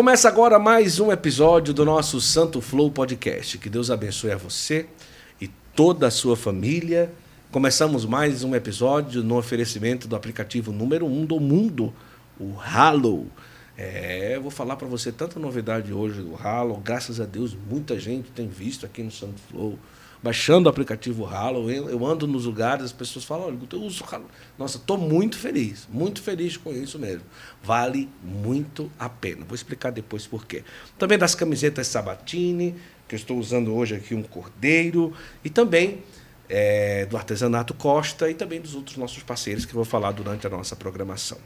Começa agora mais um episódio do nosso Santo Flow Podcast. Que Deus abençoe a você e toda a sua família. Começamos mais um episódio no oferecimento do aplicativo número um do mundo, o Halo. É, vou falar para você tanta novidade hoje do Halo. Graças a Deus, muita gente tem visto aqui no Santo Flow baixando o aplicativo Halo. Eu ando nos lugares, as pessoas falam, olha, eu uso Halo. Nossa, estou muito feliz, muito feliz com isso mesmo. Vale muito a pena. Vou explicar depois por quê. Também das camisetas Sabatini, que eu estou usando hoje aqui um cordeiro, e também é, do artesanato Costa e também dos outros nossos parceiros que eu vou falar durante a nossa programação.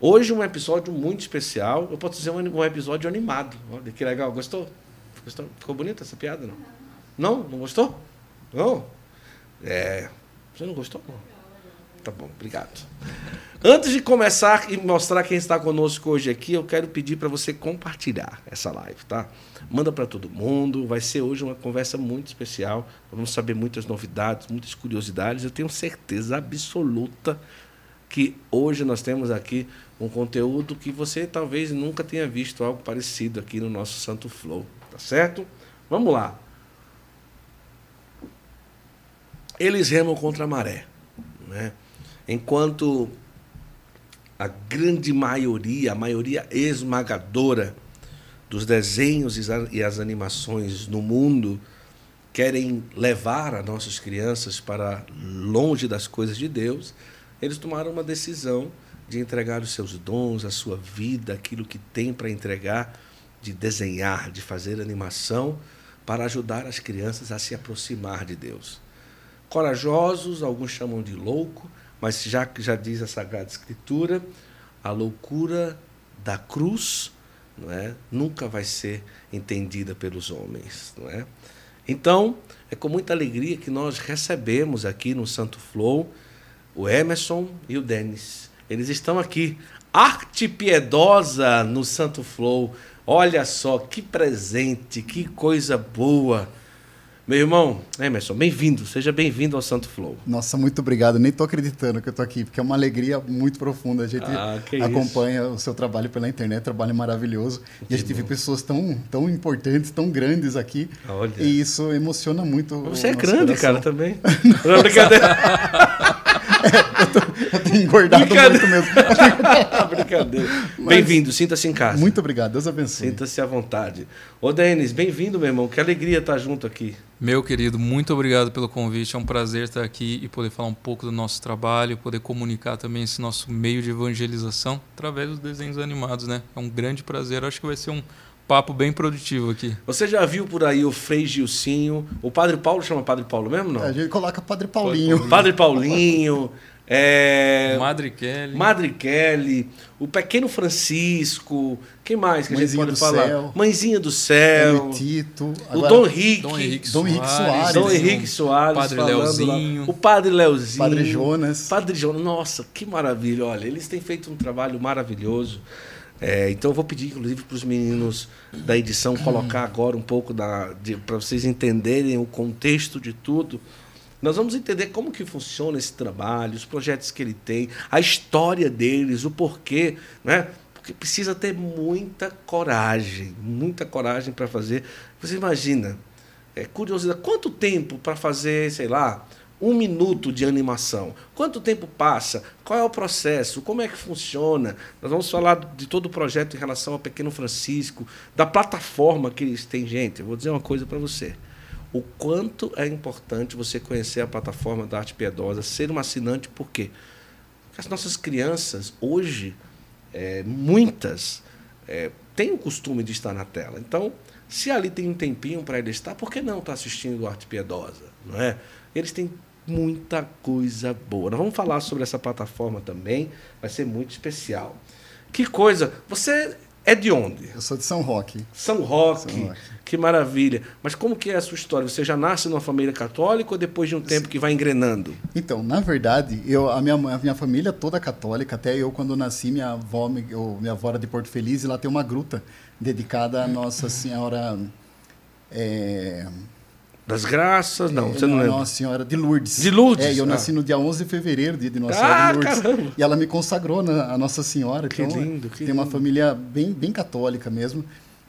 Hoje um episódio muito especial, eu posso dizer um, um episódio animado. Olha que legal, gostou? Gostou? Ficou bonita essa piada, não? Não? Não gostou? Não? É. Você não gostou? Não. Tá bom, obrigado. Antes de começar e mostrar quem está conosco hoje aqui, eu quero pedir para você compartilhar essa live, tá? Manda para todo mundo. Vai ser hoje uma conversa muito especial. Vamos saber muitas novidades, muitas curiosidades. Eu tenho certeza absoluta que hoje nós temos aqui um conteúdo que você talvez nunca tenha visto algo parecido aqui no nosso Santo Flow, tá certo? Vamos lá. Eles remam contra a maré, né? Enquanto a grande maioria, a maioria esmagadora dos desenhos e as animações no mundo querem levar as nossas crianças para longe das coisas de Deus, eles tomaram uma decisão de entregar os seus dons, a sua vida, aquilo que tem para entregar, de desenhar, de fazer animação, para ajudar as crianças a se aproximar de Deus. Corajosos, alguns chamam de louco, mas já já diz a Sagrada Escritura, a loucura da cruz não é, nunca vai ser entendida pelos homens. Não é? Então, é com muita alegria que nós recebemos aqui no Santo Flow o Emerson e o Denis. Eles estão aqui. Arte piedosa no Santo Flow. Olha só que presente, que coisa boa. Meu irmão, Emerson, bem-vindo, seja bem-vindo ao Santo Flow. Nossa, muito obrigado. Nem estou acreditando que eu estou aqui, porque é uma alegria muito profunda. A gente ah, acompanha isso. o seu trabalho pela internet, trabalho maravilhoso. Que e a gente bom. vê pessoas tão, tão importantes, tão grandes aqui. Olha. E isso emociona muito. Você é grande, coração. cara, também. Não, brincadeira. É, eu, tô, eu tenho engordado muito mesmo. Brincadeira. Bem-vindo, sinta-se em casa. Muito obrigado, Deus abençoe. Sinta-se à vontade. Ô, Denis, bem-vindo, meu irmão. Que alegria estar junto aqui. Meu querido, muito obrigado pelo convite. É um prazer estar aqui e poder falar um pouco do nosso trabalho, poder comunicar também esse nosso meio de evangelização através dos desenhos animados, né? É um grande prazer. Acho que vai ser um papo bem produtivo aqui. Você já viu por aí o Frei Gilcinho? O Padre Paulo chama Padre Paulo mesmo, não? A gente coloca Padre Paulinho. Padre Paulinho. É... Madre Kelly. Madre Kelly, o Pequeno Francisco, quem mais que Mãezinha a gente pode falar? Céu, Mãezinha do Céu. Tito. o Dom Henrique. Dom Henrique Dom Henrique Soares. Dom Henrique Soares. Padre Leozinho. Lá. O Padre Leozinho. Padre Jonas. Padre Jonas. Nossa, que maravilha. Olha, eles têm feito um trabalho maravilhoso. É, então eu vou pedir, inclusive, para os meninos da edição colocar agora um pouco para vocês entenderem o contexto de tudo. Nós vamos entender como que funciona esse trabalho, os projetos que ele tem, a história deles, o porquê, né? Porque precisa ter muita coragem, muita coragem para fazer. Você imagina, é curiosidade, quanto tempo para fazer, sei lá, um minuto de animação. Quanto tempo passa? Qual é o processo? Como é que funciona? Nós vamos falar de todo o projeto em relação ao Pequeno Francisco, da plataforma que eles têm. Gente, eu vou dizer uma coisa para você. O quanto é importante você conhecer a plataforma da Arte Piedosa, ser um assinante, por quê? Porque as nossas crianças, hoje, é, muitas, é, têm o costume de estar na tela. Então, se ali tem um tempinho para ele estar, por que não estar tá assistindo Arte Piedosa? Não é? Eles têm muita coisa boa. Nós vamos falar sobre essa plataforma também, vai ser muito especial. Que coisa! Você é de onde? Eu sou de São Roque. São Roque. São Roque. Que maravilha. Mas como que é a sua história? Você já nasce numa família católica ou depois de um tempo que vai engrenando? Então, na verdade, eu, a, minha, a minha família toda católica, até eu quando nasci, minha avó, eu, minha avó era de Porto Feliz e lá tem uma gruta dedicada a Nossa Senhora... É, Das Graças? Não, você não, não lembra? Nossa Senhora de Lourdes. De Lourdes? É, eu ah. nasci no dia 11 de fevereiro, dia de Nossa ah, Senhora de Lourdes. Caramba. E ela me consagrou na a Nossa Senhora. Que então, lindo, que Tem uma lindo. família bem, bem católica mesmo.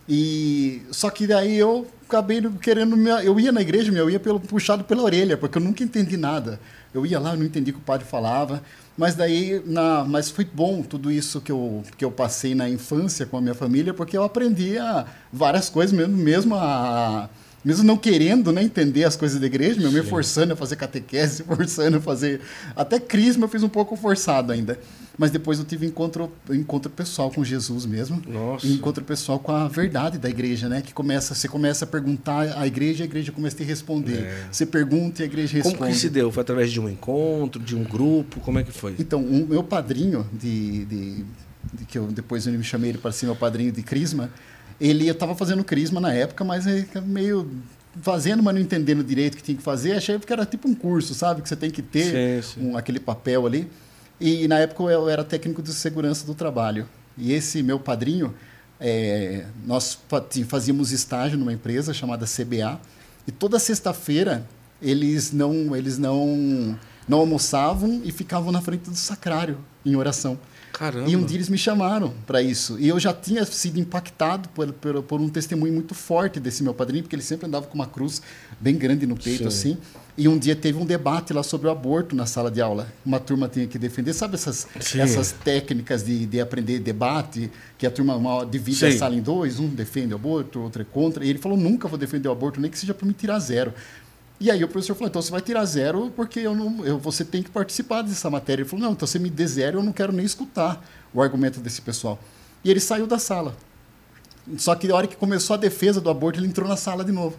E só que daí eu acabei querendo eu ia na igreja, eu ia pelo puxado pela orelha, porque eu nunca entendi nada. Eu ia lá, eu não entendi o que o padre falava, mas daí na, mas foi bom tudo isso que eu que eu passei na infância com a minha família, porque eu aprendi a, várias coisas mesmo, mesmo a mesmo não querendo né, entender as coisas da igreja, meu, me forçando a fazer catequese, forçando a fazer. Até crisma eu fiz um pouco forçado ainda. Mas depois eu tive encontro, encontro pessoal com Jesus mesmo. Nossa. Encontro pessoal com a verdade da igreja, né? Que começa, você começa a perguntar à igreja, a igreja começa a te responder. É. Você pergunta e a igreja responde. Como que se deu? Foi através de um encontro, de um grupo? Como é que foi? Então, o meu padrinho, de, de, de que eu depois eu me chamei ele para ser meu padrinho de Crisma, ele eu estava fazendo Crisma na época, mas meio fazendo, mas não entendendo direito o que tinha que fazer. Achei que era tipo um curso, sabe? Que você tem que ter Sim, sim. Um, aquele papel ali. E na época eu era técnico de segurança do trabalho. E esse meu padrinho, é, nós fa- fazíamos estágio numa empresa chamada CBA. E toda sexta-feira eles não, eles não, não almoçavam e ficavam na frente do sacrário em oração. Caramba. E um dia eles me chamaram para isso. E eu já tinha sido impactado por, por, por um testemunho muito forte desse meu padrinho, porque ele sempre andava com uma cruz bem grande no peito, Sim. assim. E um dia teve um debate lá sobre o aborto na sala de aula. Uma turma tinha que defender. Sabe essas, Sim. essas técnicas de, de aprender debate, que a turma uma, divide a Sim. sala em dois, um defende o aborto, outro é contra. E ele falou: nunca vou defender o aborto, nem que seja para me tirar zero. E aí o professor falou, então você vai tirar zero porque eu não, eu, você tem que participar dessa matéria. Ele falou, não, então você me dê zero, eu não quero nem escutar o argumento desse pessoal. E ele saiu da sala. Só que na hora que começou a defesa do aborto, ele entrou na sala de novo.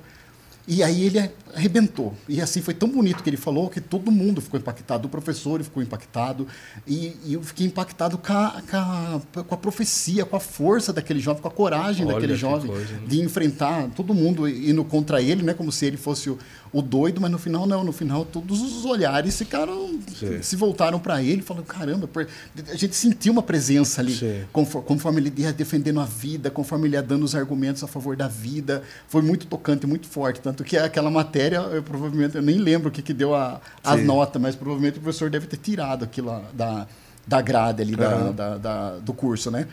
E aí ele arrebentou. E assim foi tão bonito que ele falou que todo mundo ficou impactado. O professor ficou impactado. E, e eu fiquei impactado com a, com, a, com a profecia, com a força daquele jovem, com a coragem Olha daquele que jovem coisa, né? de enfrentar todo mundo indo contra ele, né? Como se ele fosse o, o doido, mas no final não. No final todos os olhares ficaram, Sim. se voltaram para ele, falando caramba, a gente sentiu uma presença ali, conforme, conforme ele ia defendendo a vida, conforme ele ia dando os argumentos a favor da vida, foi muito tocante, muito forte, tanto que aquela matéria, eu provavelmente eu nem lembro o que que deu a, a Sim. nota, mas provavelmente o professor deve ter tirado aquilo da da grade ali da, Caramba. da- da- do curso, né?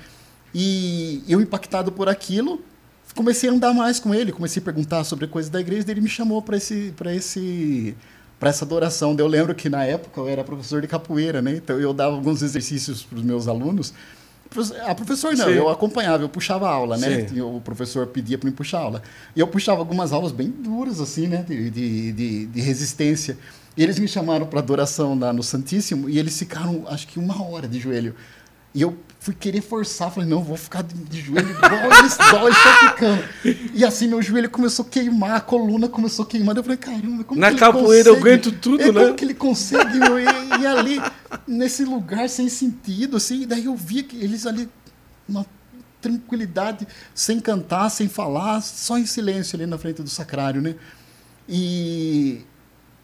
E eu impactado por aquilo, comecei a andar mais com ele, comecei a perguntar sobre coisas da igreja, daí ele me chamou para esse para esse para essa adoração. Eu lembro que na época eu era professor de capoeira, né? Então eu dava alguns exercícios para os meus alunos. A professor não, Sim. eu acompanhava, eu puxava aula, né? Sim. O professor pedia para mim puxar aula. E eu puxava algumas aulas bem duras, assim, né? De, de, de, de resistência. E eles me chamaram para adoração lá no Santíssimo e eles ficaram, acho que uma hora de joelho. E eu fui querer forçar, falei, não, vou ficar de, de joelho igual eles, igual eles estão ficando. E assim, meu joelho começou a queimar, a coluna começou a queimar. Eu falei, caramba, como Na que ele capoeira eu consegue- aguento tudo, é, né? Como que ele consegue ir, ir ali, nesse lugar sem sentido, assim. E daí eu via que eles ali, uma tranquilidade, sem cantar, sem falar, só em silêncio ali na frente do sacrário, né? E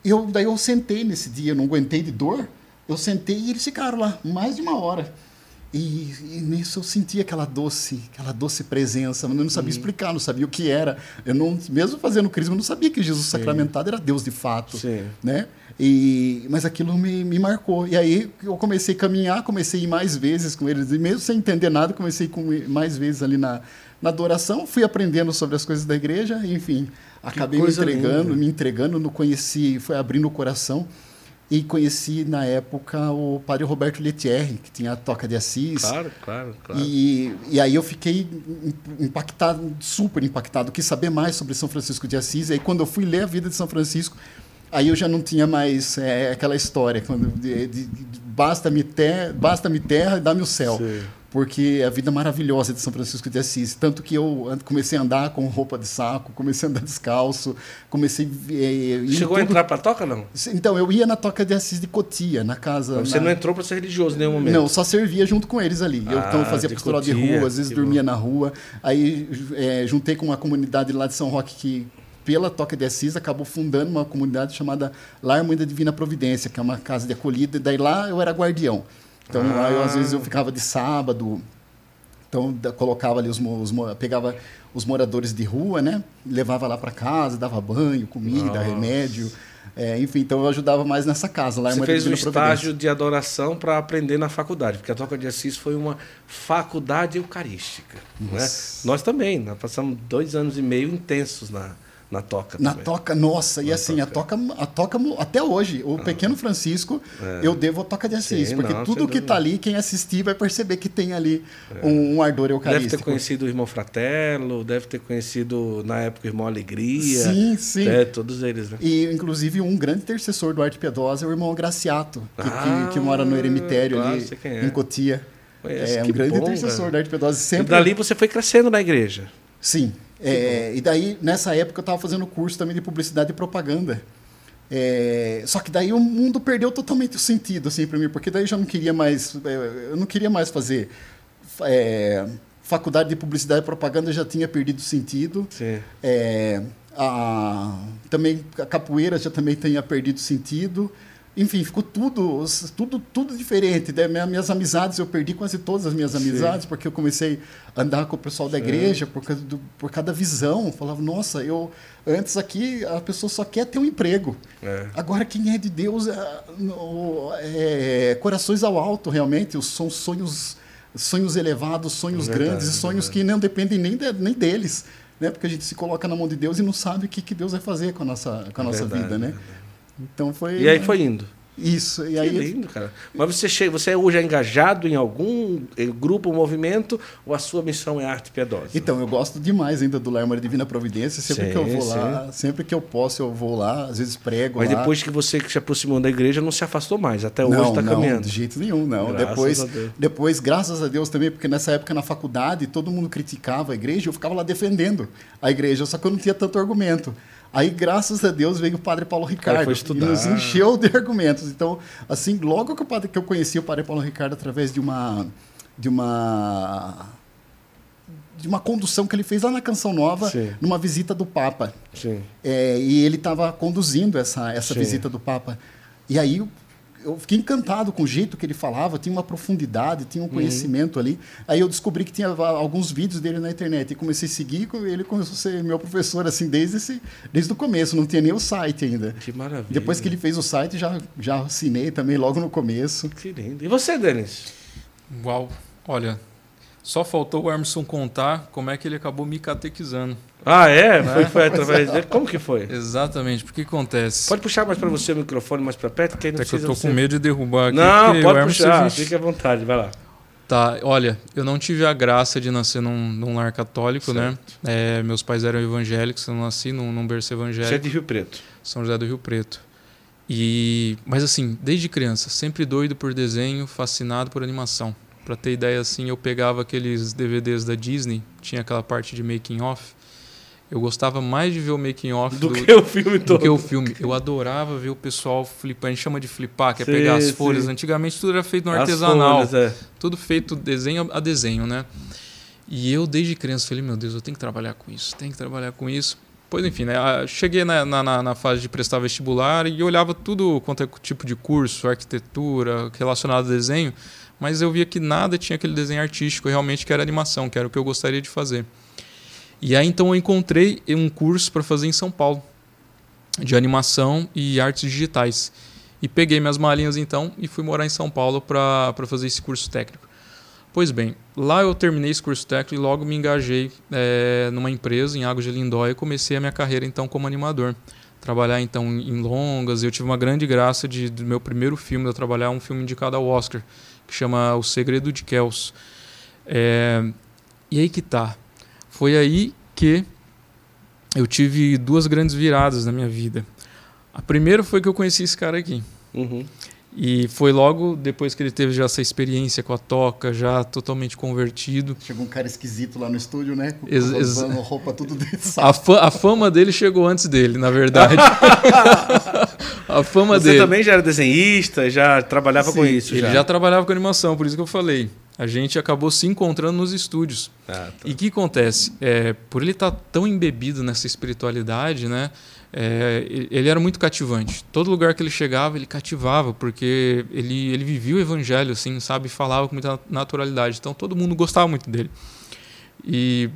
eu, daí eu sentei nesse dia, eu não aguentei de dor, eu sentei e eles ficaram lá mais de uma hora. E, e nisso eu senti aquela doce, aquela doce presença, mas eu não sabia explicar, não sabia o que era. Eu não, mesmo fazendo crisma, eu não sabia que Jesus sacramentado era Deus de fato, Sim. né? E mas aquilo me, me marcou. E aí eu comecei a caminhar, comecei a ir mais vezes com eles, e mesmo sem entender nada, comecei com mais vezes ali na na adoração, fui aprendendo sobre as coisas da igreja, enfim, acabei me entregando, linda. me entregando, não conheci, foi abrindo o coração e conheci na época o padre Roberto Letierri, que tinha a Toca de Assis. Claro, claro, claro. E, e aí eu fiquei im- impactado, super impactado, quis saber mais sobre São Francisco de Assis. E aí quando eu fui ler a vida de São Francisco, aí eu já não tinha mais é, aquela história, quando de, de- de- basta-me ter, basta-me terra e dá-me o céu. Sim. Porque a vida maravilhosa de São Francisco de Assis. Tanto que eu comecei a andar com roupa de saco, comecei a andar descalço, comecei é, Chegou a tudo- entrar pra toca, não? Então, eu ia na Toca de Assis de Cotia, na casa. Você na- não entrou pra ser religioso em nenhum momento? não, só servia junto com eles ali. Eu Ah, então fazia de pastoral de Cotia, rua, às vezes dormia na rua. Aí é, juntei com uma comunidade lá de São Roque que, pela Toca de Assis, acabou fundando uma comunidade chamada Lar Mãe da Divina Providência, que é uma casa de acolhida. E daí lá eu era guardião. Então lá eu, às Ah. vezes eu ficava de sábado Então colocava ali os, os pegava os moradores de rua, né? Levava lá para casa, dava banho, comida, Nossa. remédio. É, enfim, então eu ajudava mais nessa casa lá. Você fez um estágio de adoração para aprender na faculdade, porque a Toca de Assis foi uma faculdade eucarística. Né? Nós também, nós passamos dois anos e meio intensos na, na toca. Na toca, nossa, na e assim, toca. a toca, a toca até hoje, o ah. Pequeno Francisco, é. eu devo a toca de Assis, Sim, porque não, tudo que está ali, quem assistir vai perceber que tem ali é. um, um, ardor eucarístico. Deve ter conhecido o irmão Fratello, deve ter conhecido na época o irmão Alegria. Sim, sim. É, todos eles, né? E inclusive um grande intercessor do Arte Piedosa é o irmão Graciato, que, ah, que, que mora no eremitério claro, ali é. em Cotia. Conheço, é um grande bom, intercessor da Arte Piedosa. Sempre... E dali você foi crescendo na igreja. Sim, é, e daí, nessa época, eu estava fazendo curso também de publicidade e propaganda. É, só que daí o mundo perdeu totalmente o sentido assim para mim, porque daí eu já não queria mais, é, eu não queria mais fazer é, faculdade de publicidade e propaganda já tinha perdido o sentido. É, a, também a capoeira já também tinha perdido o sentido enfim, ficou tudo, tudo, tudo diferente. Né? Minhas amizades, eu perdi quase todas as minhas amizades, Sim. porque eu comecei a andar com o pessoal da igreja por, causa do, por cada visão. Eu falava, nossa, eu antes aqui a pessoa só quer ter um emprego. É. Agora, quem é de Deus é, é, corações ao alto, realmente. São sonhos, sonhos elevados, sonhos verdade, grandes, e sonhos que não dependem nem, de, nem deles. Né? Porque a gente se coloca na mão de Deus e não sabe o que, que Deus vai fazer com a nossa, com a nossa verdade, vida, né? Então foi. E aí foi indo. Isso. E que aí... lindo, cara. Mas você, chega, você hoje é engajado em algum eh, grupo, movimento, ou a sua missão é arte piedosa? Então, eu gosto demais ainda do Lar Maria Divina Providência. Sempre sim, que eu vou sim. lá, sempre que eu posso, eu vou lá, às vezes prego Mas lá. depois que você se aproximou da igreja, não se afastou mais. Até hoje está caminhando. Não, de jeito nenhum, não. Graças depois, depois, graças a Deus também, porque nessa época na faculdade, todo mundo criticava a igreja, eu ficava lá defendendo a igreja, só que eu não tinha tanto argumento. Aí, graças a Deus, veio o padre Paulo Ricardo e nos encheu de argumentos. Então, assim, logo que, o padre, que eu conheci o padre Paulo Ricardo através de uma de uma de uma condução que ele fez lá na Canção Nova, Sim. numa visita do Papa. É, e ele estava conduzindo essa, essa visita do Papa. E aí eu fiquei encantado com o jeito que ele falava, tinha uma profundidade, tinha um uhum. conhecimento uhum. ali. Aí eu descobri que tinha alguns vídeos dele na internet e comecei a seguir, ele começou a ser meu professor assim desde esse, desde o começo, não tinha nem o site ainda. Que maravilha. Depois que ele fez o site, já já assinei também logo no começo. Que lindo. E você, Denis? Uau. Olha, só faltou o Emerson contar como é que ele acabou me catequizando. Ah, é? Né? Foi, foi através dele? Como que foi? Exatamente, porque acontece. Pode puxar mais para você o microfone mais para perto, que aí não Até que eu tô com medo de derrubar aqui. Não, pode puxar, fique à vontade, vai lá. Tá, olha, eu não tive a graça de nascer num, num lar católico, né? certo. né? É, meus pais eram evangélicos, eu nasci num, num berço evangélico. Você é de Rio Preto? São José do Rio Preto. E, mas assim, desde criança, sempre doido por desenho, fascinado por animação. Para ter ideia, assim, eu pegava aqueles DVDs da Disney, tinha aquela parte de making off. Eu gostava mais de ver o making off do, do, que o filme todo. Do que o filme. Eu adorava ver o pessoal flipar. A gente chama de flipar, que é sim, pegar as folhas. Sim. Antigamente tudo era feito no as artesanal. Folhas, é. Tudo feito desenho a desenho, né? E eu, desde criança, falei, meu Deus, eu tenho que trabalhar com isso, tenho que trabalhar com isso. Pois enfim, né? Cheguei na, na, na, fase de prestar vestibular e olhava tudo quanto é tipo de curso, arquitetura, relacionado a desenho mas eu via que nada tinha aquele desenho artístico realmente que era animação, que era o que eu gostaria de fazer. E aí então eu encontrei um curso para fazer em São Paulo de animação e artes digitais. E peguei minhas malinhas então e fui morar em São Paulo para fazer esse curso técnico. Pois bem, lá eu terminei esse curso técnico e logo me engajei é, numa empresa em Águas de Lindóia e comecei a minha carreira então como animador. Trabalhar então em longas, eu tive uma grande graça de do meu primeiro filme, eu trabalhar um filme indicado ao Oscar, que chama O Segredo de Kells. É, e aí que tá. Foi aí que eu tive duas grandes viradas na minha vida. A primeira foi que eu conheci esse cara aqui. Uhum. E foi logo depois que ele teve já essa experiência com a toca, já totalmente convertido. Chegou um cara esquisito lá no estúdio, né? Ex usando roupa tudo a, fa a fama dele chegou antes dele, na verdade. a fama Você dele. Você também já era desenhista, já trabalhava Sim, com isso? Ele já. já trabalhava com animação, por isso que eu falei. A gente acabou se encontrando nos estúdios. Ah, tá. E o que acontece? É, por ele estar tá tão embebido nessa espiritualidade, né? é, ele era muito cativante. Todo lugar que ele chegava, ele cativava, porque ele, ele vivia o evangelho, assim, sabe? Falava com muita naturalidade. Então todo mundo gostava muito dele. E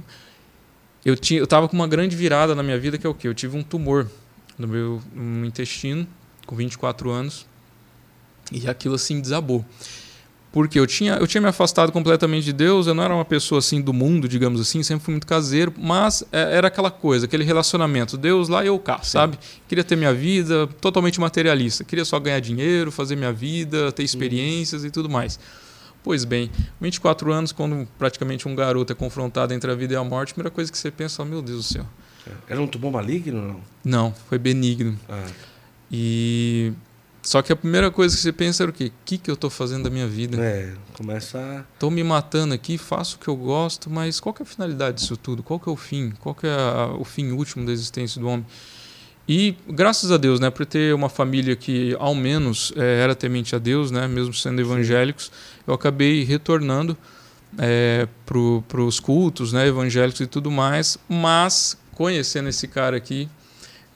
eu tinha, eu estava com uma grande virada na minha vida, que é o quê? Eu tive um tumor no meu no intestino, com 24 anos, e aquilo assim desabou. Porque eu tinha, eu tinha me afastado completamente de Deus, eu não era uma pessoa assim do mundo, digamos assim, sempre fui muito caseiro, mas é, era aquela coisa, aquele relacionamento, Deus lá e eu cá, Sim. sabe? Queria ter minha vida totalmente materialista, queria só ganhar dinheiro, fazer minha vida, ter experiências e tudo mais. Pois bem, 24 anos, quando praticamente um garoto é confrontado entre a vida e a morte, a primeira coisa que você pensa, oh, meu Deus do céu. Era um tumor maligno não? Não, foi benigno. Ah. E só que a primeira coisa que você pensa era o quê? O que, que eu estou fazendo da minha vida? É, começa a... Estou me matando aqui, faço o que eu gosto, mas qual é a finalidade disso tudo? Qual é o fim? Qual é a, o fim último da existência do homem? E graças a Deus, né, por ter uma família que ao menos é, era temente a Deus, né, mesmo sendo evangélicos, eu acabei retornando é, para os cultos, né, evangélicos e tudo mais. Mas conhecendo esse cara aqui,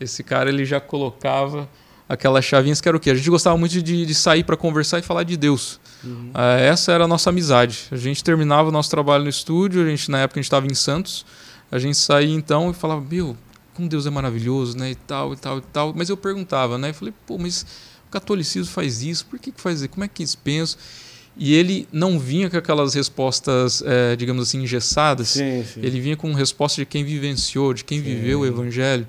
esse cara ele já colocava aquelas chavinhas que era o quê? A gente gostava muito de, de sair para conversar e falar de Deus. Uhum. Uh, essa era a nossa amizade. A gente terminava o nosso trabalho no estúdio, a gente na época a gente estava em Santos, a gente saía então e falava, meu, como Deus é maravilhoso, né, e tal, e tal, e tal. Mas eu perguntava, né, eu falei, pô, mas o catolicismo faz isso, por que que faz isso? Como é que eles pensam? E ele não vinha com aquelas respostas, é, digamos assim, engessadas. Sim, sim. Ele vinha com resposta de quem vivenciou, de quem sim. viveu o evangelho.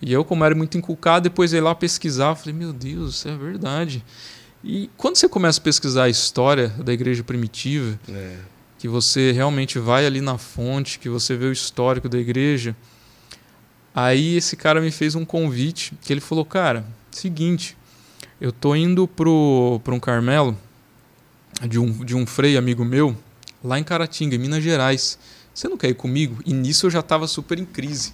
E eu, como era muito inculcado, depois ia lá pesquisar, falei, meu Deus, isso é verdade. E quando você começa a pesquisar a história da igreja primitiva, é. que você realmente vai ali na fonte, que você vê o histórico da igreja, aí esse cara me fez um convite, que ele falou, cara, seguinte, eu tô indo pro, pro um Carmelo de um, de um frei amigo meu, lá em Caratinga, em Minas Gerais você não quer ir comigo? E nisso eu já estava super em crise.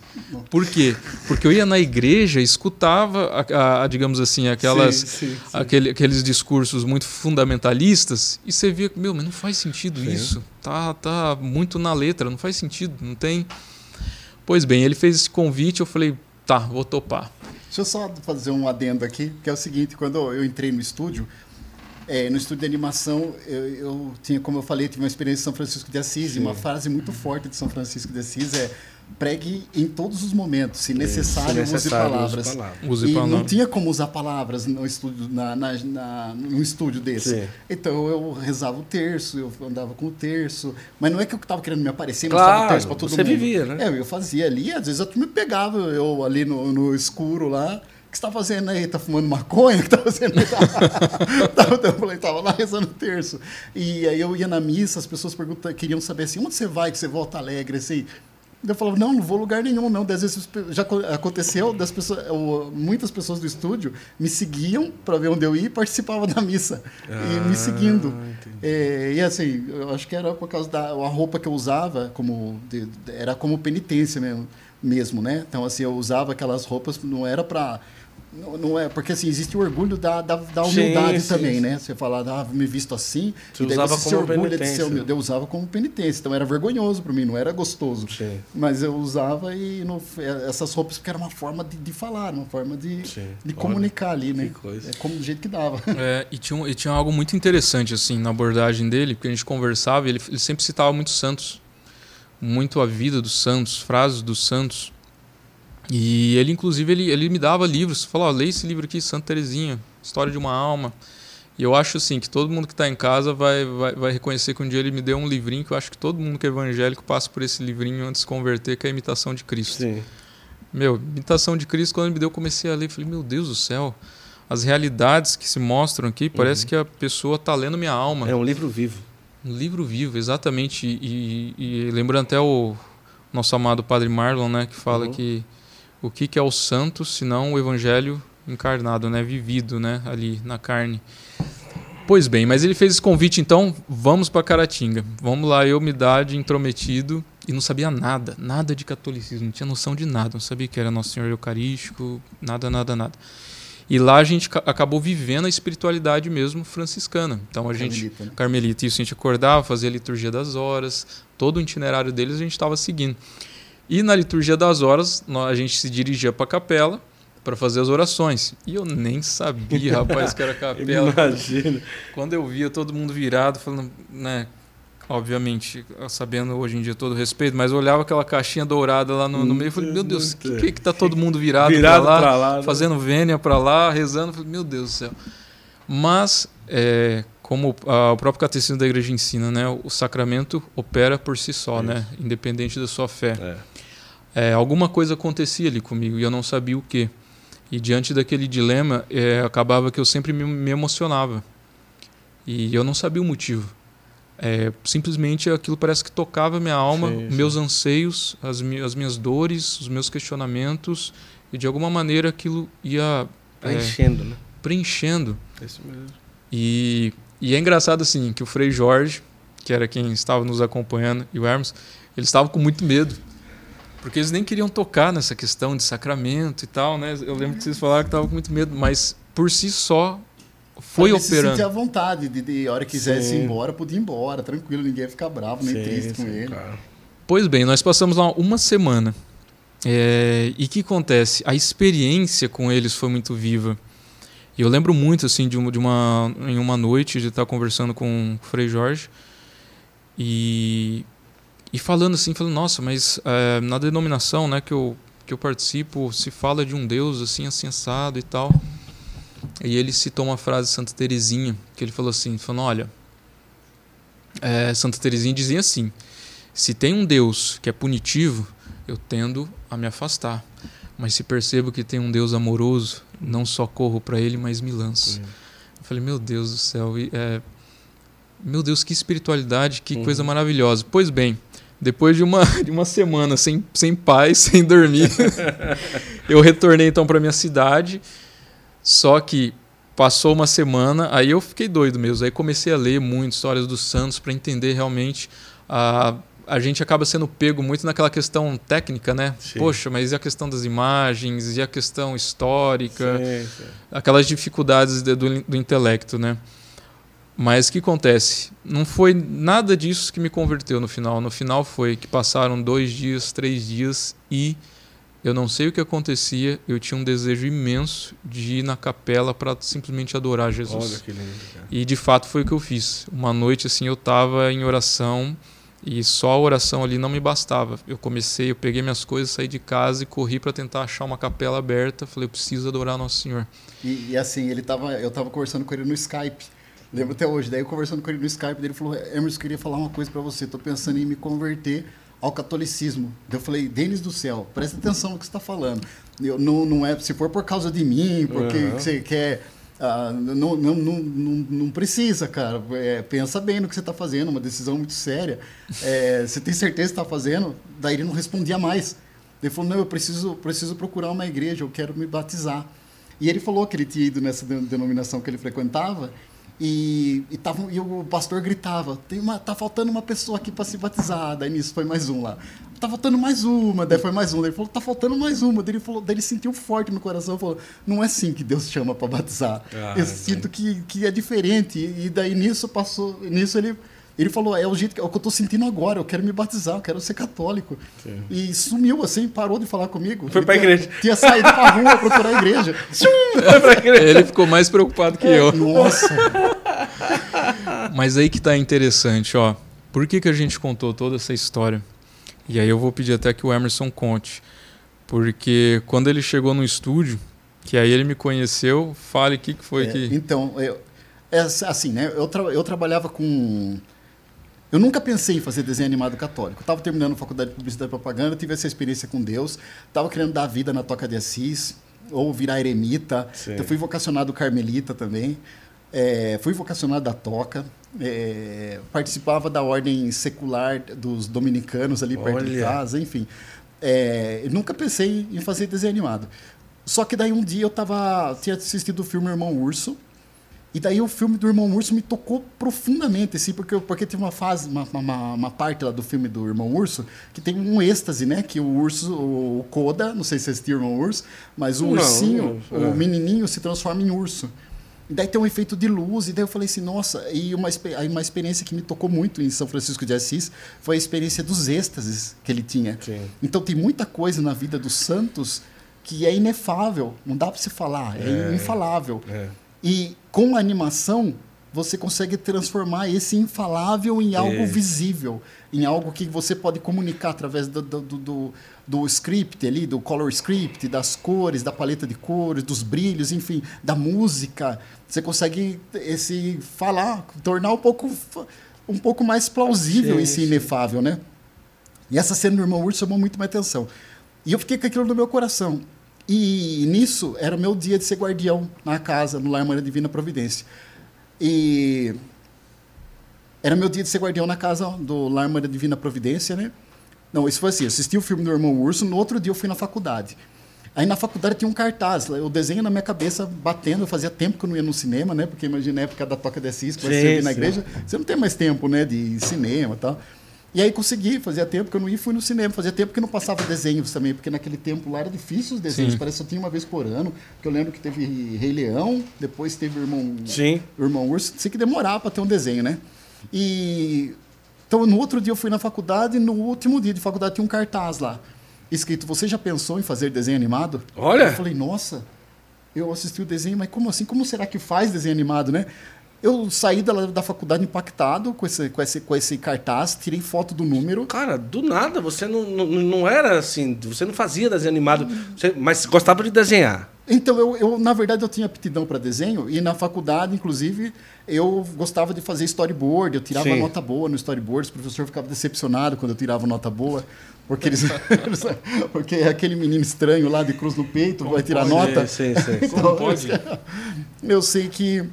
Por quê? Porque eu ia na igreja, escutava, a, a, digamos assim, aquelas, sim, sim, sim. Aquele, aqueles discursos muito fundamentalistas e você via, meu, mas não faz sentido isso. Tá, tá muito na letra, não faz sentido, não tem. Pois bem, ele fez esse convite, eu falei, tá, vou topar. Deixa eu só fazer um adendo aqui, que é o seguinte, quando eu entrei no estúdio, é, no estúdio de animação, eu, eu, tinha, como eu falei, tive uma experiência em São Francisco de Assis, Sim. e uma frase muito forte de São Francisco de Assis é pregue em todos os momentos, se necessário, se necessário use palavras. Use palavras. Use e palavras. não tinha como usar palavras no estúdio, na, na, na num estúdio desse. Sim. Então eu rezava o terço, eu andava com o terço, mas não é que eu estava querendo me aparecer, claro, o terço para todo você mundo. Você vivia, né? É, eu fazia ali, às vezes eu me pegava, eu ali no, no escuro lá, que você está fazendo aí? Está fumando maconha? O que está fazendo aí? tava, eu falei, estava lá rezando terço. E aí eu ia na missa, as pessoas perguntam, queriam saber assim, onde você vai que você volta alegre? Assim, eu falava, não, não vou lugar nenhum, não. Às vezes já aconteceu, das pessoas, muitas pessoas do estúdio me seguiam para ver onde eu ia e participavam da missa. Ah, e me seguindo. É, e assim, eu acho que era por causa da a roupa que eu usava, como de, era como penitência mesmo, mesmo, né? Então, assim, eu usava aquelas roupas, não era para não, não, é, porque assim, existe o orgulho da, da, da humildade sim, também, sim, né? Você fala, ah, me visto assim, você e daí usava você como se orgulha de ser humilde. Eu usava como penitência, então era vergonhoso para mim, não era gostoso. Sim. Mas eu usava e no, é, essas roupas porque era uma forma de, de falar, uma forma de, de comunicar ali, né? É como do jeito que dava. É, e, tinha, e tinha algo muito interessante, assim, na abordagem dele, porque a gente conversava e ele, ele sempre citava muito santos. Muito a vida dos santos, frases dos santos. E ele, inclusive, ele, ele me dava livros. Falou, oh, leia esse livro aqui, Santa Terezinha, História de uma Alma. E eu acho assim que todo mundo que está em casa vai, vai, vai reconhecer que um dia ele me deu um livrinho que eu acho que todo mundo que é evangélico passa por esse livrinho antes de se converter, que é a Imitação de Cristo. Sim. Meu, Imitação de Cristo, quando ele me deu, eu comecei a ler. Falei, meu Deus do céu, as realidades que se mostram aqui, parece uhum. que a pessoa está lendo minha alma. É um livro vivo. Um livro vivo, exatamente. E, e, e lembrando até o nosso amado Padre Marlon, né, que fala uhum. que o que, que é o santo, senão o evangelho encarnado, né, vivido, né, ali na carne. Pois bem, mas ele fez esse convite, então vamos para Caratinga. Vamos lá, eu me dar de intrometido e não sabia nada, nada de catolicismo, não tinha noção de nada, não sabia que era Nosso Senhor Eucarístico, nada, nada, nada. E lá a gente acabou vivendo a espiritualidade mesmo franciscana. Então a gente carmelita, né? carmelita, isso a gente acordava, fazia a liturgia das horas, todo o itinerário deles a gente estava seguindo. E na liturgia das horas, a gente se dirigia para a capela para fazer as orações. E eu nem sabia, rapaz, que era capela. Imagina. Quando eu via todo mundo virado, falando, né, obviamente, sabendo hoje em dia todo o respeito, mas eu olhava aquela caixinha dourada lá no, no meio e falei, meu Deus, o que, que, que tá todo mundo virado, virado para lá, pra lá né? fazendo vênia para lá, rezando? Falei, meu Deus do céu. Mas, é, como a, o próprio catecismo da igreja ensina, né, o sacramento opera por si só, é né, independente da sua fé. É. É, alguma coisa acontecia ali comigo e eu não sabia o que. E diante daquele dilema, é, acabava que eu sempre me, me emocionava. E eu não sabia o motivo. É, simplesmente aquilo parece que tocava minha alma, sim, sim. meus anseios, as, mi as, minhas dores, os meus questionamentos, e de alguma maneira aquilo ia. É, preenchendo, né? Preenchendo. É isso mesmo. E, e é engraçado assim que o Frei Jorge, que era quem estava nos acompanhando, e o Hermes, eles estavam com muito medo. Porque eles nem queriam tocar nessa questão de sacramento e tal, né? Eu lembro que vocês falaram que estavam com muito medo, mas por si só foi Ele operando. Se à vontade, de, de hora que quisesse ir embora, podia ir embora, tranquilo, ninguém ia ficar bravo, nem sim, triste sim, com ele. Claro. Pois bem, nós passamos lá uma semana. É, e o que acontece? A experiência com eles foi muito viva. E eu lembro muito assim de uma, de uma em uma noite de estar conversando com o Frei Jorge e e falando assim, falando, nossa, mas é, na denominação, né, que eu que eu participo, se fala de um Deus assim assensado e tal. E ele citou uma frase de Santa Teresinha, que ele falou assim, falando, olha, é, Santa Teresinha dizia assim, se tem um Deus que é punitivo, eu tendo a me afastar. Mas se percebo que tem um Deus amoroso, não só corro para ele, mas me lanço. Uhum. Eu falei, meu Deus do céu, e, é, meu Deus, que espiritualidade, que uhum. coisa maravilhosa. Pois bem, depois de uma, de uma semana sem, sem paz, sem dormir, eu retornei então para minha cidade só que passou uma semana, aí eu fiquei doido mesmo. Aí comecei a ler muito histórias dos santos para entender realmente a a gente acaba sendo pego muito naquela questão técnica, né? Sim. Poxa, mas e a questão das imagens, e a questão histórica, sim, sim. aquelas dificuldades do, do intelecto, né? Mas o que acontece? Não foi nada disso que me converteu no final. No final foi que passaram dois dias, três dias e eu não sei o que acontecia, eu tinha um desejo imenso de ir na capela para simplesmente adorar Jesus. Olha que lindo, cara. E de fato foi o que eu fiz. Uma noite assim eu estava em oração e só a oração ali não me bastava. Eu comecei, eu peguei minhas coisas, saí de casa e corri para tentar achar uma capela aberta. Falei, eu preciso adorar Nosso Senhor. E, e assim, ele tava, eu estava conversando com ele no Skype. Lembro até hoje. Daí eu conversando com ele no Skype, ele falou: Emerson, queria falar uma coisa para você. Estou pensando em me converter ao catolicismo. Eu falei, Denis do céu, presta atenção no que você está falando. Eu, não, não é, se for por causa de mim, porque uhum. você quer. Ah, não, não, não, não, precisa, cara. É, pensa bem no que você está fazendo, uma decisão muito séria. É, você tem certeza que está fazendo? Daí ele não respondia mais. Ele falou: Não, eu preciso, preciso procurar uma igreja, eu quero me batizar. E ele falou que ele tinha ido nessa denominação que ele frequentava e, e, tava, e o pastor gritava: Tem uma, tá faltando uma pessoa aqui para se batizar. Daí nisso foi mais um lá. Tá faltando mais uma. Daí foi mais um. Daí ele falou: Tá faltando mais uma. Daí ele, falou, daí ele sentiu forte no coração. Falou: Não é assim que Deus chama para batizar. Ah, Eu sinto que, que é diferente. E daí nisso passou. Nisso ele ele falou, é o jeito que, é o que eu estou sentindo agora, eu quero me batizar, eu quero ser católico. Sim. E sumiu assim, parou de falar comigo. Foi para a igreja. Tinha saído para a rua procurar a igreja. Ele ficou mais preocupado que é, eu. Nossa. Mas aí que está interessante, ó. Por que, que a gente contou toda essa história? E aí eu vou pedir até que o Emerson conte. Porque quando ele chegou no estúdio, que aí ele me conheceu, fale o que, que foi é, que... Então, eu, é assim, né? Eu, tra eu trabalhava com. Eu nunca pensei em fazer desenho animado católico. Estava terminando a faculdade de publicidade e propaganda, tive essa experiência com Deus, estava querendo dar vida na Toca de Assis, ou virar eremita. Então, fui vocacionado carmelita também. É, fui vocacionado da Toca. É, participava da ordem secular dos dominicanos ali perto Olha. de casa, enfim. É, nunca pensei em fazer desenho animado. Só que daí um dia eu tava, tinha assistido o filme Irmão Urso, e daí o filme do Irmão Urso me tocou profundamente, assim, porque, porque tem uma fase, uma, uma, uma, parte lá do filme do Irmão Urso, que tem um êxtase, né? Que o urso, o Koda, não sei se assistiu o Irmão Urso, mas o não, ursinho, não, é. o menininho se transforma em urso. E daí tem um efeito de luz, e daí eu falei assim, nossa, e uma, uma experiência que me tocou muito em São Francisco de Assis foi a experiência dos êxtases que ele tinha. Sim. Então tem muita coisa na vida dos santos que é inefável, não dá para se falar, é, é infalável. É. E com a animação, você consegue transformar esse infalável em algo é. visível, em algo que você pode comunicar através do, do, do, do, script ali, do color script, das cores, da paleta de cores, dos brilhos, enfim, da música. Você consegue esse falar, tornar um pouco, um pouco mais plausível sim, esse inefável, né? E essa cena do irmão Urso chamou muito minha atenção. E eu fiquei com aquilo no meu coração. E nisso era meu dia de ser guardião na casa, no Lar Maria Divina Providência. E era meu dia de ser guardião na casa do Lar Maria Divina Providência, né? Não, isso foi assim, assisti o filme do Irmão Urso, no outro dia eu fui na faculdade. Aí na faculdade tinha um cartaz, o desenho na minha cabeça batendo, fazia tempo que eu não ia no cinema, né? Porque imagina a época da Toca de Assis, que vai servir na igreja, você não tem mais tempo, né, de cinema e tal. E aí consegui, fazia tempo que eu não ia fui no cinema, fazia tempo que não passava desenhos também, porque naquele tempo lá era difícil os desenhos, Sim. parece que só tinha uma vez por ano, porque eu lembro que teve Rei Leão, depois teve o Irmão, Sim. Irmão Urso, sei que demorava para ter um desenho, né? E então no outro dia eu fui na faculdade e no último dia de faculdade tinha um cartaz lá, escrito: "Você já pensou em fazer desenho animado?" Olha. Eu falei: "Nossa, eu assisti o desenho, mas como assim? Como será que faz desenho animado, né?" Eu saí da, da faculdade impactado com esse, com, esse, com esse cartaz, tirei foto do número. Cara, do nada, você não, não, não era assim, você não fazia desenho animado, você, mas gostava de desenhar. Então, eu, eu, na verdade, eu tinha aptidão para desenho e na faculdade, inclusive, eu gostava de fazer storyboard, eu tirava Sim. nota boa no storyboard, o professor ficava decepcionado quando eu tirava nota boa, porque eles, porque é aquele menino estranho lá de cruz no peito Como vai tirar pode? nota. É, sim, sim. então, pode? Eu sei que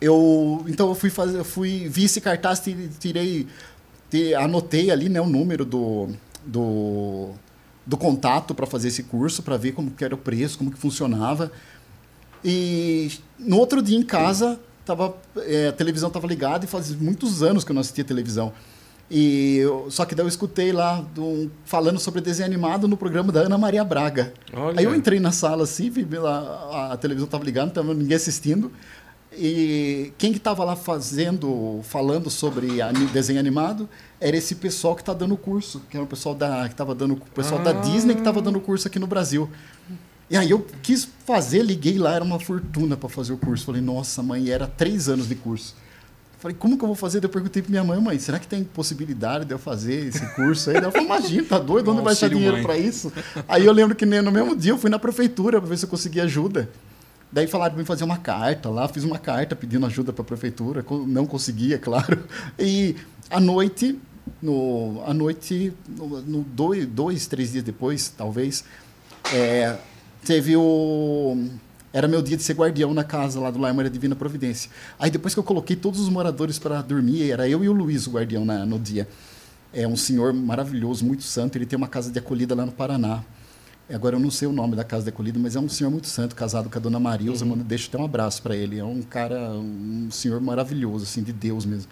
eu então eu fui fazer, eu fui vi esse cartaz, tirei, tirei anotei ali, né, o número do do, do contato para fazer esse curso, para ver como que era o preço, como que funcionava. E no outro dia em casa, tava, é, a televisão estava ligada e faz muitos anos que eu não assistia televisão. E eu, só que daí eu escutei lá do, falando sobre desenho animado no programa da Ana Maria Braga. Olha. Aí eu entrei na sala assim, vi lá, a, a televisão estava ligada, não estava ninguém assistindo. E quem que estava lá fazendo, falando sobre desenho animado, era esse pessoal que está dando curso, que era o pessoal da que estava dando, o pessoal ah. da Disney que estava dando curso aqui no Brasil. E aí eu quis fazer, liguei lá, era uma fortuna para fazer o curso. Falei, nossa, mãe, era três anos de curso. Falei, como que eu vou fazer? Eu perguntei para minha mãe, mãe, será que tem possibilidade de eu fazer esse curso aí? Ela falou, imagina, tá doido? Onde vai achar dinheiro para isso? Aí eu lembro que no mesmo dia eu fui na prefeitura para ver se eu conseguia ajuda. Daí falaram para mim fazer uma carta lá, fiz uma carta pedindo ajuda para a prefeitura, não conseguia, claro. E à noite, no, à noite, no, no dois, dois, três dias depois, talvez, é, teve o era meu dia de ser guardião na casa lá do Lar Maria Divina Providência. Aí depois que eu coloquei todos os moradores para dormir, era eu e o Luiz o guardião na, no dia. É um senhor maravilhoso, muito santo, ele tem uma casa de acolhida lá no Paraná. Agora eu não sei o nome da casa de acolhida, mas é um senhor muito santo, casado com a dona Marilza. Uhum. Deixa até um abraço para ele. É um cara, um senhor maravilhoso, assim, de Deus mesmo.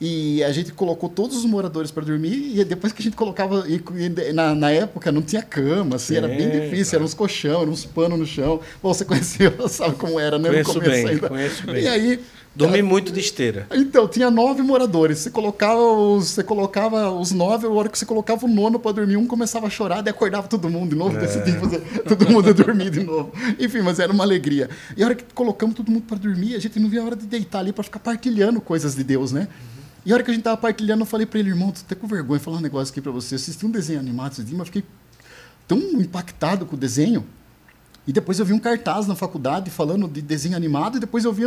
E a gente colocou todos os moradores para dormir e depois que a gente colocava e, na, na, época não tinha cama, assim, Sim, era bem difícil, eram uns colchão, eram uns panos no chão. Bom, você conheceu, sabe como era, né? Conheço bem, ainda. conheço bem. E aí Dormi muito de esteira. Então, tinha nove moradores. Você colocava os, você colocava os nove, a hora que você colocava o nono para dormir, um começava a chorar, e acordava todo mundo de novo, é. decidia fazer todo mundo dormir de novo. Enfim, mas era uma alegria. E a hora que colocamos todo mundo para dormir, a gente não via a hora de deitar ali para ficar partilhando coisas de Deus, né? E a hora que a gente tava partilhando, eu falei para ele, irmão, tô até com vergonha de falar um negócio aqui para você. Eu assisti um desenho animado esse dia, mas fiquei tão impactado com o desenho e depois eu vi um cartaz na faculdade falando de desenho animado, e depois eu vi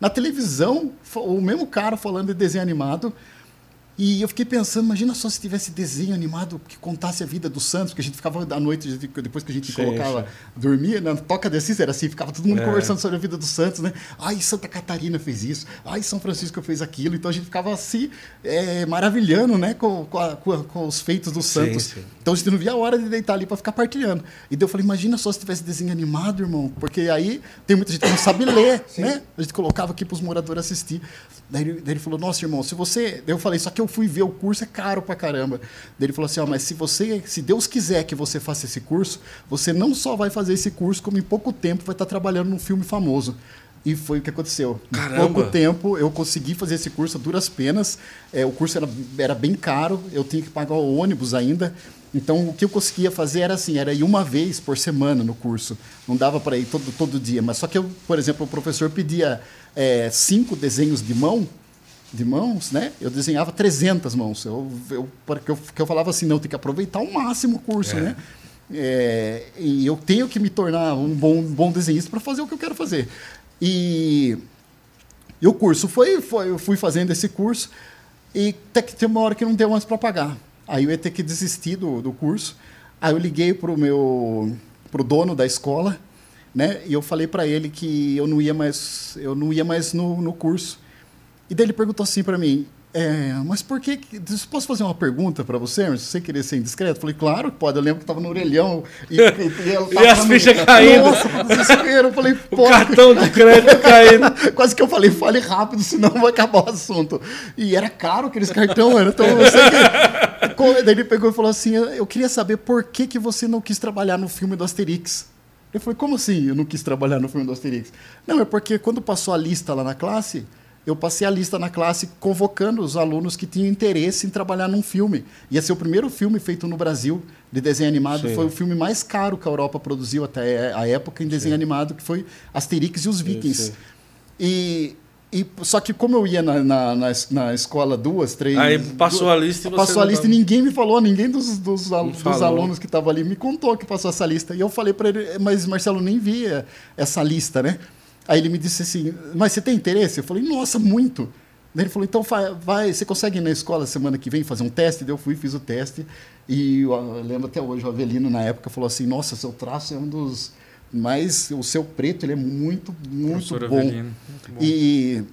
na televisão o mesmo cara falando de desenho animado. E eu fiquei pensando, imagina só se tivesse desenho animado que contasse a vida dos santos, porque a gente ficava à noite, depois que a gente sim, colocava, sim. dormia, na toca de Assis era assim, ficava todo mundo é. conversando sobre a vida dos santos, né? Ai, Santa Catarina fez isso, ai, São Francisco fez aquilo, então a gente ficava assim, é, maravilhando, né, com, com, a, com, a, com, os feitos dos santos. Sim, então a gente não via a hora de deitar ali para ficar partilhando. E daí eu falei, imagina só se tivesse desenho animado, irmão, porque aí tem muita gente que não sabe ler, né? A gente colocava aqui para os moradores assistir. Daí ele, daí ele falou, nossa, irmão, se você. Daí eu falei, só que eu fui ver o curso, é caro pra caramba. Daí ele falou assim, ó, mas se você, se Deus quiser que você faça esse curso, você não só vai fazer esse curso, como em pouco tempo vai estar trabalhando num filme famoso. E foi o que aconteceu. Caramba. Em pouco tempo eu consegui fazer esse curso a duras penas. É, o curso era, era bem caro, eu tinha que pagar o ônibus ainda. Então, o que eu conseguia fazer era assim, era ir uma vez por semana no curso. Não dava para ir todo, todo dia. Mas só que, eu, por exemplo, o professor pedia é, cinco desenhos de mão, de mãos, né? Eu desenhava 300 mãos. Eu, eu, porque, eu, porque eu falava assim, não, tem que aproveitar ao máximo o curso, é. né? É, e eu tenho que me tornar um bom, bom desenhista para fazer o que eu quero fazer. E, e o curso foi, foi, eu fui fazendo esse curso e até que tem uma hora que não deu mais para pagar. Aí eu ia ter que desistir do, do curso. Aí eu liguei para o meu pro dono da escola, né? E eu falei para ele que eu não ia mais eu não ia mais no, no curso. E daí ele perguntou assim para mim: é, mas por que. Posso fazer uma pergunta para você, se você querer ser indiscreto? Eu falei, claro que pode. Eu lembro que estava no orelhão e, e, e, e as fichas caindo. Nossa, desespero. Eu falei, o cartão de crédito caindo. Quase que eu falei, fale rápido, senão vai acabar o assunto. E era caro aqueles cartões, mano. Então eu sei que. Daí ele pegou e falou assim: Eu queria saber por que, que você não quis trabalhar no filme do Asterix. Eu falei, como assim eu não quis trabalhar no filme do Asterix? Não, é porque quando passou a lista lá na classe eu passei a lista na classe convocando os alunos que tinham interesse em trabalhar num filme. Ia ser o primeiro filme feito no Brasil de desenho animado. Sim. Foi o filme mais caro que a Europa produziu até a época em desenho sim. animado, que foi Asterix e os Vikings. Sim, e, e, só que como eu ia na, na, na, na escola duas, três... Aí passou duas, a lista e você Passou a lista tava... e ninguém me falou, ninguém dos, dos, dos alunos que estavam ali me contou que passou essa lista. E eu falei para ele, mas Marcelo, nem via essa lista, né? Aí ele me disse assim, mas você tem interesse? Eu falei, nossa, muito. Daí ele falou, então vai, você consegue ir na escola semana que vem fazer um teste? Daí eu fui, fiz o teste. E eu lembro até hoje, o Avelino na época falou assim, nossa, seu traço é um dos mais... O seu preto, ele é muito, muito bom. Avelino, muito bom. E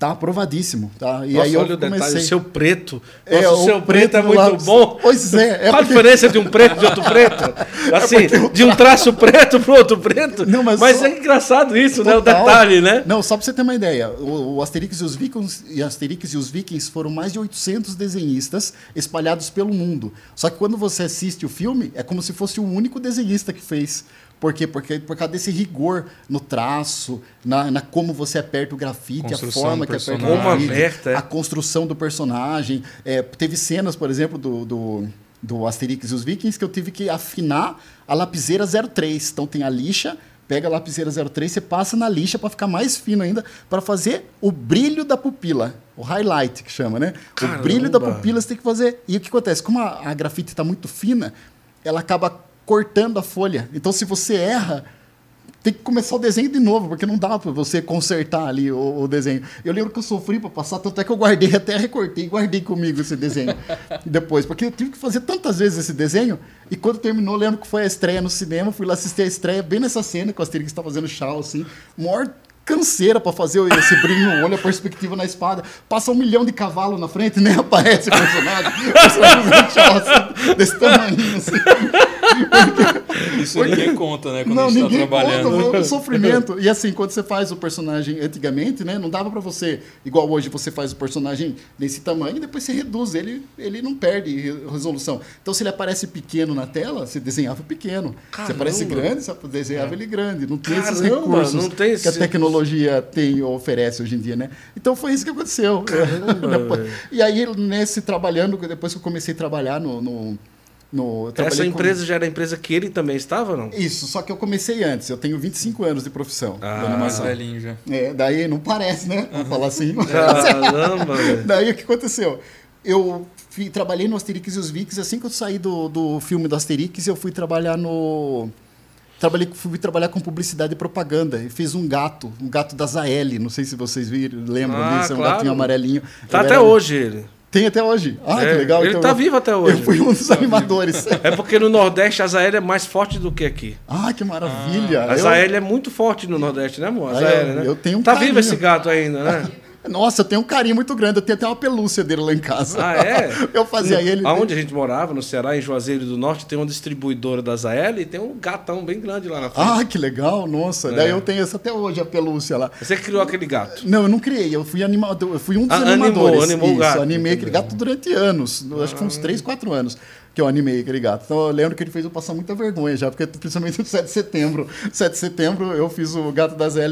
Tá aprovadíssimo, tá? E Nossa, aí eu olha comecei... o detalhe, o seu preto. É, Nossa, é, o seu preto, preto é muito bom. Pois é. é Qual porque... a diferença de um preto e de outro preto? É assim, é de um traço preto para outro preto? Não, mas mas só... é engraçado isso, Total. né? O detalhe, né? Não, só para você ter uma ideia. O, o Asterix e os Vikings e Asterix e os Vikings foram mais de 800 desenhistas espalhados pelo mundo. Só que quando você assiste o filme, é como se fosse o único desenhista que fez. Por quê? Porque por causa desse rigor no traço, na, na como você aperta o grafite, a forma que aperta o grafite, é. a construção do personagem. É, teve cenas, por exemplo, do, do, do Asterix e os Vikings que eu tive que afinar a lapiseira 03. Então tem a lixa, pega a lapiseira 03, você passa na lixa para ficar mais fino ainda, para fazer o brilho da pupila, o highlight que chama, né? Caramba. O brilho da pupila você tem que fazer. E o que acontece? Como a, a grafite está muito fina, ela acaba cortando a folha. Então, se você erra, tem que começar o desenho de novo, porque não dá para você consertar ali o, o, desenho. Eu lembro que eu sofri para passar, tanto é que eu guardei, até recortei, guardei comigo esse desenho depois, porque eu tive que fazer tantas vezes esse desenho, e quando terminou, lembro que foi a estreia no cinema, fui lá assistir a estreia, bem nessa cena que o Asterix está fazendo chau, assim, maior canseira para fazer esse brilho no olho, a perspectiva na espada. Passa um milhão de cavalo na frente, nem aparece o personagem. o personagem assim, desse tamanho, assim. Isso Porque... ninguém conta, né? Quando não, a gente tá trabalhando. Conta o sofrimento. E assim, quando você faz o personagem antigamente, né? Não dava para você, igual hoje, você faz o personagem desse tamanho e depois você reduz ele, ele não perde resolução. Então, se ele aparece pequeno na tela, você desenhava pequeno. Caramba. Se aparece grande, você desenhava é. ele grande. Não tem Caramba, esses recursos não tem esse... que a tecnologia tem oferece hoje em dia, né? Então foi isso que aconteceu. Caramba, e aí, nesse trabalhando, depois que eu comecei a trabalhar no, no no, Essa empresa com... já era a empresa que ele também estava, não? Isso, só que eu comecei antes. Eu tenho 25 anos de profissão. Ah, animação. velhinho já. É, daí não parece, né? Vou falar assim. Caramba! daí o que aconteceu? Eu fui, trabalhei no Asterix e os Vikings. Assim que eu saí do, do filme do Asterix, eu fui trabalhar no... Trabalhei, fui trabalhar com publicidade e propaganda. E fiz um gato, um gato da Zael. Não sei se vocês viram, lembram ah, disso. É um claro. gatinho amarelinho. Tá até era... hoje ele. Tem até hoje. Ah, é, que legal. Ele está então, vivo até hoje. Eu fui um dos tá animadores. É porque no Nordeste a Zael é mais forte do que aqui. Ah, que maravilha. Ah, a Zael é muito forte no Nordeste, né, amor? A Zael, eu, né? Eu tenho um Tá carinho. vivo esse gato ainda, né? Nossa, eu tenho um carinho muito grande. Eu tenho até uma pelúcia dele lá em casa. Ah, é? Eu fazia ele. Aonde a gente morava, no Ceará, em Juazeiro do Norte, tem uma distribuidora da Zael e tem um gatão bem grande lá na frente. Ah, que legal, nossa. É. Daí eu tenho essa até hoje, a pelúcia lá. Você criou aquele gato? Não, eu não criei. Eu fui animador. Eu fui um dos ah, animadores. Animou, animou Isso, o gato. animei aquele gato durante anos. Ah. Acho que uns 3, 4 anos que eu animei aquele gato. Então eu lembro que ele fez eu passar muita vergonha já, porque principalmente no 7 de setembro. 7 de setembro eu fiz o gato da Zé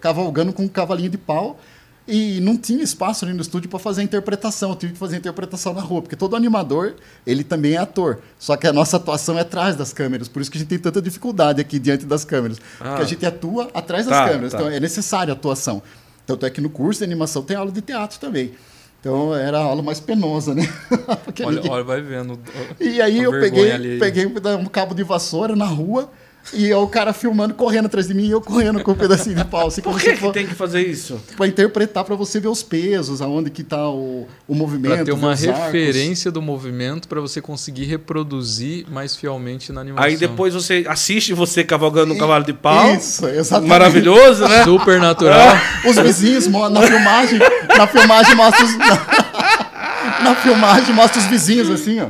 cavalgando com um cavalinho de pau e não tinha espaço ali no estúdio para fazer a interpretação. Eu tive que fazer a interpretação na rua, porque todo animador, ele também é ator. Só que a nossa atuação é atrás das câmeras, por isso que a gente tem tanta dificuldade aqui diante das câmeras. Ah. Porque a gente atua atrás das tá, câmeras, tá. então é necessária a atuação. Tanto é que no curso de animação tem aula de teatro também. Então era a aula mais penosa, né? olha, ninguém... olha, vai vendo. E aí eu peguei, peguei um cabo de vassoura na rua e o cara filmando, correndo atrás de mim e eu correndo com um pedacinho de pau. Assim, Por que, for... que tem que fazer isso? Para interpretar, para você ver os pesos, aonde que tá o, o movimento. Para ter uma referência arcos. do movimento para você conseguir reproduzir mais fielmente na animação. Aí depois você assiste você cavalgando um cavalo de pau. Isso, exatamente. Maravilhoso, né? Super natural. os vizinhos na filmagem, na filmagem mostra os, na, na filmagem mostra os vizinhos assim, ó.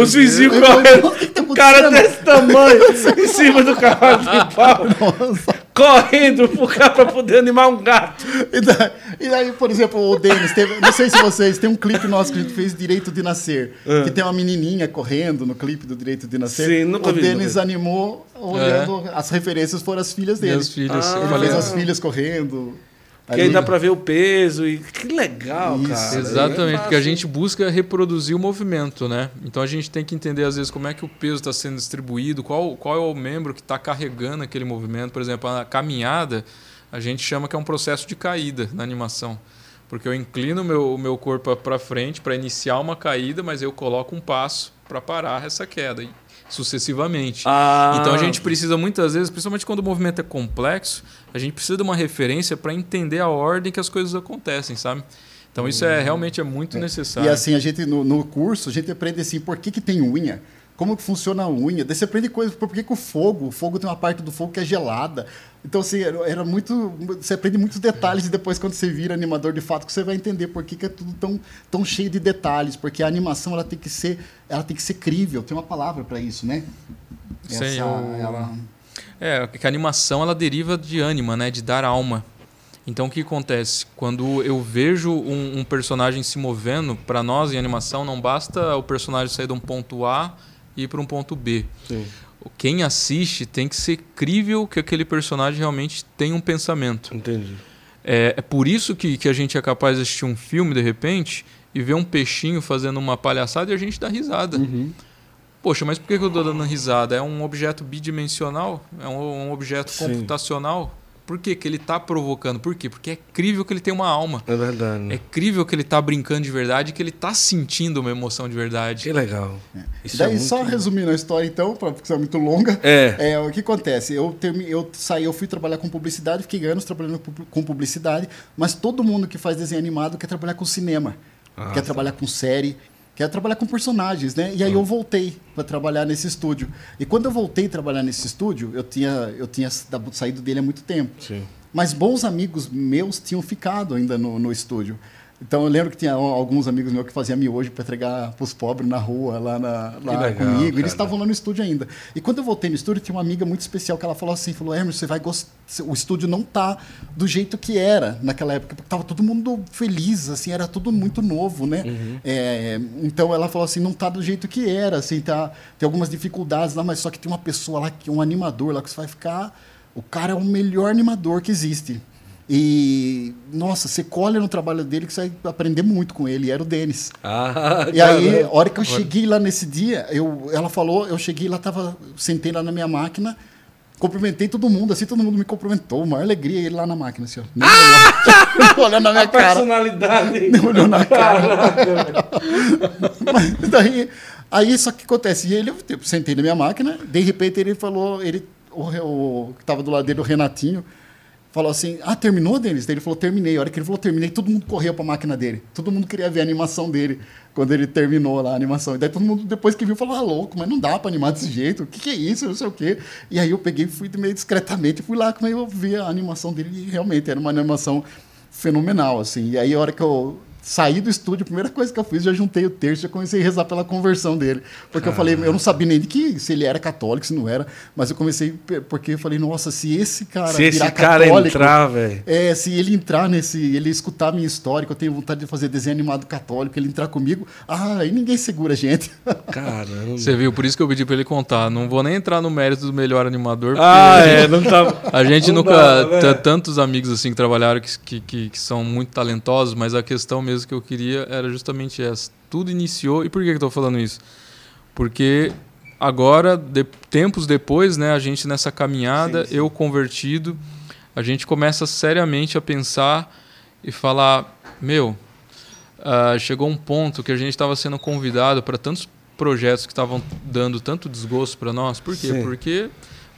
Os vizinhos correndo. Tá o cara desse tamanho em cima do cavalo de pau. Nossa. Correndo para poder animar um gato. E daí, e daí por exemplo, o Denis, teve, não sei se vocês, tem um clipe nosso que a gente fez Direito de Nascer, ah. que tem uma menininha correndo no clipe do Direito de Nascer. Sim, nunca o vi, Denis animou olhando, é. as referências foram as filhas dele. As filhas. Ah, ele fez as filhas correndo. Que aí dá para ver o peso e que legal, Isso, cara. Exatamente, é porque a gente busca reproduzir o movimento, né? Então a gente tem que entender às vezes como é que o peso está sendo distribuído, qual, qual é o membro que está carregando aquele movimento. Por exemplo, a caminhada, a gente chama que é um processo de caída na animação. Porque eu inclino o meu, meu corpo para frente para iniciar uma caída, mas eu coloco um passo para parar essa queda. E sucessivamente. Ah. Então a gente precisa muitas vezes, principalmente quando o movimento é complexo, a gente precisa de uma referência para entender a ordem que as coisas acontecem, sabe? Então isso é realmente é muito é. necessário. E assim, a gente no, no, curso, a gente aprende assim, por que, que tem unha? Como que funciona a unha? Daí você aprende coisas, por que, que o fogo, o fogo tem uma parte do fogo que é gelada. Então, assim, era muito. Você aprende muitos detalhes e depois, quando você vira animador de fato, você vai entender por que, que é tudo tão, tão cheio de detalhes. Porque a animação ela tem que ser, ela tem que ser crível. Tem uma palavra para isso, né? Essa, Sim, eu... ela... É, que a animação ela deriva de ânima, né? De dar alma. Então o que acontece? Quando eu vejo um, um personagem se movendo, para nós em animação não basta o personagem sair de um ponto A e ir para um ponto B. Sim quem assiste tem que ser crível que aquele personagem realmente tem um pensamento. Entendi. É, é por isso que, que a gente é capaz de assistir um filme de repente e ver um peixinho fazendo uma palhaçada e a gente dá risada. Uhum. Poxa, mas por que eu estou dando risada? É um objeto bidimensional? É um, um objeto Sim. computacional? Por que, que ele está provocando? Por quê? Porque é crível que ele tem uma alma. É verdade. Né? É crível que ele está brincando de verdade, que ele está sentindo uma emoção de verdade. Que legal. É. Isso Daí, é só resumindo a história, então, porque é muito longa. É. é. O que acontece? Eu, termi, eu saí, eu fui trabalhar com publicidade, fiquei anos trabalhando com publicidade, mas todo mundo que faz desenho animado quer trabalhar com cinema, ah, quer tá. trabalhar com série, que é trabalhar com personagens, né? E aí eu voltei para trabalhar nesse estúdio. E quando eu voltei a trabalhar nesse estúdio, eu tinha, eu tinha saído dele há muito tempo. Sim. Mas bons amigos meus tinham ficado ainda no, no estúdio. Então eu lembro que tinha alguns amigos meus que faziam miojo para entregar para os pobres na rua, lá, na, lá legal, comigo. Cara. Eles estavam lá no estúdio ainda. E quando eu voltei no estúdio, tinha uma amiga muito especial que ela falou assim: falou, Hermes, você vai gostar. O estúdio não tá do jeito que era naquela época, porque tava todo mundo feliz, assim, era tudo muito novo, né? Uhum. É, então ela falou assim: não tá do jeito que era, assim, tá, tem algumas dificuldades lá, mas só que tem uma pessoa lá, que um animador lá, que você vai ficar. O cara é o melhor animador que existe. E, nossa, você colhe no trabalho dele que você vai aprender muito com ele. E era o Denis. Ah, e aí, a hora que eu cheguei lá nesse dia, eu, ela falou, eu cheguei lá, tava, sentei lá na minha máquina, cumprimentei todo mundo, assim, todo mundo me cumprimentou. Maior alegria ele lá na máquina, assim, ó. Nem ah! olhando na minha a cara. personalidade. Nem olhou na cara. Mas daí, aí, só que acontece, e ele, eu tipo, sentei na minha máquina, de repente ele falou, ele, o que estava do lado dele, o Renatinho, falou assim: Ah, terminou, Denis? Ele falou: Terminei. A hora que ele falou: Terminei, todo mundo correu para a máquina dele. Todo mundo queria ver a animação dele quando ele terminou lá a animação. E daí todo mundo, depois que viu, falou: Ah, louco, mas não dá para animar desse jeito. O que, que é isso? Não sei o quê. E aí eu peguei, fui meio discretamente, fui lá, como eu vi a animação dele e realmente era uma animação fenomenal, assim. E aí a hora que eu saí do estúdio, a primeira coisa que eu fiz, já juntei o terço e comecei a rezar pela conversão dele. Porque ah. eu falei, eu não sabia nem de que se ele era católico, se não era, mas eu comecei porque eu falei, nossa, se esse cara se virar esse cara católico, entrar, velho. É, se ele entrar nesse, ele escutar a minha história, que eu tenho vontade de fazer desenho animado católico, ele entrar comigo, ah, aí ninguém segura a gente. Caramba. Você viu, por isso que eu pedi para ele contar. Não vou nem entrar no mérito do melhor animador, ah, é, não tá. A gente não nunca. Dá, tantos amigos assim que trabalharam que, que, que são muito talentosos, mas a questão mesmo que eu queria era justamente essa. Tudo iniciou. E por que, eu estou falando isso? Porque agora, de, tempos depois, né, a gente nessa caminhada, sim, sim. eu convertido, a gente começa seriamente a pensar e falar: meu, uh, chegou um ponto que a gente estava sendo convidado para tantos projetos que estavam dando tanto desgosto para nós. Por quê? Sim. Porque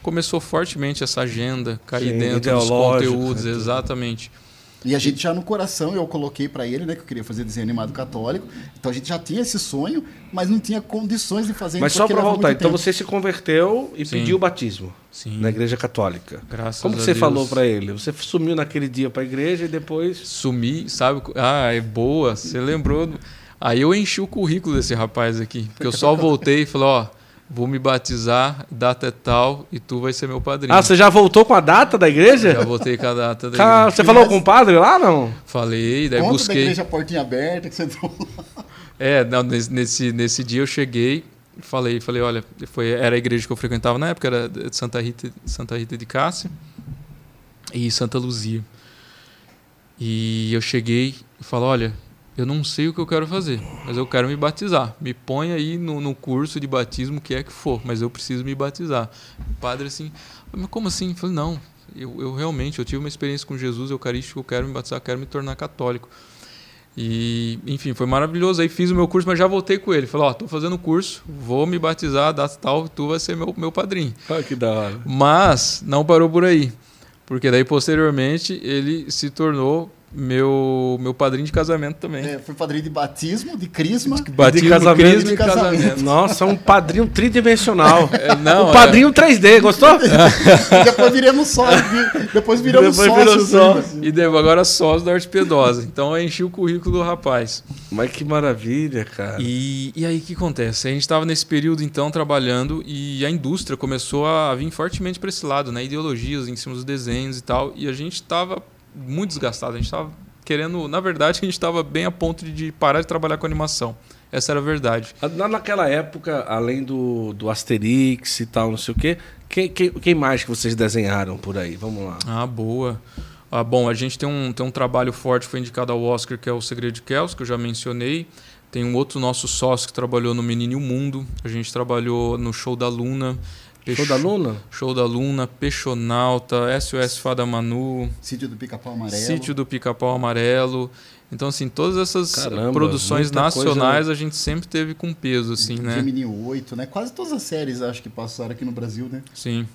começou fortemente essa agenda cair dentro dos conteúdos, exatamente. E a gente já no coração, eu coloquei para ele, né, que eu queria fazer desenho animado católico. Então a gente já tinha esse sonho, mas não tinha condições de fazer Mas só para voltar, então você se converteu e Sim. pediu o batismo Sim. na igreja católica. Graças Como a você Deus. falou para ele? Você sumiu naquele dia para a igreja e depois sumi, sabe? Ah, é boa, você lembrou. Aí eu enchi o currículo desse rapaz aqui, porque eu só voltei e falei, ó, vou me batizar, data é tal, e tu vai ser meu padrinho. Ah, você já voltou com a data da igreja? Já voltei com a data da igreja. Você falou com o padre lá, não? Falei, daí Conta busquei... da igreja portinha aberta que você entrou lá. É, não, nesse, nesse dia eu cheguei, falei, falei, olha, foi, era a igreja que eu frequentava na época, era de Santa Rita, Santa Rita de Cássia e Santa Luzia. E eu cheguei e falei, olha, eu não sei o que eu quero fazer, mas eu quero me batizar. Me põe aí no, no curso de batismo, que é que for, mas eu preciso me batizar. O padre assim, mas como assim? Eu falei, não, eu, eu realmente, eu tive uma experiência com Jesus eucarístico, eu quero me batizar, quero me tornar católico. E, enfim, foi maravilhoso. Aí fiz o meu curso, mas já voltei com ele. Falei, ó, oh, tô fazendo o curso, vou me batizar, data tal, tu vai ser meu, meu padrinho. Ah, que da hora. Mas não parou por aí. Porque daí, posteriormente, ele se tornou meu, meu padrinho de casamento também. É, foi padrinho de batismo, de crisma, batismo, de casamento, crisma e casamento. casamento. Nossa, um padrinho tridimensional. É, não, um padrinho é... 3D, gostou? depois viremos sócios. Depois viramos depois sócios. E devo, agora sócios da Ortopedosa. Então eu enchi o currículo do rapaz. Mas que maravilha, cara. E, e aí o que acontece? A gente estava nesse período então trabalhando e a indústria começou a vir fortemente para esse lado, né? Ideologias em cima dos desenhos e tal. E a gente estava muito desgastado. A gente estava querendo, na verdade, a gente estava bem a ponto de parar de trabalhar com animação. Essa era a verdade. Naquela época, além do, do Asterix e tal, não sei o quê, quem, quem, quem mais que vocês desenharam por aí? Vamos lá. Ah, boa. Ah, bom, a gente tem um, tem um trabalho forte, foi indicado ao Oscar, que é o Segredo de Kells, que eu já mencionei. Tem um outro nosso sócio que trabalhou no Menino e o Mundo. A gente trabalhou no Show da Luna. Show da Luna? Show da Luna, Peixonauta, SOS Fada Manu. Sítio do Pica-Pau Amarelo. Sítio do Pica-Pau Amarelo. Então, assim, todas essas Caramba, produções nacionais coisa... a gente sempre teve com peso, assim, né? Gemini 8, né? Quase todas as séries acho que passaram aqui no Brasil, né? Sim.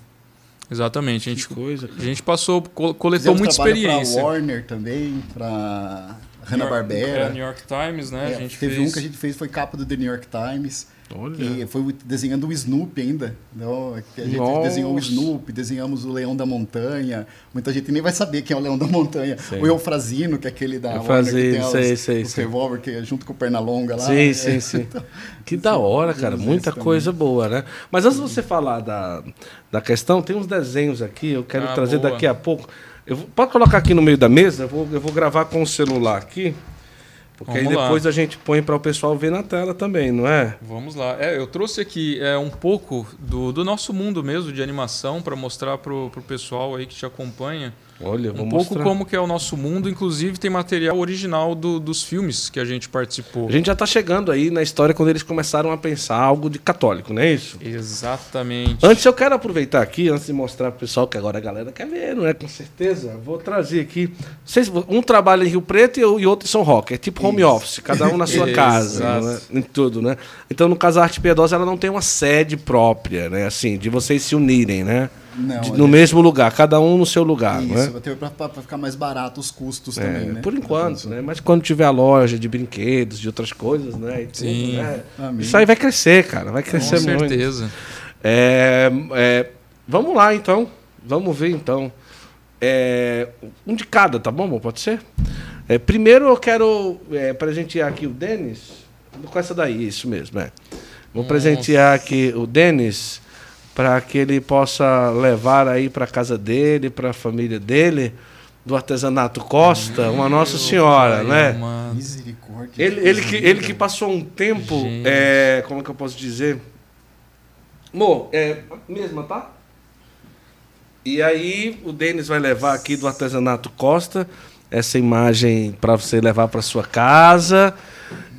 Exatamente. A gente, coisa, a gente passou, coletou Fizemos muita experiência. Pra Warner também, para Hanna-Barbera. New York Times, né? É, a gente teve fez... um que a gente fez, foi capa do The New York Times. Olha. E foi desenhando o Snoopy ainda. Então, a gente Nossa. desenhou o Snoopy, desenhamos o Leão da Montanha. Muita gente nem vai saber quem é o Leão da Montanha. Sim. O Eufrazino, que é aquele da Warner, que tem sei, os, sei, os sei. revólver, que é junto com o Pernalonga lá. Sim, é. sim, sim. Então, que da hora, cara. Muita coisa também. boa, né? Mas antes de você falar da, da questão, tem uns desenhos aqui, eu quero ah, trazer boa. daqui a pouco. Eu, pode colocar aqui no meio da mesa? Eu vou, eu vou gravar com o celular aqui. Porque Vamos aí depois lá. a gente põe para o pessoal ver na tela também, não é? Vamos lá. É, eu trouxe aqui é, um pouco do, do nosso mundo mesmo de animação para mostrar para o pessoal aí que te acompanha Olha, um pouco mostrar. como que é o nosso mundo, inclusive tem material original do, dos filmes que a gente participou. A gente já está chegando aí na história quando eles começaram a pensar algo de católico, não é isso? Exatamente. Antes eu quero aproveitar aqui, antes de mostrar para o pessoal que agora a galera quer ver, não é? Com certeza. Vou trazer aqui. Vocês, um trabalha em Rio Preto e outro em São Roque. É tipo home isso. office, cada um na sua casa, né? em tudo, né? Então no caso a Arte Piedosa ela não tem uma sede própria, né? Assim, de vocês se unirem, né? Não, de, no mesmo lugar, cada um no seu lugar. Isso, né? para ficar mais barato os custos é, também, né? Por enquanto, né? Mas quando tiver a loja de brinquedos, de outras coisas, né? Sim. Tudo, né? Isso aí vai crescer, cara. Vai crescer Com muito. Com certeza. É, é, vamos lá, então. Vamos ver, então. É, um de cada, tá bom? Pode ser? É, primeiro eu quero é, presentear aqui o Denis. Com essa daí, isso mesmo. É. Vou Nossa. presentear aqui o Denis para que ele possa levar aí para casa dele, para a família dele, do artesanato Costa, uma Nossa Senhora, né? Uma... Misericórdia. Ele, ele, que, ele que passou um tempo, é, como é que eu posso dizer? Mo, é mesma, tá? E aí o Denis vai levar aqui do artesanato Costa essa imagem para você levar para sua casa.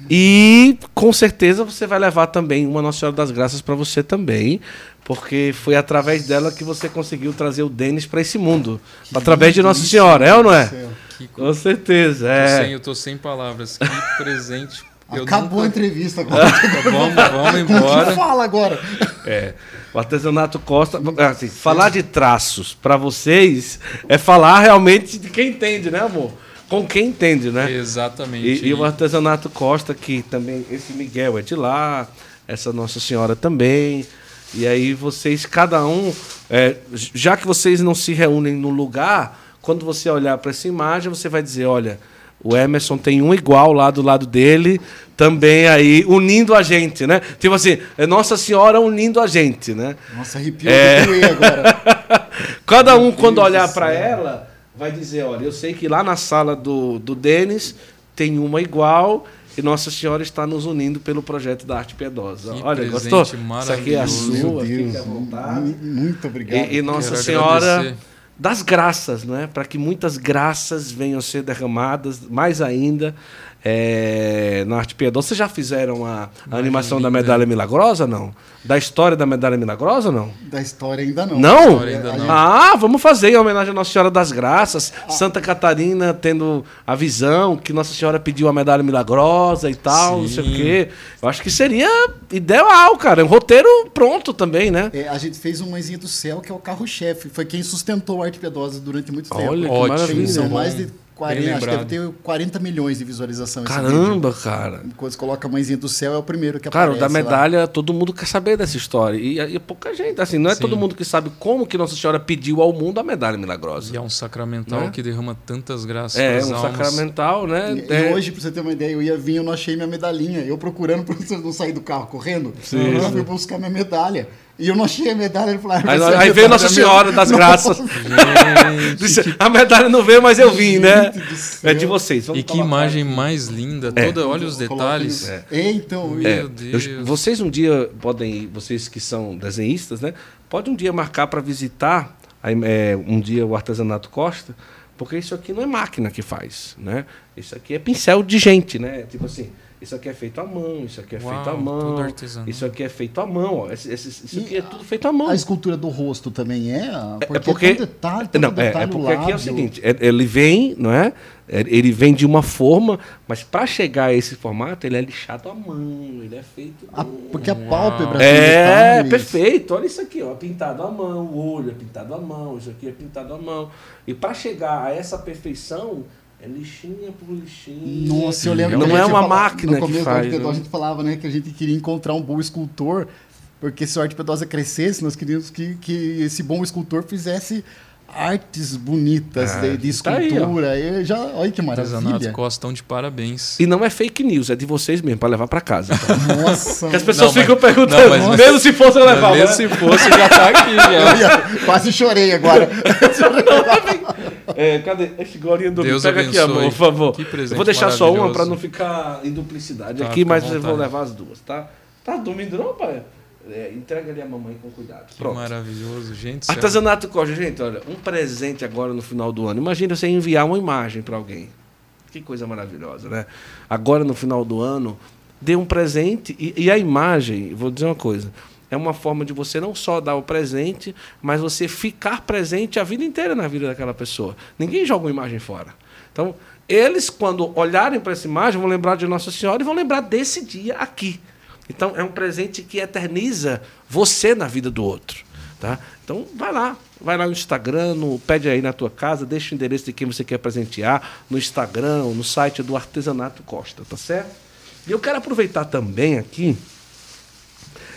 E com certeza você vai levar também uma Nossa Senhora das Graças para você também, porque foi através dela que você conseguiu trazer o Denis para esse mundo, que através de Nossa Senhora, é ou não é? Que... Com certeza, é. Tô sem, eu tô sem palavras. Que presente Acabou nunca... a entrevista agora. vamos, vamos embora. que fala agora? É. O artesanato Costa. Assim, falar de traços para vocês é falar realmente de quem entende, né, amor? Com quem entende, né? Exatamente. E, e o artesanato Costa, que também. Esse Miguel é de lá, essa Nossa Senhora também. E aí vocês, cada um. É, já que vocês não se reúnem no lugar, quando você olhar para essa imagem, você vai dizer: olha o Emerson tem um igual lá do lado dele, também aí unindo a gente, né? Tipo assim, é Nossa Senhora unindo a gente, né? Nossa, arrepiou é... agora. Cada um, quando olhar para ela, vai dizer: olha, eu sei que lá na sala do, do Denis tem uma igual e Nossa Senhora está nos unindo pelo projeto da Arte Piedosa. Que Olha, gostou? Isso aqui é a sua, fique à vontade. Muito obrigado. E, e Nossa Quero Senhora. Agradecer das graças, né? para que muitas graças venham a ser derramadas, mais ainda, é, na arte piedosa. Vocês já fizeram a, a animação da Medalha Milagrosa, não? Da história da Medalha Milagrosa, não? Da história ainda não. Não? Ainda não. Ah, vamos fazer em homenagem à Nossa Senhora das Graças. Ah. Santa Catarina tendo a visão que Nossa Senhora pediu a Medalha Milagrosa e tal, Sim. não sei o quê. Eu acho que seria ideal, cara. Um roteiro pronto também, né? É, a gente fez um Mãezinha do Céu, que é o carro-chefe. Foi quem sustentou a arte piedosa durante muito tempo. Olha, que maravilha. São mais de 40, acho que deve ter 40 milhões de visualização. Caramba, cara. Quando você coloca a Mãezinha do Céu, é o primeiro que cara, aparece. Cara, da medalha, lá. todo mundo quer saber dessa história. E, e pouca gente, assim, não é Sim. todo mundo que sabe como que Nossa Senhora pediu ao mundo a medalha milagrosa. E é um sacramental né? que derrama tantas graças. É, um almas. sacramental, né? E, é. e, hoje, pra você ter uma ideia, eu ia vir, eu não achei minha medalhinha. Eu procurando pra não sair do carro correndo, Sim. eu fui buscar minha medalha. E eu não achei a medalha, ele falou... Ah, aí, aí veio Nossa Senhora das Graças. Gente, a medalha não veio, mas eu vim, né? É de vocês. Vamos e que imagem mais linda, é. toda, olha os detalhes. É. então, meu é. Deus. Eu, vocês um dia podem, vocês que são desenhistas, né? Pode um dia marcar para visitar é, um dia o artesanato Costa, porque isso aqui não é máquina que faz, né? Isso aqui é pincel de gente, né? Tipo assim, isso aqui é feito à mão, isso aqui é Uau, feito à mão. Isso aqui é feito à mão, ó. Esse, esse, isso aqui é tudo feito à mão. A escultura do rosto também é? Porque é porque, tem detalhe, tem não, detalhe é, é porque aqui é o seguinte, é, ele vem, não é? é? Ele vem de uma forma, mas para chegar a esse formato, ele é lixado à mão, ele é feito. A, porque a pálpebra É, perfeito. Olha isso aqui, ó, pintado à mão, o olho é pintado à mão, isso aqui é pintado à mão. E para chegar a essa perfeição, é lixinha por lixinha. Nossa, eu lembro. Não é uma fala, máquina no começo que faz. Do a gente falava né, que a gente queria encontrar um bom escultor, porque se a arte pedosa crescesse, nós queríamos que, que esse bom escultor fizesse artes bonitas é, de, de, escultura. Tá aí, já, olha que maravilha. Artesanato Costão de parabéns. E não é fake news, é de vocês mesmo, para levar para casa. Nossa. que as pessoas não, ficam mas, perguntando, não, mas, mesmo se fosse eu levar. Mesmo né? se fosse, já tá aqui. Já. quase chorei agora. é, cadê? Esse golinho do Deus Pega abençoe. aqui, amor, por favor. Que presente eu vou deixar só uma para não ficar em duplicidade tá, aqui, mas vocês vão levar as duas, tá? Tá dormindo não, pai? É, entrega ali a mamãe com cuidado. Que Pronto. maravilhoso, gente. Artesanato Costa, gente, olha, um presente agora no final do ano. Imagina você enviar uma imagem para alguém. Que coisa maravilhosa, né? Agora no final do ano, dê um presente e, e, a imagem, vou dizer uma coisa, é uma forma de você não só dar o presente, mas você ficar presente a vida inteira na vida daquela pessoa. Ninguém joga uma imagem fora. Então, eles, quando olharem para essa imagem, vão lembrar de Nossa Senhora e vão lembrar desse dia aqui. Então, é um presente que eterniza você na vida do outro. Tá? Então, vai lá. Vai lá no Instagram, no, pede aí na tua casa, deixa o endereço de quem você quer presentear, no Instagram, no site do Artesanato Costa, tá certo? E eu quero aproveitar também aqui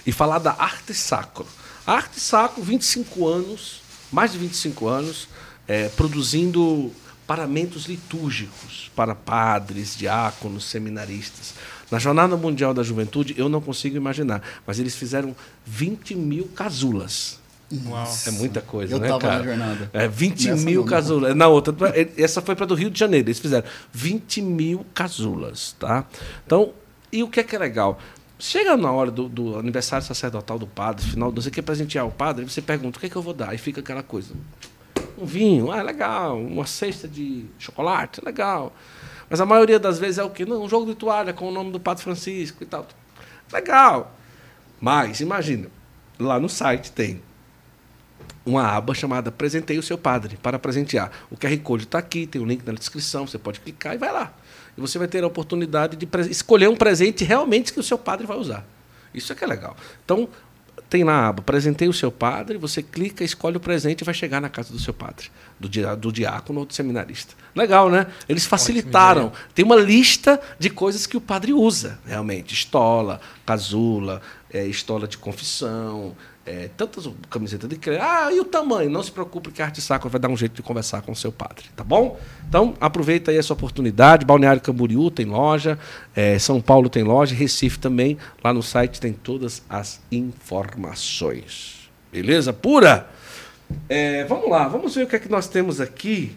e falar da Arte Sacro. A Arte Sacro, 25 anos, mais de 25 anos, é, produzindo paramentos litúrgicos para padres, diáconos, seminaristas. Na Jornada Mundial da Juventude, eu não consigo imaginar, mas eles fizeram 20 mil casulas. Uau. É muita coisa, eu né, tava cara? na jornada. É 20 Nessa mil casulas. Na outra, essa foi para do Rio de Janeiro. Eles fizeram 20 mil casulas, tá? Então, e o que é que é legal? Chega na hora do, do aniversário sacerdotal do padre, final, você quer presentear o padre, você pergunta o que, é que eu vou dar, e fica aquela coisa. Um vinho, ah, legal. Uma cesta de chocolate, legal. Mas a maioria das vezes é o quê? Não, um jogo de toalha com o nome do Padre Francisco e tal. Legal. Mas, imagina, lá no site tem uma aba chamada Presentei o seu padre para presentear. O QR Code está aqui, tem o um link na descrição, você pode clicar e vai lá. E você vai ter a oportunidade de escolher um presente realmente que o seu padre vai usar. Isso é que é legal. Então, tem lá a aba Presentei o seu padre, você clica, escolhe o presente e vai chegar na casa do seu padre, do, di do diácono ou do seminarista. Legal, né? Eles facilitaram. Tem uma lista de coisas que o padre usa, realmente. Estola, casula, é, estola de confissão, é, tantas camisetas de crente. Ah, e o tamanho? Não se preocupe que a Arte Sacra vai dar um jeito de conversar com o seu padre, tá bom? Então, aproveita aí essa oportunidade. Balneário Camboriú tem loja, é, São Paulo tem loja, Recife também. Lá no site tem todas as informações. Beleza? Pura? É, vamos lá, vamos ver o que é que nós temos aqui.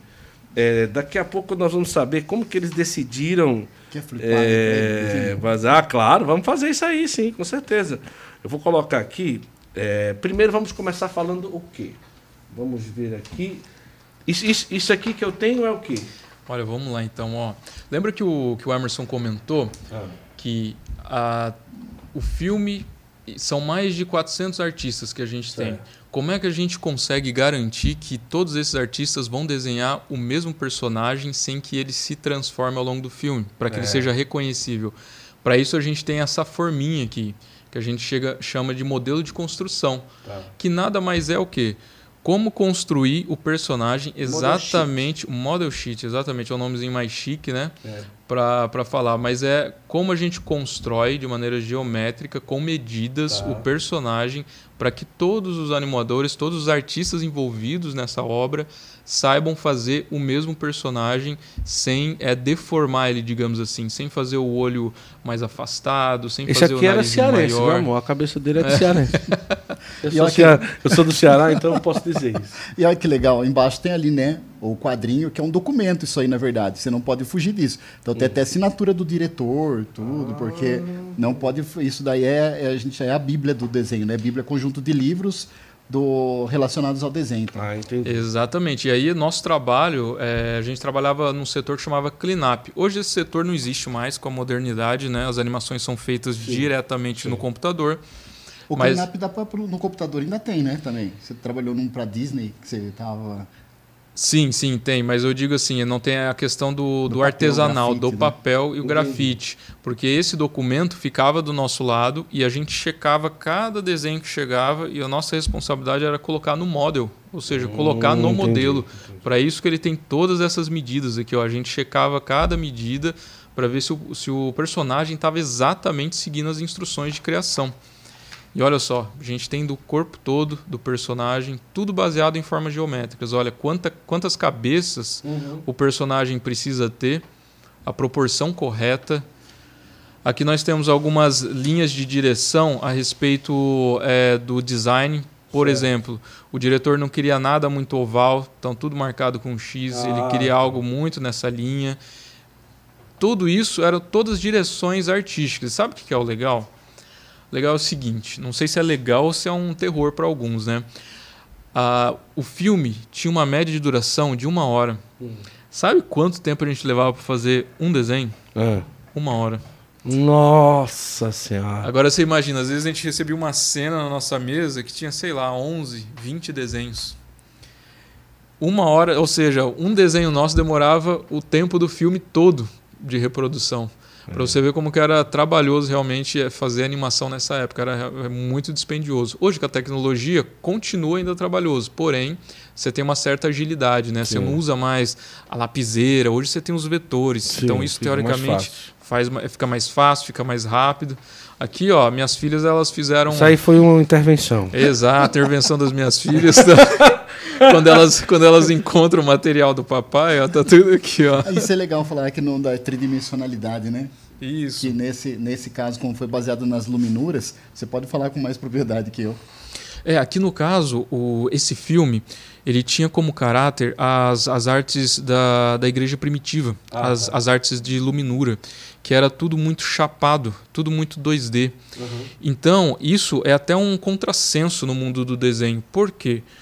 É, daqui a pouco nós vamos saber como que eles decidiram. Quer flipar? É, mas, ah, claro, vamos fazer isso aí, sim, com certeza. Eu vou colocar aqui é, primeiro vamos começar falando o quê? Vamos ver aqui. Isso, isso, isso, aqui que eu tenho é o quê? Olha, vamos lá então. Ó. Lembra que o, que o Emerson comentou ah. que a, o filme são mais de 400 artistas que a gente certo. tem. Como é que a gente consegue garantir que todos esses artistas vão desenhar o mesmo personagem sem que ele se transforme ao longo do filme, para que é. ele seja reconhecível? Para isso a gente tem essa forminha aqui que a gente chega, chama de modelo de construção, tá. que nada mais é o que como construir o personagem exatamente, o model sheet, exatamente, é o um nomezinho mais chique, né? É. Para falar, mas é como a gente constrói de maneira geométrica, com medidas, tá. o personagem, para que todos os animadores, todos os artistas envolvidos nessa obra saibam fazer o mesmo personagem sem é, deformar ele, digamos assim, sem fazer o olho mais afastado, sem Esse fazer aqui o nariz cearense, maior. Amor, a cabeça dele é de é. cearense. Eu sou, que... eu sou, do Ceará, então eu posso dizer isso. E olha que legal, embaixo tem ali, né, o quadrinho, que é um documento isso aí, na verdade. Você não pode fugir disso. Então tem até assinatura do diretor, tudo, ah. porque não pode. Isso daí é, é, a gente é a Bíblia do desenho, né? Bíblia é conjunto de livros do relacionados ao desenho. Então. Ah, entendi. Exatamente. E aí, nosso trabalho, é, a gente trabalhava num setor que chamava cleanup. Hoje esse setor não existe mais com a modernidade, né? As animações são feitas Sim. diretamente Sim. no computador. O mas... cleanup dá pra, no computador ainda tem, né? Também. Você trabalhou num para Disney que você estava Sim, sim, tem, mas eu digo assim, não tem a questão do, do, do artesanal, grafite, do né? papel e o grafite, porque esse documento ficava do nosso lado e a gente checava cada desenho que chegava e a nossa responsabilidade era colocar no model, ou seja, colocar hum, no entendi, modelo. Para isso que ele tem todas essas medidas aqui, ó, a gente checava cada medida para ver se o, se o personagem estava exatamente seguindo as instruções de criação. E olha só, a gente tem do corpo todo do personagem, tudo baseado em formas geométricas. Olha quanta, quantas cabeças uhum. o personagem precisa ter, a proporção correta. Aqui nós temos algumas linhas de direção a respeito é, do design. Por certo. exemplo, o diretor não queria nada muito oval, então tudo marcado com X, ah, ele queria algo muito nessa linha. Tudo isso eram todas direções artísticas. Sabe o que é o legal? Legal é o seguinte: não sei se é legal ou se é um terror para alguns, né? Ah, o filme tinha uma média de duração de uma hora. Hum. Sabe quanto tempo a gente levava para fazer um desenho? É. Uma hora. Nossa Senhora. Agora você imagina, às vezes a gente recebia uma cena na nossa mesa que tinha, sei lá, 11, 20 desenhos. Uma hora, ou seja, um desenho nosso demorava o tempo do filme todo de reprodução. Para você ver como que era trabalhoso realmente é, fazer animação nessa época, era é, muito dispendioso. Hoje com a tecnologia continua ainda trabalhoso, porém você tem uma certa agilidade, né? Sim. Você não usa mais a lapiseira, hoje você tem os vetores. Sim, então isso teoricamente faz fica mais fácil, fica mais rápido. Aqui, ó, minhas filhas elas fizeram Isso aí foi uma intervenção. Exato, intervenção das minhas filhas. quando, elas, quando elas encontram o material do papai, ó, tá tudo aqui, ó. Isso é legal falar que não dá tridimensionalidade, né? Isso. Que nesse, nesse caso, como foi baseado nas luminuras, você pode falar com mais propriedade que eu. É, aqui no caso, o, esse filme, ele tinha como caráter as, as artes da, da igreja primitiva, ah, as, tá. as artes de luminura, que era tudo muito chapado, tudo muito 2D. Uhum. Então, isso é até um contrassenso no mundo do desenho. Por quê? Porque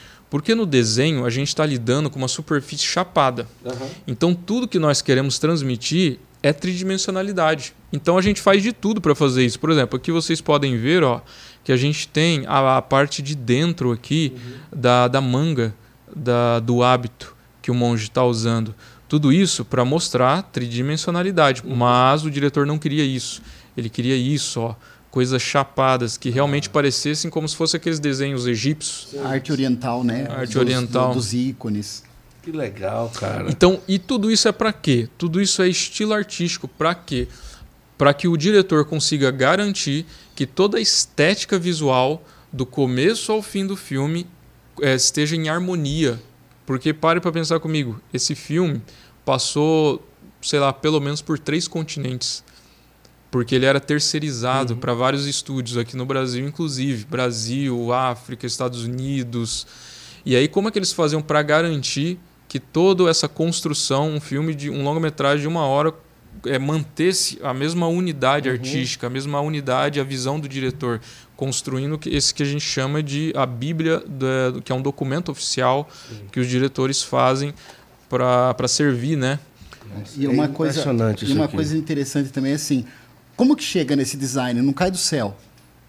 no desenho a gente está lidando com uma superfície chapada. Uhum. Então, tudo que nós queremos transmitir é tridimensionalidade. Então, a gente faz de tudo para fazer isso. Por exemplo, aqui vocês podem ver, ó, que a gente tem a, a parte de dentro aqui uhum. da, da manga da, do hábito que o monge está usando. Tudo isso para mostrar tridimensionalidade, uhum. mas o diretor não queria isso. Ele queria isso, ó, coisas chapadas que realmente ah. parecessem como se fossem aqueles desenhos egípcios. Arte oriental, né? Arte dos, oriental. dos ícones. Que legal, cara. Então, e tudo isso é para quê? Tudo isso é estilo artístico para quê? Para que o diretor consiga garantir que toda a estética visual, do começo ao fim do filme, é, esteja em harmonia. Porque pare para pensar comigo, esse filme passou, sei lá, pelo menos por três continentes. Porque ele era terceirizado uhum. para vários estúdios aqui no Brasil, inclusive Brasil, África, Estados Unidos. E aí como é que eles faziam para garantir que toda essa construção, um filme de um longa-metragem de uma hora é, manter-se a mesma unidade uhum. artística, a mesma unidade, a visão do diretor, construindo esse que a gente chama de a Bíblia, da, que é um documento oficial Sim. que os diretores fazem para servir, né? e uma, é coisa, e uma coisa interessante também é assim, como que chega nesse design? Não cai do céu,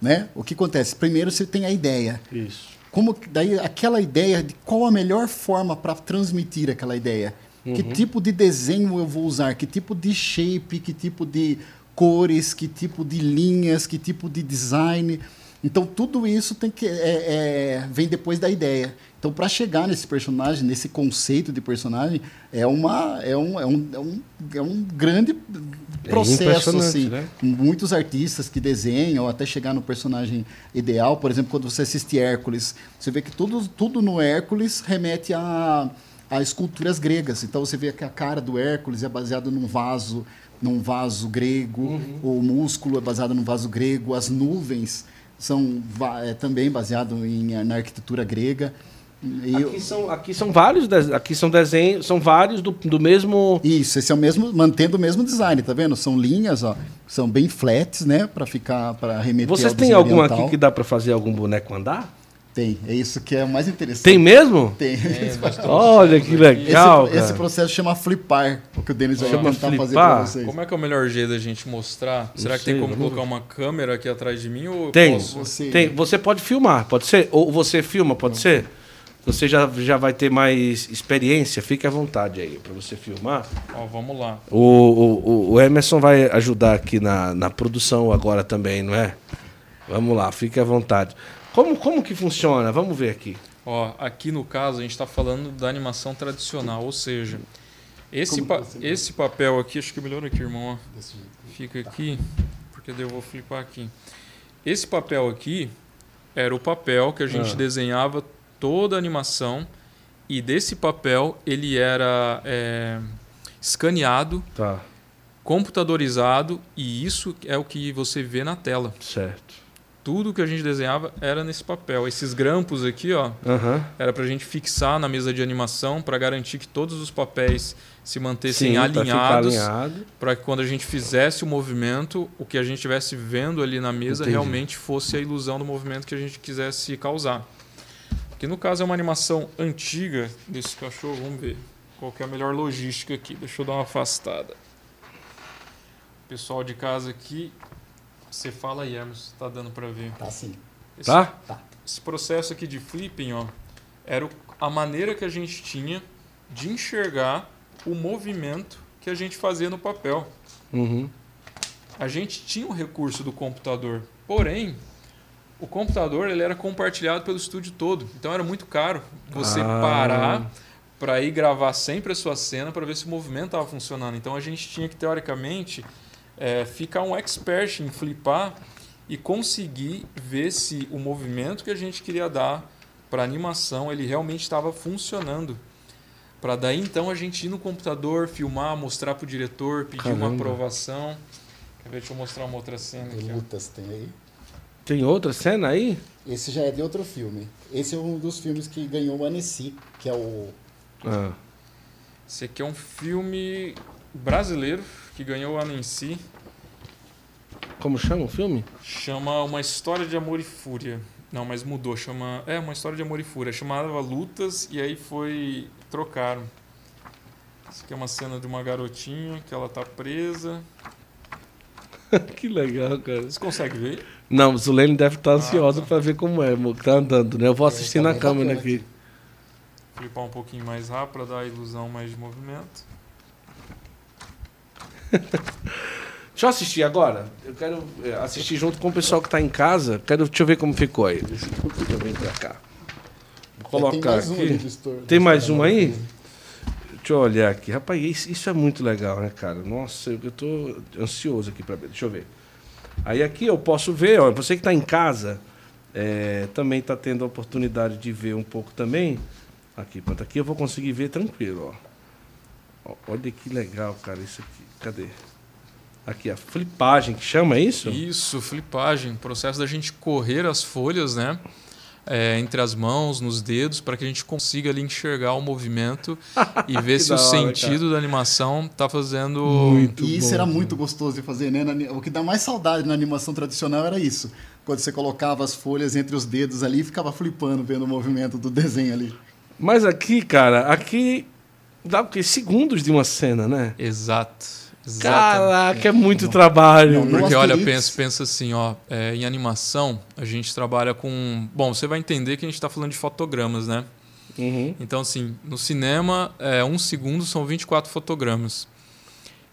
né? O que acontece? Primeiro você tem a ideia. Isso. Como daí aquela ideia de qual a melhor forma para transmitir aquela ideia? Uhum. Que tipo de desenho eu vou usar? Que tipo de shape? Que tipo de cores? Que tipo de linhas? Que tipo de design? Então tudo isso tem que é, é, vem depois da ideia. Então para chegar nesse personagem, nesse conceito de personagem, é uma é um, é um, é um, é um grande é processo é assim. Né? Muitos artistas que desenham até chegar no personagem ideal. Por exemplo, quando você assiste Hércules, você vê que tudo tudo no Hércules remete a a esculturas gregas. Então você vê que a cara do Hércules é baseada num vaso, num vaso grego, uhum. o músculo é baseado num vaso grego, as nuvens são é, também baseado em, na arquitetura grega. E aqui, eu... são, aqui são vários aqui são desenhos são vários do, do mesmo isso esse é o mesmo mantendo o mesmo design tá vendo são linhas ó são bem flats né para ficar para remeter vocês têm algum aqui que dá para fazer algum boneco andar tem, é isso que é o mais interessante. Tem mesmo? Tem. É, Olha que legal. Esse, esse, processo chama flipar, o que o Denis vai tentar flipar? fazer para vocês. Como é que é o melhor jeito da gente mostrar? Não Será que sei, tem como colocar uma câmera aqui atrás de mim? Ou tem. Você... tem. Você pode filmar, pode ser? Ou você filma, pode não. ser? Você já, já vai ter mais experiência, fique à vontade aí para você filmar. Ó, vamos lá. O, o, o Emerson vai ajudar aqui na, na produção agora também, não é? Vamos lá, fique à vontade. Como, como que funciona? Vamos ver aqui. Ó, aqui no caso a gente está falando da animação tradicional, ou seja, esse, pa esse papel aqui, acho que é melhor aqui, irmão. Ó. Fica aqui, porque daí eu vou flipar aqui. Esse papel aqui era o papel que a gente ah. desenhava toda a animação e desse papel ele era é, escaneado, tá. computadorizado e isso é o que você vê na tela. Certo tudo que a gente desenhava era nesse papel. Esses grampos aqui, ó, uhum. era para a gente fixar na mesa de animação para garantir que todos os papéis se mantessem Sim, alinhados, para que quando a gente fizesse o movimento, o que a gente estivesse vendo ali na mesa Entendi. realmente fosse a ilusão do movimento que a gente quisesse causar. Que no caso é uma animação antiga desse cachorro, vamos ver qual é a melhor logística aqui. Deixa eu dar uma afastada. Pessoal de casa aqui, você fala aí, Hermes, tá dando para ver. Tá sim. Esse, tá? Tá. Esse processo aqui de flipping, ó, era a maneira que a gente tinha de enxergar o movimento que a gente fazia no papel. Uhum. A gente tinha o recurso do computador, porém, o computador ele era compartilhado pelo estúdio todo. Então era muito caro você ah. parar para ir gravar sempre a sua cena para ver se o movimento estava funcionando. Então a gente tinha que, teoricamente, é, ficar um expert em flipar e conseguir ver se o movimento que a gente queria dar para animação, ele realmente estava funcionando. Para daí então a gente ir no computador, filmar, mostrar pro diretor, pedir Caramba. uma aprovação. Quer ver? Deixa eu mostrar uma outra cena aqui. Lutas tem aí? Tem outra cena aí? Esse já é de outro filme. Esse é um dos filmes que ganhou o Annecy, que é o. Ah. Esse aqui é um filme brasileiro que ganhou o Annecy. Como chama o filme? Chama Uma História de Amor e Fúria. Não, mas mudou. Chama. É, Uma História de Amor e Fúria. Chamava Lutas e aí foi. Trocaram. Isso aqui é uma cena de uma garotinha que ela tá presa. que legal, cara. Você consegue ver? Não, o Zulene deve estar ansiosa ah, tá. para ver como é, tá andando, né? Eu vou assistir é, tá na câmera aqui. Flipar um pouquinho mais rápido para dar a ilusão mais de movimento. Deixa eu assistir agora. Eu quero é, assistir junto com o pessoal que está em casa. Quero, deixa eu ver como ficou aí. Deixa eu vir para cá. Vou colocar é, tem aqui. Um tem mais um aí? Deixa eu olhar aqui. Rapaz, isso é muito legal, né, cara? Nossa, eu estou ansioso aqui para ver. Deixa eu ver. Aí aqui eu posso ver, ó, você que está em casa, é, também está tendo a oportunidade de ver um pouco também. Aqui, pronto, aqui eu vou conseguir ver tranquilo, ó. Olha que legal, cara, isso aqui. Cadê? Aqui, a flipagem que chama, é isso? Isso, flipagem. Processo da gente correr as folhas, né? É, entre as mãos, nos dedos, para que a gente consiga ali enxergar o movimento e ver se o hora, sentido cara. da animação está fazendo. Muito e isso bom, era muito gostoso de fazer, né? O que dá mais saudade na animação tradicional era isso. Quando você colocava as folhas entre os dedos ali e ficava flipando vendo o movimento do desenho ali. Mas aqui, cara, aqui dá o quê? Segundos de uma cena, né? Exato. Caraca, é muito não, trabalho. Não, porque, olha, pensa, pensa assim, ó, é, em animação, a gente trabalha com. Bom, você vai entender que a gente está falando de fotogramas, né? Uhum. Então, assim, no cinema, é, um segundo são 24 fotogramas.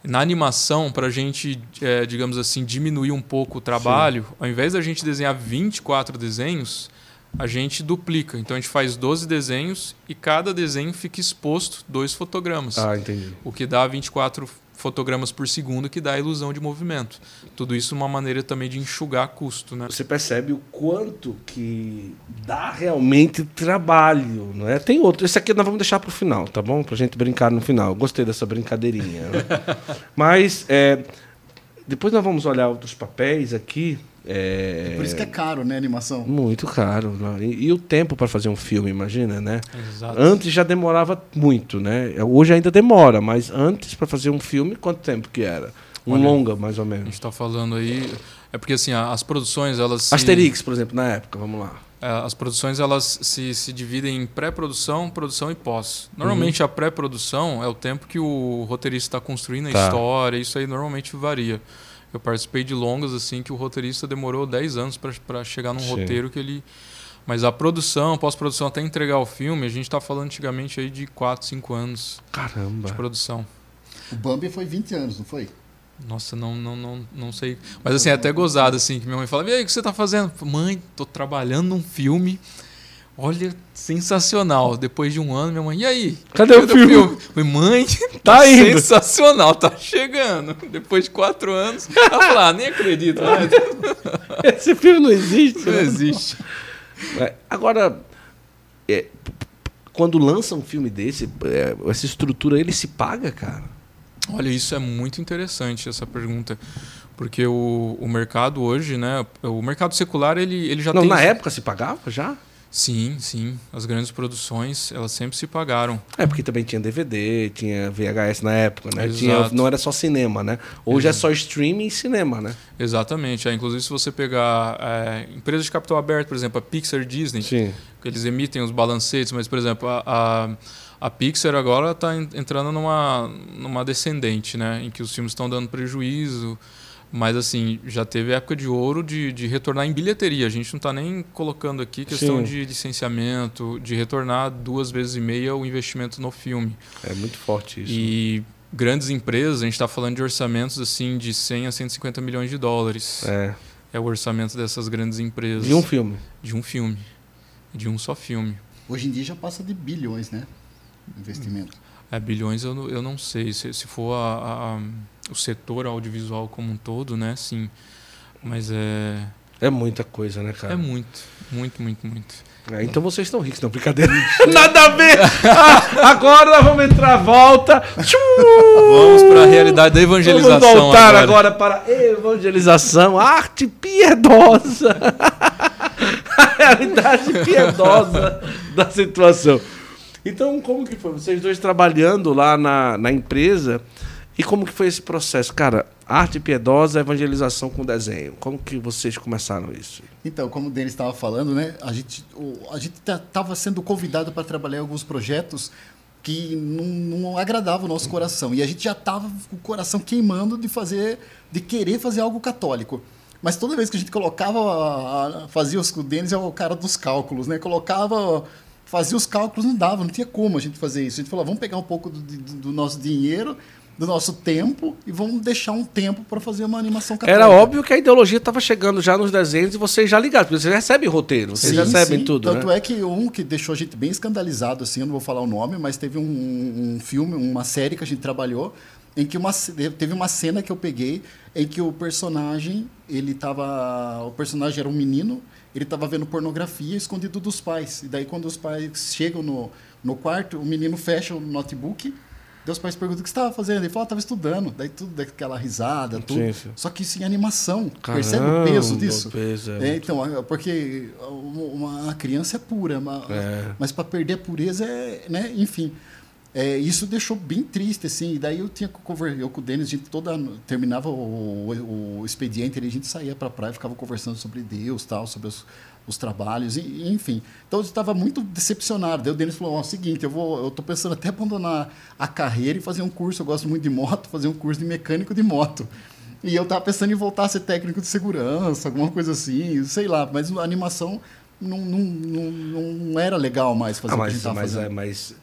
Na animação, para a gente, é, digamos assim, diminuir um pouco o trabalho, Sim. ao invés da gente desenhar 24 desenhos, a gente duplica. Então a gente faz 12 desenhos e cada desenho fica exposto dois fotogramas. Ah, entendi. O que dá 24 fotogramas por segundo que dá a ilusão de movimento. Tudo isso é uma maneira também de enxugar custo, né? Você percebe o quanto que dá realmente trabalho, não é? Tem outro, esse aqui nós vamos deixar para o final, tá bom? Para gente brincar no final. Gostei dessa brincadeirinha. Né? Mas é, depois nós vamos olhar outros papéis aqui. É... é... Por isso que é caro, né, animação? Muito caro. Né? E, e o tempo para fazer um filme, imagina, né? Exato. Antes já demorava muito, né? Hoje ainda demora, mas antes para fazer um filme, quanto tempo que era? Um Olha, longa, mais ou menos. A gente está falando aí... É porque, assim, as produções, elas... Se... Asterix, por exemplo, na época, vamos lá. É, as produções, elas se, se dividem em pré-produção, produção e pós. Normalmente, uhum. a pré-produção é o tempo que o roteirista está construindo a tá. história. Isso aí normalmente varia. Eu participei de longas assim que o roteirista demorou 10 anos para chegar num Sim. roteiro que ele mas a produção, pós-produção até entregar o filme, a gente está falando antigamente aí de 4, 5 anos. Caramba. De produção. O Bambi foi 20 anos, não foi? Nossa, não, não, não, não sei. Mas assim, é até gozado assim, que minha mãe fala: "E aí, o que você está fazendo?" Mãe, tô trabalhando num filme Olha, sensacional. Depois de um ano, minha mãe, e aí? Cadê, Cadê o filme? filme? Falei, mãe, tá, tá indo. sensacional, tá chegando. Depois de quatro anos, ela falou, ah, nem acredito. Né? Esse filme não existe. Não né? existe. É, agora, é, quando lança um filme desse, é, essa estrutura, ele se paga, cara? Olha, isso é muito interessante, essa pergunta. Porque o, o mercado hoje, né? O mercado secular, ele, ele já não, tem... Na época se pagava já? Sim, sim. As grandes produções, elas sempre se pagaram. É, porque também tinha DVD, tinha VHS na época, né? Tinha, não era só cinema, né? Hoje Exato. é só streaming e cinema, né? Exatamente. É, inclusive, se você pegar é, empresas de capital aberto, por exemplo, a Pixar Disney, sim. que eles emitem os balancetes, mas, por exemplo, a, a, a Pixar agora está entrando numa, numa descendente, né? Em que os filmes estão dando prejuízo mas, assim, já teve época de ouro de, de retornar em bilheteria. A gente não está nem colocando aqui questão Sim. de licenciamento, de retornar duas vezes e meia o investimento no filme. É muito forte isso. E grandes empresas, a gente está falando de orçamentos assim de 100 a 150 milhões de dólares. É. É o orçamento dessas grandes empresas. De um filme. De um filme. De um só filme. Hoje em dia já passa de bilhões, né? Investimento. É, bilhões eu, eu não sei. Se, se for a, a, o setor audiovisual como um todo, né? Sim. Mas é. É muita coisa, né, cara? É muito, muito, muito, muito. É, então vocês estão ricos, não, brincadeira. Nada a ver! Ah, agora nós vamos entrar a volta. Vamos para a realidade da evangelização. Vamos voltar agora, agora para evangelização, arte piedosa. a realidade piedosa da situação. Então, como que foi? Vocês dois trabalhando lá na, na empresa, e como que foi esse processo? Cara, arte piedosa, evangelização com desenho. Como que vocês começaram isso? Então, como o Denis estava falando, né? A gente a gente estava sendo convidado para trabalhar em alguns projetos que não, não agradava o nosso coração. E a gente já estava com o coração queimando de fazer, de querer fazer algo católico. Mas toda vez que a gente colocava, fazia os, o Denis é o cara dos cálculos, né? Colocava, fazia os cálculos, não dava, não tinha como a gente fazer isso. A gente falou, vamos pegar um pouco do, do nosso dinheiro do nosso tempo e vamos deixar um tempo para fazer uma animação católica. Era óbvio que a ideologia estava chegando já nos desenhos e vocês já ligaram, porque vocês recebem roteiro, vocês sim, recebem sim. tudo. Tanto né? é que um que deixou a gente bem escandalizado, assim, eu não vou falar o nome, mas teve um, um filme, uma série que a gente trabalhou em que uma, teve uma cena que eu peguei em que o personagem ele tava o personagem era um menino ele estava vendo pornografia escondido dos pais e daí quando os pais chegam no, no quarto o menino fecha o notebook Deus pais perguntam o que você estava fazendo. Ele falou, estava estudando. Daí tudo daquela risada, tudo. Sim, sim. Só que isso em animação. Caramba, Percebe o peso disso? O peso é, é então, porque uma criança é pura, mas, é. mas para perder a pureza é, né? Enfim. É, isso deixou bem triste, assim. E daí eu tinha conversar, eu com o Denis, a gente toda terminava o, o, o expediente, a gente saía para a praia, ficava conversando sobre Deus, tal, sobre os, os trabalhos, e, enfim. Então eu estava muito decepcionado. Daí o Denis falou: "Ó, é o seguinte, eu vou, eu tô pensando até abandonar a carreira e fazer um curso. Eu gosto muito de moto, fazer um curso de mecânico de moto." E eu estava pensando em voltar a ser técnico de segurança, alguma coisa assim, sei lá. Mas a animação não, não, não, não era legal mais fazer ah, mas, o que a gente mas, fazendo. É, mas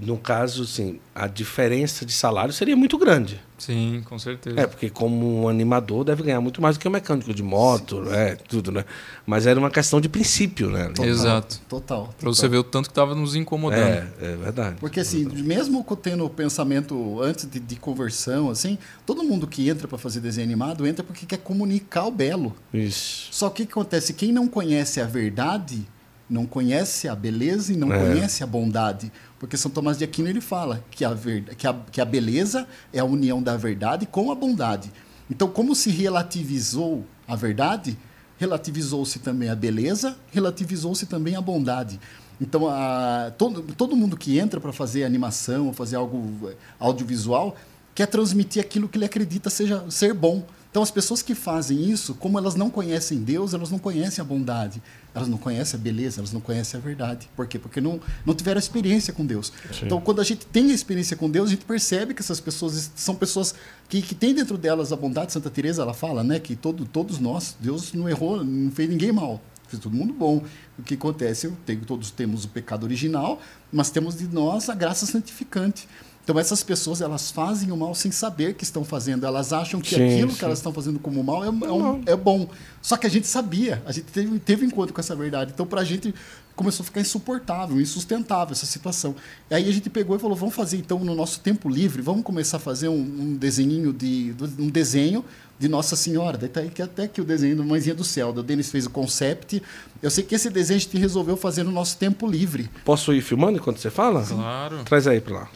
no caso, sim, a diferença de salário seria muito grande. Sim, com certeza. É, porque como um animador deve ganhar muito mais do que um mecânico de moto, sim, é, tudo, né? Mas era uma questão de princípio, né? Total, Exato. Total. Para você ver o tanto que estava nos incomodando. É, é verdade. Porque assim, mesmo tendo o pensamento antes de, de conversão, assim, todo mundo que entra para fazer desenho animado entra porque quer comunicar o belo. Isso. Só que o que acontece? Quem não conhece a verdade não conhece a beleza e não é. conhece a bondade. Porque São Tomás de Aquino ele fala que a, ver, que, a, que a beleza é a união da verdade com a bondade. Então, como se relativizou a verdade, relativizou-se também a beleza, relativizou-se também a bondade. Então, a, todo, todo mundo que entra para fazer animação, fazer algo audiovisual, quer transmitir aquilo que ele acredita seja ser bom. Então, as pessoas que fazem isso, como elas não conhecem Deus, elas não conhecem a bondade, elas não conhecem a beleza, elas não conhecem a verdade. Por quê? Porque não, não tiveram experiência com Deus. Sim. Então, quando a gente tem a experiência com Deus, a gente percebe que essas pessoas são pessoas que, que têm dentro delas a bondade. Santa Teresa ela fala né, que todo, todos nós, Deus não errou, não fez ninguém mal fez todo mundo bom. O que acontece? Todos temos o pecado original, mas temos de nós a graça santificante. Então essas pessoas elas fazem o mal sem saber que estão fazendo. Elas acham que sim, aquilo sim. que elas estão fazendo como mal é, é, um, é, bom. Só que a gente sabia, a gente teve, teve encontro com essa verdade. Então para a gente começou a ficar insuportável, insustentável essa situação. E aí a gente pegou e falou, vamos fazer então no nosso tempo livre, vamos começar a fazer um, um desenho de um desenho de Nossa Senhora. Daí tá aí que até que o desenho do Mãezinha do Céu, o Denis fez o concept. Eu sei que esse desenho a gente resolveu fazer no nosso tempo livre. Posso ir filmando enquanto você fala? Claro. Traz aí para lá.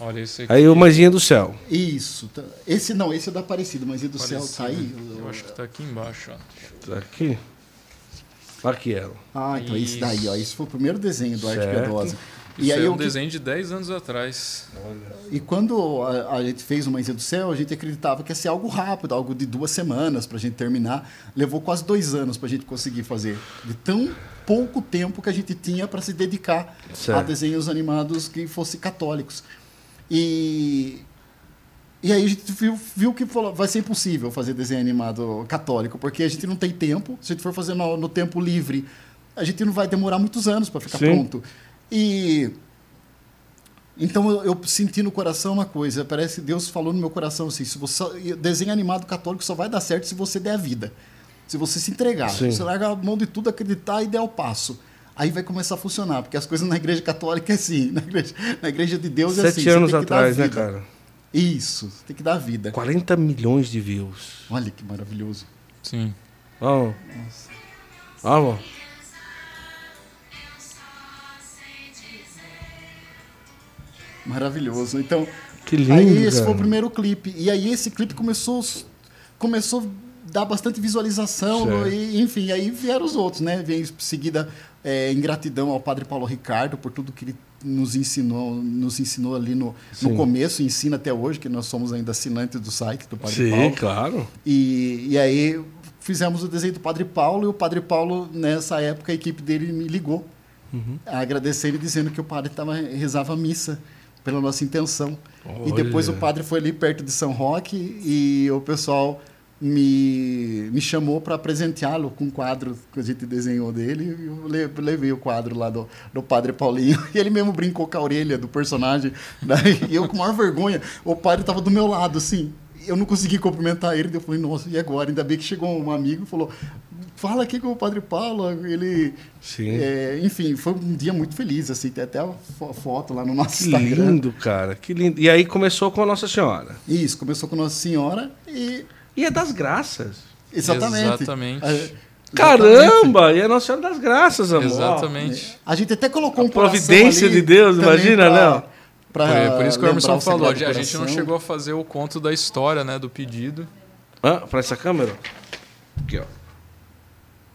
Olha esse aqui. Aí o Mãezinha do Céu. Isso. Tá. Esse não, esse é da Aparecida. Mãezinha do Céu tá aí. Eu acho que tá aqui embaixo, ó. Tá aqui? Aqui ela. Ah, então Isso. esse daí, ó. Esse foi o primeiro desenho do Arte Piedosa. E aí é um eu... desenho de 10 anos atrás. Olha. E quando a, a, gente fez o Mãezinha do Céu, a gente acreditava que ia ser algo rápido, algo de duas semanas para a gente terminar. Levou quase dois anos para a gente conseguir fazer. De tão pouco tempo que a gente tinha para se dedicar certo. a desenhos animados que fossem católicos. E, e aí a gente viu, viu que falou, vai ser impossível fazer desenho animado católico, porque a gente não tem tempo. Se a gente for fazer no, no tempo livre, a gente não vai demorar muitos anos para ficar Sim. pronto. E então eu, eu, senti no coração uma coisa, parece que Deus falou no meu coração assim, se você desenho animado católico só vai dar certo se você der a vida. Se você se entregar, Sim. você largar a mão de tudo, acreditar e der o passo aí vai começar a funcionar, porque as coisas na igreja católica é assim, na igreja, na igreja de Deus é Sete assim. Sete anos atrás, né, cara? Isso, tem que dar vida. 40 milhões de views. Olha que maravilhoso. Sim. Vamos. Vamos. Maravilhoso. Então, que lindo. Aí esse foi o primeiro clipe. E aí esse clipe começou começou dar bastante visualização, e, enfim, aí vieram os outros, né? Vem em seguida é, ingratidão ao Padre Paulo Ricardo por tudo que ele nos ensinou, nos ensinou ali no, no começo, ensina até hoje, que nós somos ainda assinantes do site do Padre Sim, Paulo. Sim, claro. E, e aí fizemos o desenho do Padre Paulo, e o Padre Paulo, nessa época, a equipe dele me ligou, uhum. agradecendo e dizendo que o padre tava, rezava a missa pela nossa intenção. Olha. E depois o padre foi ali perto de São Roque e o pessoal me, me chamou para presenteá-lo com um quadro que a gente desenhou dele. E eu levei o quadro lá do, do Padre Paulinho. E ele mesmo brincou com a orelha do personagem. Daí eu, com maior vergonha, o padre estava do meu lado, assim. Eu não consegui cumprimentar ele. Eu falei, nossa, e agora? Ainda bem que chegou um amigo e falou: fala aqui com o Padre Paulo. Ele. Sim. É, enfim, foi um dia muito feliz, assim. Tem até a foto lá no nosso que Instagram. Que lindo, cara. Que lindo. E aí começou com a Nossa Senhora. Isso, começou com Nossa Senhora e. E é das graças. Exatamente. Exatamente. Caramba! E é Nossa Senhora das Graças, amor. Exatamente. A gente até colocou a um providência de Deus, imagina, pra, não? Pra por, por, isso que o Emerson falou, a gente não chegou a fazer o conto da história, né, do pedido. Ah, para essa câmera? Aqui, ó.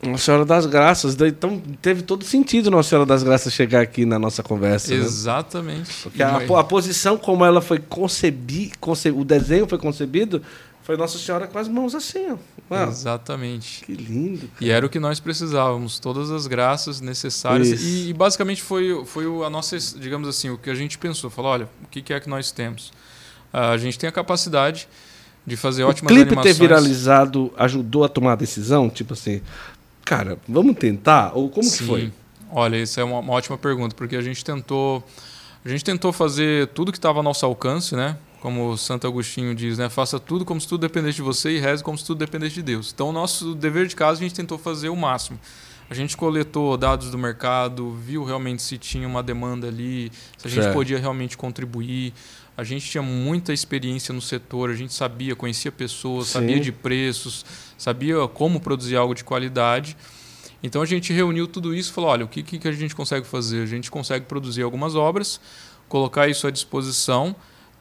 Nossa Senhora das Graças. Então teve todo sentido Nossa Senhora das Graças chegar aqui na nossa conversa. Exatamente. Né? Porque a, a, posição como ela foi concebida, conce, o desenho foi concebido, foi Nossa Senhora com as mãos assim. Ó. Exatamente. Que lindo. Cara. E era o que nós precisávamos, todas as graças necessárias. E, e, basicamente foi, foi a nossa, digamos assim, o que a gente pensou. Falou, olha, o que, é que nós temos? Uh, a gente tem a capacidade de fazer ótimas. O clipe animações. ter viralizado ajudou a tomar a decisão? Tipo assim, cara, vamos tentar? Ou como Sim. que foi? Olha, isso é uma, uma, ótima pergunta, porque a gente tentou, a gente tentou fazer tudo que estava ao nosso alcance, né? Como Santo Agostinho diz, né? Faça tudo como se tudo dependesse de você e reze como se tudo dependesse de Deus. Então, o nosso dever de casa a gente tentou fazer o máximo. A gente coletou dados do mercado, viu realmente se tinha uma demanda ali, se a gente certo. podia realmente contribuir. A gente tinha muita experiência no setor, a gente sabia, conhecia pessoas, Sim. sabia de preços, sabia como produzir algo de qualidade. Então a gente reuniu tudo isso e falou: olha, o que, que a gente consegue fazer? A gente consegue produzir algumas obras, colocar isso à disposição,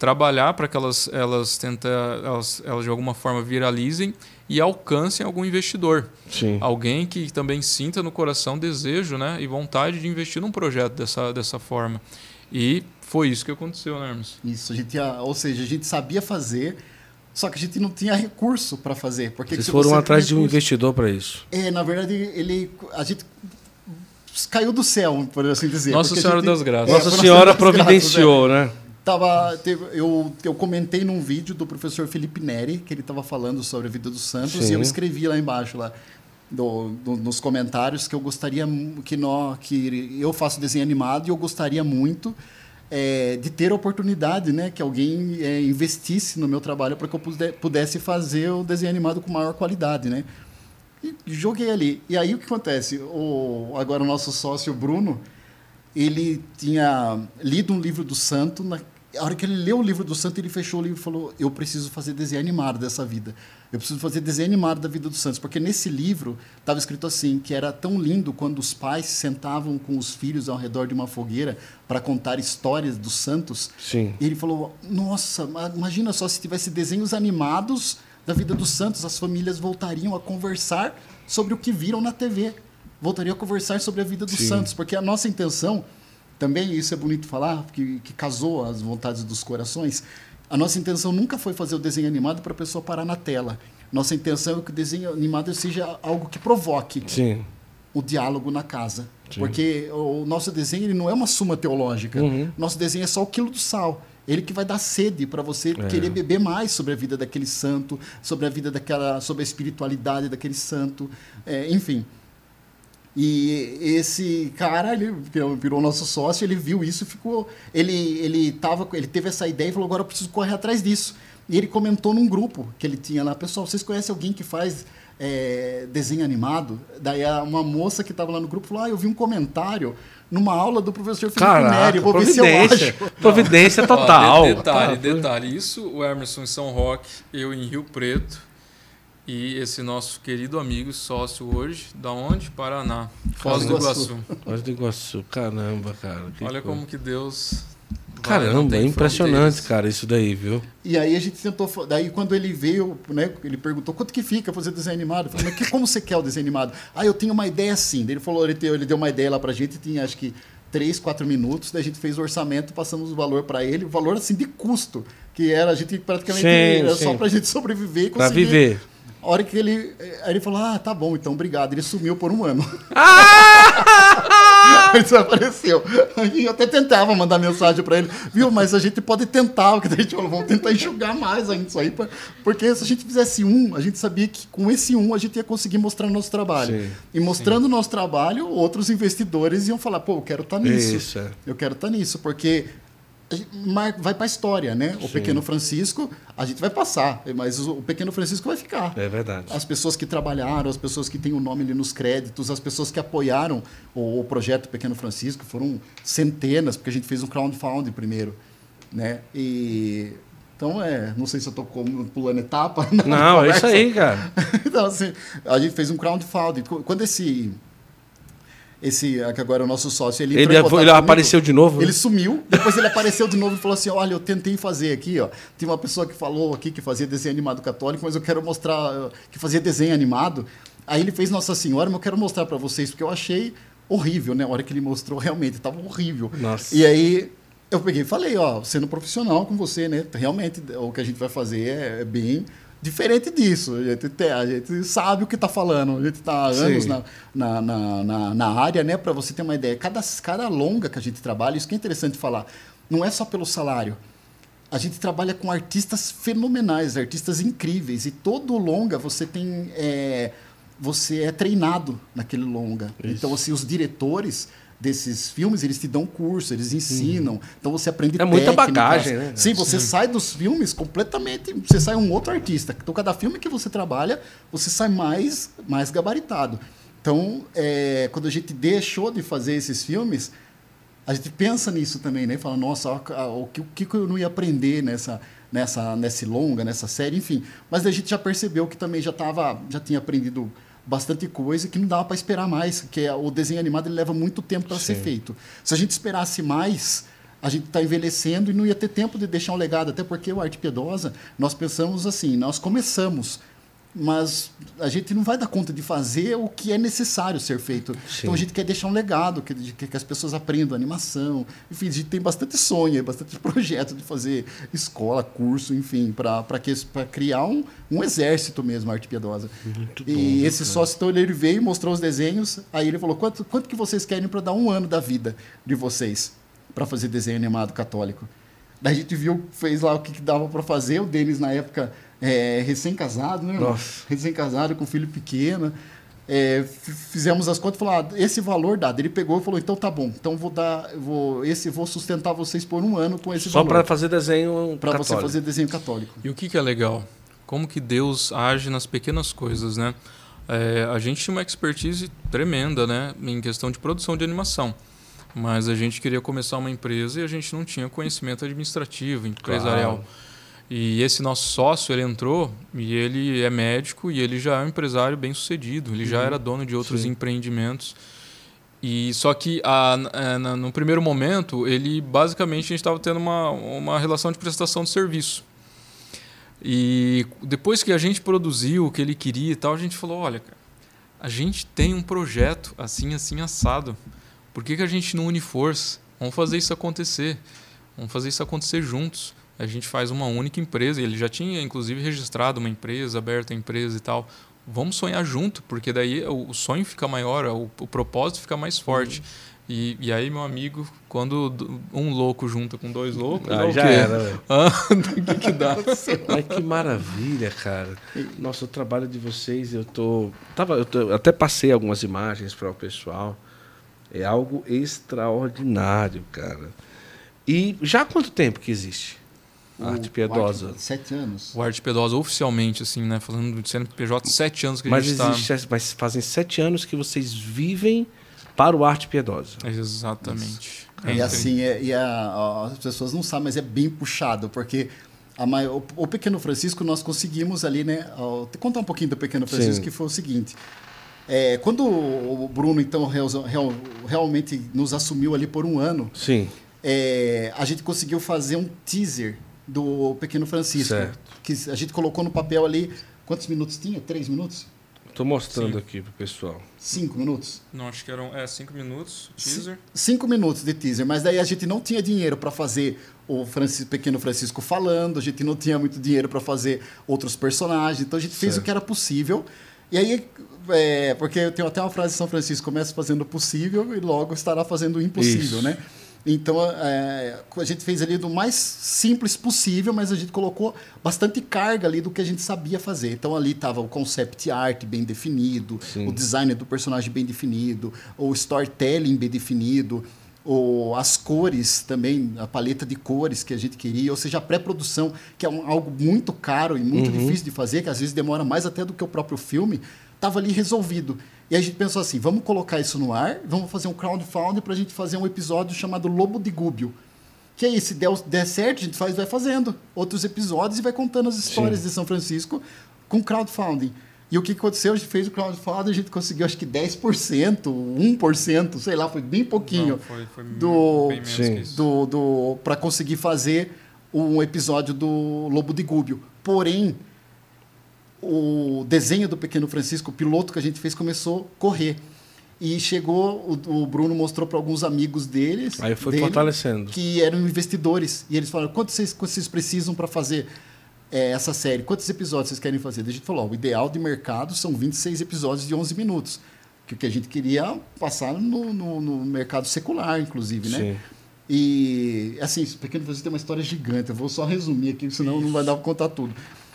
trabalhar para que elas, elas, tenta, elas, elas de alguma forma viralizem e alcancem algum investidor. Sim. Alguém que também sinta no coração desejo né, e vontade de investir num projeto dessa, dessa forma. E foi isso que aconteceu, né, Hermes? Isso, a gente, ou seja, a gente sabia fazer, só que a gente não tinha recurso para fazer. Porque Vocês foram atrás de um investidor para isso? É, na verdade, ele, a gente caiu do céu, por assim dizer. Nossa Senhora gente, das Graças. É, Nossa Senhora providenciou, graças, né? Tava, teve, eu, eu comentei num vídeo do professor Felipe Neri, que ele estava falando sobre a vida dos santos, Sim. e eu escrevi lá embaixo, lá, do, do, nos comentários, que eu gostaria que, nós, que eu faço desenho animado e eu gostaria muito é, de ter a oportunidade, né, que alguém é, investisse no meu trabalho para que eu pudesse fazer o desenho animado com maior qualidade, né? E joguei ali. E aí o que acontece? O, agora o nosso sócio Bruno, ele tinha lido um livro do Santo. Na, a hora que ele leu o livro do Santo, ele fechou o livro e falou: Eu preciso fazer desenho animado dessa vida. Eu preciso fazer desenho animado da vida dos santos, porque nesse livro estava escrito assim, que era tão lindo quando os pais sentavam com os filhos ao redor de uma fogueira para contar histórias dos santos. Sim. E ele falou: "Nossa, imagina só se tivesse desenhos animados da vida dos santos, as famílias voltariam a conversar sobre o que viram na TV, voltariam a conversar sobre a vida dos Sim. santos, porque a nossa intenção também isso é bonito falar, que, que casou as vontades dos corações a nossa intenção nunca foi fazer o desenho animado para a pessoa parar na tela. Nossa intenção é que o desenho animado seja algo que provoque Sim. o diálogo na casa. Sim. Porque o nosso desenho ele não é uma suma teológica. Uhum. Nosso desenho é só o quilo do sal. Ele que vai dar sede para você é. querer beber mais sobre a vida daquele santo, sobre a vida daquela, sobre a espiritualidade daquele santo, é, enfim. E esse cara, ele virou nosso sócio, ele viu isso, ficou, ele ele tava, ele teve essa ideia e falou: "Agora eu preciso correr atrás disso". E ele comentou num grupo que ele tinha lá, pessoal, vocês conhecem alguém que faz é, desenho animado? Daí uma moça que estava lá no grupo falou: "Ah, eu vi um comentário numa aula do professor Felipe Caraca, Neri, vou ver se eu acho". Providência total. Ó, detalhe, detalhe, isso o Emerson em São Roque, eu em Rio Preto E esse nosso querido amigo e sócio hoje, da onde? Paraná. Foz do Iguaçu. Foz do Iguaçu, caramba, cara. Olha coisa. como que Deus. Caramba, é impressionante, cara, isso daí, viu? E aí a gente tentou. Daí quando ele veio, né, ele perguntou quanto que fica fazer desenho animado. Eu falei, mas que, como você quer o desenho animado? Ah, eu tenho uma ideia assim. Ele falou, ele deu, ele deu uma ideia lá pra gente, tinha acho que três, quatro minutos, daí a gente fez o orçamento, passamos o valor para ele, o valor assim de custo, que era a gente praticamente sim, era sim. só para a gente sobreviver e conseguir. Para viver. A hora que ele. Aí ele falou: Ah, tá bom, então obrigado. Ele sumiu por um ano. Ah! ele desapareceu. Eu até tentava mandar mensagem para ele, viu? Mas a gente pode tentar, porque a gente falou: vamos tentar enxugar mais ainda isso aí. Pra... Porque se a gente fizesse um, a gente sabia que com esse um a gente ia conseguir mostrar nosso trabalho. Sim, e mostrando o nosso trabalho, outros investidores iam falar: pô, eu quero estar tá nisso. Isso, é. Eu quero estar tá nisso, porque vai para a história, né? O Sim. Pequeno Francisco, a gente vai passar, mas o Pequeno Francisco vai ficar. É verdade. As pessoas que trabalharam, as pessoas que têm o nome ali nos créditos, as pessoas que apoiaram o, o projeto Pequeno Francisco, foram centenas, porque a gente fez um crowdfunding primeiro, né? E então, é, não sei se eu estou pulando etapa. Não, é isso aí, cara. então, assim, a gente fez um crowdfunding. Quando esse esse que agora é o nosso sócio, ele, ele, ele apareceu de novo. Ele né? sumiu, depois ele apareceu de novo e falou assim: "Olha, eu tentei fazer aqui, ó. Tem uma pessoa que falou aqui que fazia desenho animado católico, mas eu quero mostrar que fazia desenho animado. Aí ele fez Nossa Senhora, mas eu quero mostrar para vocês porque eu achei horrível, né? A hora que ele mostrou realmente estava horrível. Nossa. E aí eu peguei e falei, ó, sendo profissional com você, né? Realmente o que a gente vai fazer é, é bem diferente disso. A gente, a gente sabe o que está falando. A gente está há anos na, na, na, na, área, né? Para você ter uma ideia. Cada, cada longa que a gente trabalha, isso que é interessante falar, não é só pelo salário. A gente trabalha com artistas fenomenais, artistas incríveis. E todo longa você tem. É, você é treinado naquele longa. Isso. Então, assim, os diretores desses filmes, eles te dão curso, eles ensinam. Uhum. Então você aprende É muita bagagem, né? Sim, você Sim. sai dos filmes completamente, você sai um outro artista. Então cada filme que você trabalha, você sai mais mais gabaritado. Então, é, quando a gente deixou de fazer esses filmes, a gente pensa nisso também, né? Fala, nossa, o que, o que eu não ia aprender nessa nessa nesse longa, nessa série, enfim. Mas a gente já percebeu que também já tava, já tinha aprendido bastante coisa que não dava para esperar mais, que é, o desenho animado ele leva muito tempo para ser feito. Se a gente esperasse mais, a gente está envelhecendo e não ia ter tempo de deixar um legado, até porque o Arte Piedosa, nós pensamos assim, nós começamos mas a gente não vai dar conta de fazer o que é necessário ser feito. Sim. Então a gente quer deixar um legado, que, que, que, as pessoas aprendam animação. Enfim, a gente tem bastante sonho, bastante projeto de fazer escola, curso, enfim, para criar um, um exército mesmo, arte piedosa. Muito e bom, esse cara. sócio, então, ele veio, mostrou os desenhos, aí ele falou: quanto, quanto que vocês querem para dar um ano da vida de vocês para fazer desenho animado católico? Daí a gente viu, fez lá o que, que dava para fazer. O Denis, na época é, recém-casado, né? Recém-casado com filho pequeno. É, fizemos as contas e falou: ah, esse valor dado. Ele pegou e falou: então tá bom, então vou dar, vou, esse vou sustentar vocês por um ano com esse Só valor. Só para fazer desenho Para você fazer desenho católico. E o que, que é legal? Como que Deus age nas pequenas coisas, né? É, a gente tinha uma expertise tremenda, né, em questão de produção de animação. Mas a gente queria começar uma empresa e a gente não tinha conhecimento administrativo, empresarial. Claro. E esse nosso sócio, ele entrou e ele é médico e ele já é um empresário bem sucedido. Ele uhum. já era dono de outros Sim. empreendimentos. E só que a, a, no primeiro momento, ele basicamente a gente estava tendo uma, uma relação de prestação de serviço. E depois que a gente produziu o que ele queria e tal, a gente falou: olha, cara, a gente tem um projeto assim, assim, assado. Por que, que a gente não une força? Vamos fazer isso acontecer. Vamos fazer isso acontecer juntos a gente faz uma única empresa. Ele já tinha, inclusive, registrado uma empresa, aberto a empresa e tal. Vamos sonhar junto, porque daí o sonho fica maior, o, o propósito fica mais forte. Uhum. E, e aí, meu amigo, quando um louco junta com dois loucos, ah, já era, velho. Ah, que, que dá? Ai, que maravilha, cara. Nossa, o trabalho de vocês, eu tô. Tava, eu tô, até passei algumas imagens para o pessoal. É algo extraordinário, cara. E já há quanto tempo que existe? Arte Piedosa. Arte, sete anos. O Arte Piedosa, oficialmente, assim, né? Falando de CNPJ, sete anos que mas a gente existe, tá... Mas fazem sete anos que vocês vivem para o Arte Piedosa. Exatamente. E assim, é, e a, as pessoas não sabem, mas é bem puxado, porque a maior, o Pequeno Francisco nós conseguimos ali, né? Vou contar um pouquinho do Pequeno Francisco, Sim. que foi o seguinte. É, quando o Bruno, então, real, real, realmente nos assumiu ali por um ano, Sim. É, a gente conseguiu fazer um teaser do Pequeno Francisco. Certo. Que a gente colocou no papel ali. Quantos minutos tinha? Três minutos? Estou mostrando Sim. aqui pro pessoal. Cinco minutos? Não, acho que eram é, cinco minutos, teaser. cinco minutos de teaser, mas daí a gente não tinha dinheiro para fazer o Francisco, pequeno Francisco falando, a gente não tinha muito dinheiro para fazer outros personagens, então a gente fez certo. o que era possível. E aí, é, porque eu tenho até uma frase de São Francisco: começa fazendo o possível e logo estará fazendo o impossível, Isso. né? Então é, a gente fez ali do mais simples possível, mas a gente colocou bastante carga ali do que a gente sabia fazer. Então ali estava o concept art bem definido, Sim. o design do personagem bem definido, o storytelling bem definido, ou as cores também, a paleta de cores que a gente queria, ou seja, a pré-produção, que é um, algo muito caro e muito uhum. difícil de fazer, que às vezes demora mais até do que o próprio filme, estava ali resolvido. E a gente pensou assim: vamos colocar isso no ar, vamos fazer um crowdfunding para a gente fazer um episódio chamado Lobo de Gúbio. Que aí, se der, der certo, a gente faz, vai fazendo outros episódios e vai contando as histórias Sim. de São Francisco com crowdfunding. E o que aconteceu? A gente fez o crowdfunding, a gente conseguiu acho que 10%, 1%, sei lá, foi bem pouquinho. Não, foi, foi do, bem menos do, do para conseguir fazer um episódio do Lobo de Gúbio. Porém, o desenho do Pequeno Francisco, o piloto que a gente fez, começou a correr. E chegou, o, o Bruno mostrou para alguns amigos deles. Aí foi dele, fortalecendo. Que eram investidores. E eles falaram: quanto vocês, quanto vocês precisam para fazer é, essa série? Quantos episódios vocês querem fazer? a gente falou: ó, o ideal de mercado são 26 episódios de 11 minutos. Que o que a gente queria passar no, no, no mercado secular, inclusive, né? Sim. E, assim, Pequeno Francisco tem uma história gigante. Eu vou só resumir aqui, senão não vai dar para contar tudo.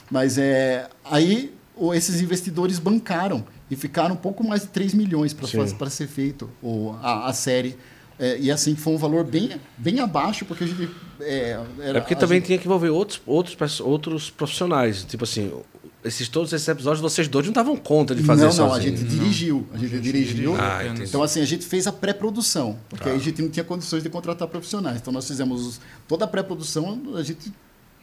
Mas é, aí esses investidores bancaram e ficaram um pouco mais de 3 milhões para ser feito o, a, a série. É, e assim, foi um valor bem, bem abaixo, porque a gente. É, era, é porque também gente... tinha que envolver outros, outros, outros profissionais. Tipo assim, esses, todos esses episódios, vocês dois não davam conta de fazer isso. Não, não, a gente dirigiu. A gente dirigiu. Ah, então, assim, a gente fez a pré-produção, porque ah. aí a gente não tinha condições de contratar profissionais. Então, nós fizemos toda a pré-produção, a gente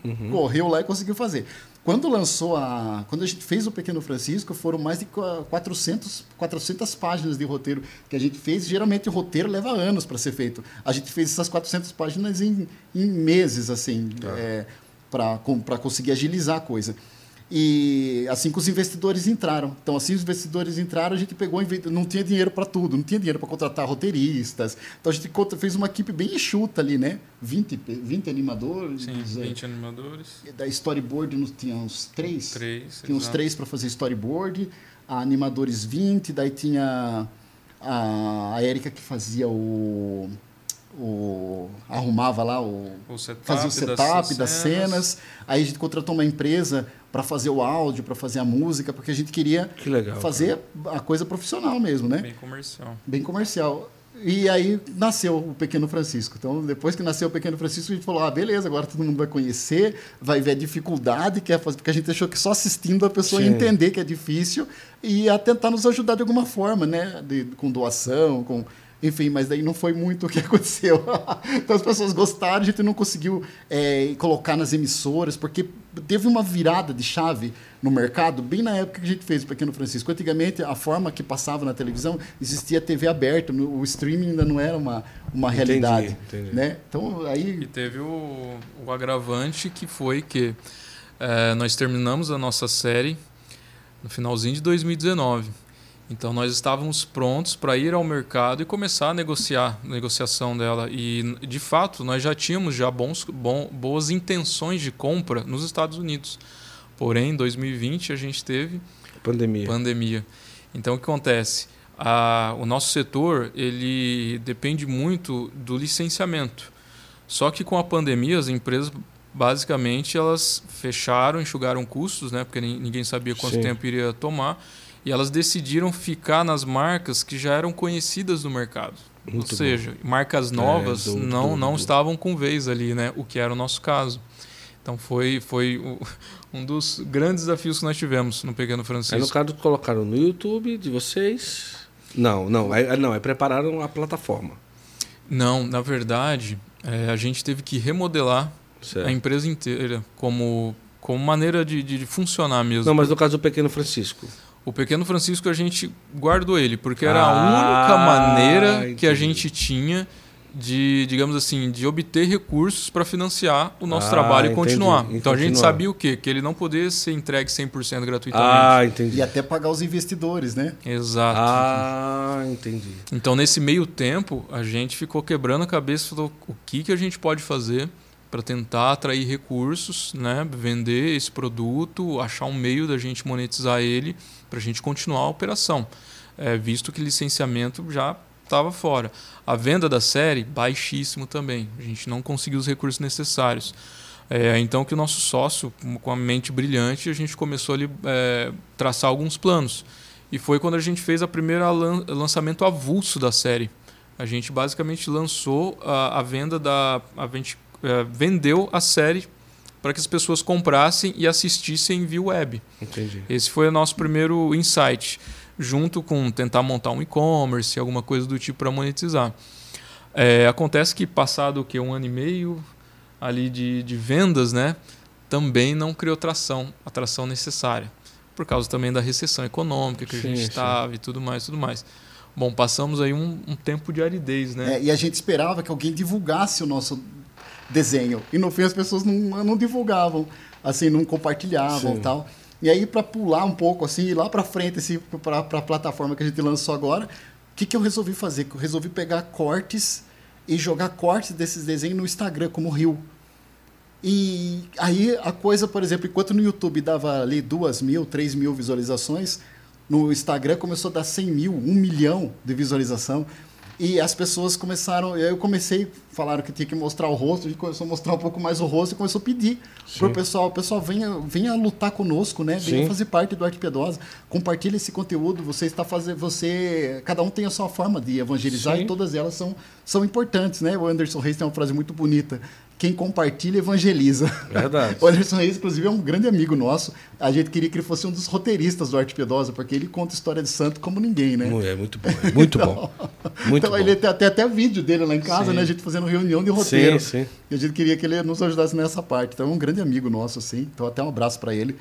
uhum. correu lá e conseguiu fazer. Quando lançou a. Quando a gente fez o Pequeno Francisco, foram mais de 400, 400 páginas de roteiro que a gente fez. Geralmente o roteiro leva anos para ser feito. A gente fez essas 400 páginas em, em meses, assim, tá. é, para conseguir agilizar a coisa. E assim que os investidores entraram. Então, assim os investidores entraram, a gente pegou, não tinha dinheiro para tudo, não tinha dinheiro para contratar roteiristas. Então, a gente fez uma equipe bem enxuta ali, né? 20, 20 animadores. Sim, 20 é, animadores. Da storyboard tinha uns três. Três. Tinha uns três para fazer storyboard. Animadores 20, daí tinha a, a Érica que fazia o o, arrumava lá o, o setup fazia o setup das, das cenas. cenas. Aí a gente contratou uma empresa para fazer o áudio, para fazer a música, porque a gente queria que legal, fazer cara. a coisa profissional mesmo, né? Bem comercial. Bem comercial. E aí nasceu o Pequeno Francisco. Então, depois que nasceu o Pequeno Francisco, a gente falou: ah, beleza, agora todo mundo vai conhecer, vai ver a dificuldade que é fazer, porque a gente achou que só assistindo a pessoa Sim. ia entender que é difícil e ia tentar nos ajudar de alguma forma, né? De, com doação, com enfim, mas daí não foi muito o que aconteceu. então as pessoas gostaram, a gente não conseguiu é, colocar nas emissoras, porque teve uma virada de chave no mercado, bem na época que a gente fez o Pequeno Francisco. Antigamente, a forma que passava na televisão, existia TV aberta, o streaming ainda não era uma, uma realidade. Entendi, entendi. Né? Então, aí... E teve o, o agravante que foi que é, nós terminamos a nossa série no finalzinho de 2019. Então nós estávamos prontos para ir ao mercado e começar a negociar, a negociação dela. E de fato nós já tínhamos já bons, bom, boas intenções de compra nos Estados Unidos. Porém, em 2020 a gente teve pandemia. Pandemia. Então o que acontece? A, o nosso setor ele depende muito do licenciamento. Só que com a pandemia as empresas basicamente elas fecharam, enxugaram custos, né? Porque ninguém sabia quanto Sim. tempo iria tomar e elas decidiram ficar nas marcas que já eram conhecidas no mercado. Muito Ou seja, bom. marcas é, novas é, do, não, do, não do. estavam com vez ali, né? o que era o nosso caso. Então foi, foi o, um dos grandes desafios que nós tivemos no Pequeno Francisco. Aí no caso colocaram no YouTube de vocês? Não, não, é, não, é prepararam a plataforma. Não, na verdade, é, a gente teve que remodelar Certo. A empresa inteira, como, como maneira de, de funcionar mesmo. Não, mas no caso do Pequeno Francisco. O Pequeno Francisco a gente guardou ele, porque era ah, a única maneira entendi. que a gente tinha de, digamos assim, de obter recursos para financiar o nosso ah, trabalho e continuar. Entendi. Então a gente sabia o quê? Que ele não poderia ser entregue 100% gratuitamente. Ah, entendi. E até pagar os investidores, né? Exato. Ah, entendi. Então nesse meio tempo, a gente ficou quebrando a cabeça falou, o que, que a gente pode fazer para tentar atrair recursos, né? vender esse produto, achar um meio da gente monetizar ele para a gente continuar a operação. É, visto que licenciamento já estava fora. A venda da série, baixíssimo também. A gente não conseguiu os recursos necessários. É, então que o nosso sócio, com a mente brilhante, a gente começou a é, traçar alguns planos. E foi quando a gente fez a primeira lan lançamento avulso da série. A gente basicamente lançou a, a venda da. A gente é, vendeu a série para que as pessoas comprassem e assistissem via web. Entendi. Esse foi o nosso primeiro insight junto com tentar montar um e-commerce, alguma coisa do tipo para monetizar. É, acontece que passado o que um ano e meio ali de, de vendas, né, também não criou tração, a tração necessária, por causa também da recessão econômica que sim, a gente estava e tudo mais, tudo mais. Bom, passamos aí um, um tempo de aridez, né? É, e a gente esperava que alguém divulgasse o nosso desenho. E no fim as pessoas não, não divulgavam, assim, não compartilhavam e tal. E aí, para pular um pouco, assim, ir lá para frente, assim, para a plataforma que a gente lançou agora, o que, que eu resolvi fazer? Eu resolvi pegar cortes e jogar cortes desses desenhos no Instagram, como Rio. E aí a coisa, por exemplo, enquanto no YouTube dava ali duas mil, três mil visualizações, no Instagram começou a dar 100 mil, um milhão de visualização. E as pessoas começaram. Eu comecei, falaram que tinha que mostrar o rosto, a gente começou a mostrar um pouco mais o rosto e começou a pedir para o pessoal: o pessoal venha, venha lutar conosco, né? Venha Sim. fazer parte do Arquipedosa, compartilhe esse conteúdo. Você está fazendo. Você. Cada um tem a sua forma de evangelizar Sim. e todas elas são, são importantes, né? O Anderson Reis tem uma frase muito bonita quem compartilha evangeliza. Verdade. o Anderson Reis, inclusive, é um grande amigo nosso. A gente queria que ele fosse um dos roteiristas do Arte Piedosa, porque ele conta história de santo como ninguém, né? É muito bom, é muito então, bom. Muito então, bom. ele tem até, até vídeo dele lá em casa, sim. né? A gente fazendo reunião de roteiro. Sim, sim. E a gente queria que ele nos ajudasse nessa parte. Então, é um grande amigo nosso, assim. Então, até um abraço para ele.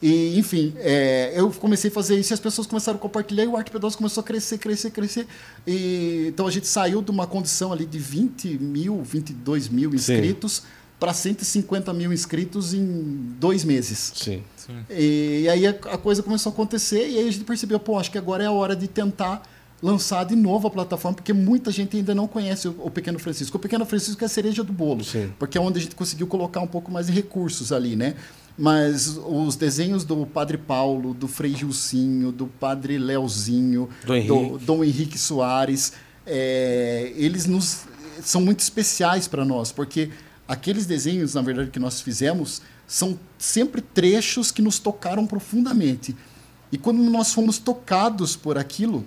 E, enfim, é, eu comecei a fazer isso e as pessoas começaram a compartilhar e o Arte Pedoso começou a crescer, crescer, crescer. E, então a gente saiu de uma condição ali de 20 mil, 22 mil inscritos para 150 mil inscritos em dois meses. Sim. Sim. E, e, aí a, a, coisa começou a acontecer e aí a gente percebeu, pô, acho que agora é a hora de tentar lançar de novo a plataforma, porque muita gente ainda não conhece o, o Pequeno Francisco. O Pequeno Francisco é a cereja do bolo, Sim. porque é onde a gente conseguiu colocar um pouco mais de recursos ali, né? Mas os desenhos do Padre Paulo, do Frei Gilcinho, do Padre Leozinho, do, Henrique. do Dom Henrique Soares, é, eles nos, são muito especiais para nós, porque aqueles desenhos, na verdade, que nós fizemos, são sempre trechos que nos tocaram profundamente. E quando nós fomos tocados por aquilo,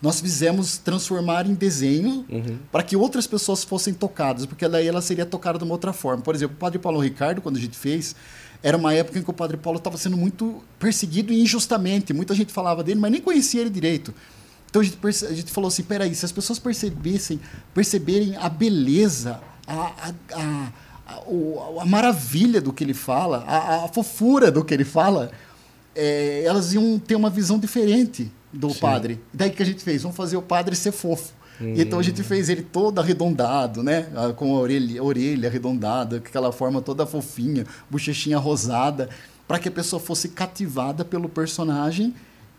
nós fizemos transformar em desenho uhum. para que outras pessoas fossem tocadas, porque daí ela seria tocada de uma outra forma. Por exemplo, o Padre Paulo Ricardo, quando a gente fez, era uma época em que o Padre Paulo estava sendo muito perseguido injustamente. Muita gente falava dele, mas nem conhecia ele direito. Então a gente, a gente falou assim: peraí, se as pessoas percebessem, perceberem a beleza, a, a, a, a, a maravilha do que ele fala, a, a fofura do que ele fala, é, elas iam ter uma visão diferente do Sim. padre. Daí que a gente fez? Vamos fazer o padre ser fofo. Hum. Então a gente fez ele todo arredondado, né? Ah, com a orelha, orelha arredondada, aquela forma toda fofinha, bochechinha rosada, para que a pessoa fosse cativada pelo personagem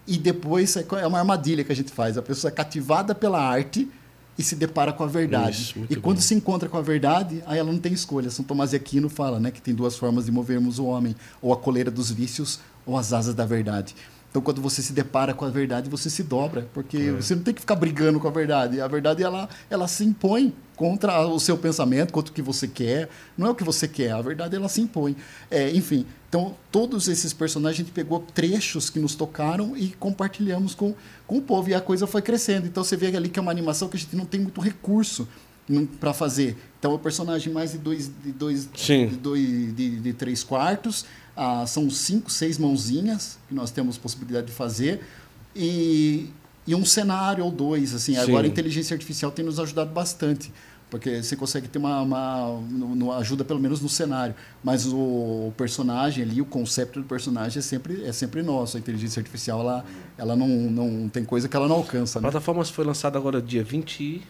e depois é uma armadilha que a gente faz. A pessoa é cativada pela arte e se depara com a verdade. Isso, e quando bom. se encontra com a verdade, aí ela não tem escolha. São Tomás de Aquino fala, né, que tem duas formas de movermos o homem, ou a coleira dos vícios ou as asas da verdade. Então, quando você se depara com a verdade, você se dobra, porque é. você não tem que ficar brigando com a verdade. A verdade ela, ela se impõe contra o seu pensamento, contra o que você quer. Não é o que você quer, a verdade ela se impõe. É, enfim, então todos esses personagens a gente pegou trechos que nos tocaram e compartilhamos com, com o povo e a coisa foi crescendo. Então você vê ali que é uma animação que a gente não tem muito recurso para fazer. Então, é o personagem mais de dois, de dois, Sim. de, dois de, de três quartos. Ah, são cinco, seis mãozinhas que nós temos possibilidade de fazer. E, e um cenário ou dois. assim Sim. Agora, a inteligência artificial tem nos ajudado bastante. porque você consegue ter uma, uma, uma, ajuda pelo menos no cenário, mas o personagem ali, o conceito do personagem é sempre é sempre nosso. A inteligência artificial ela, ela não, não tem coisa que ela não alcança. Né? A plataforma foi lançada agora dia 20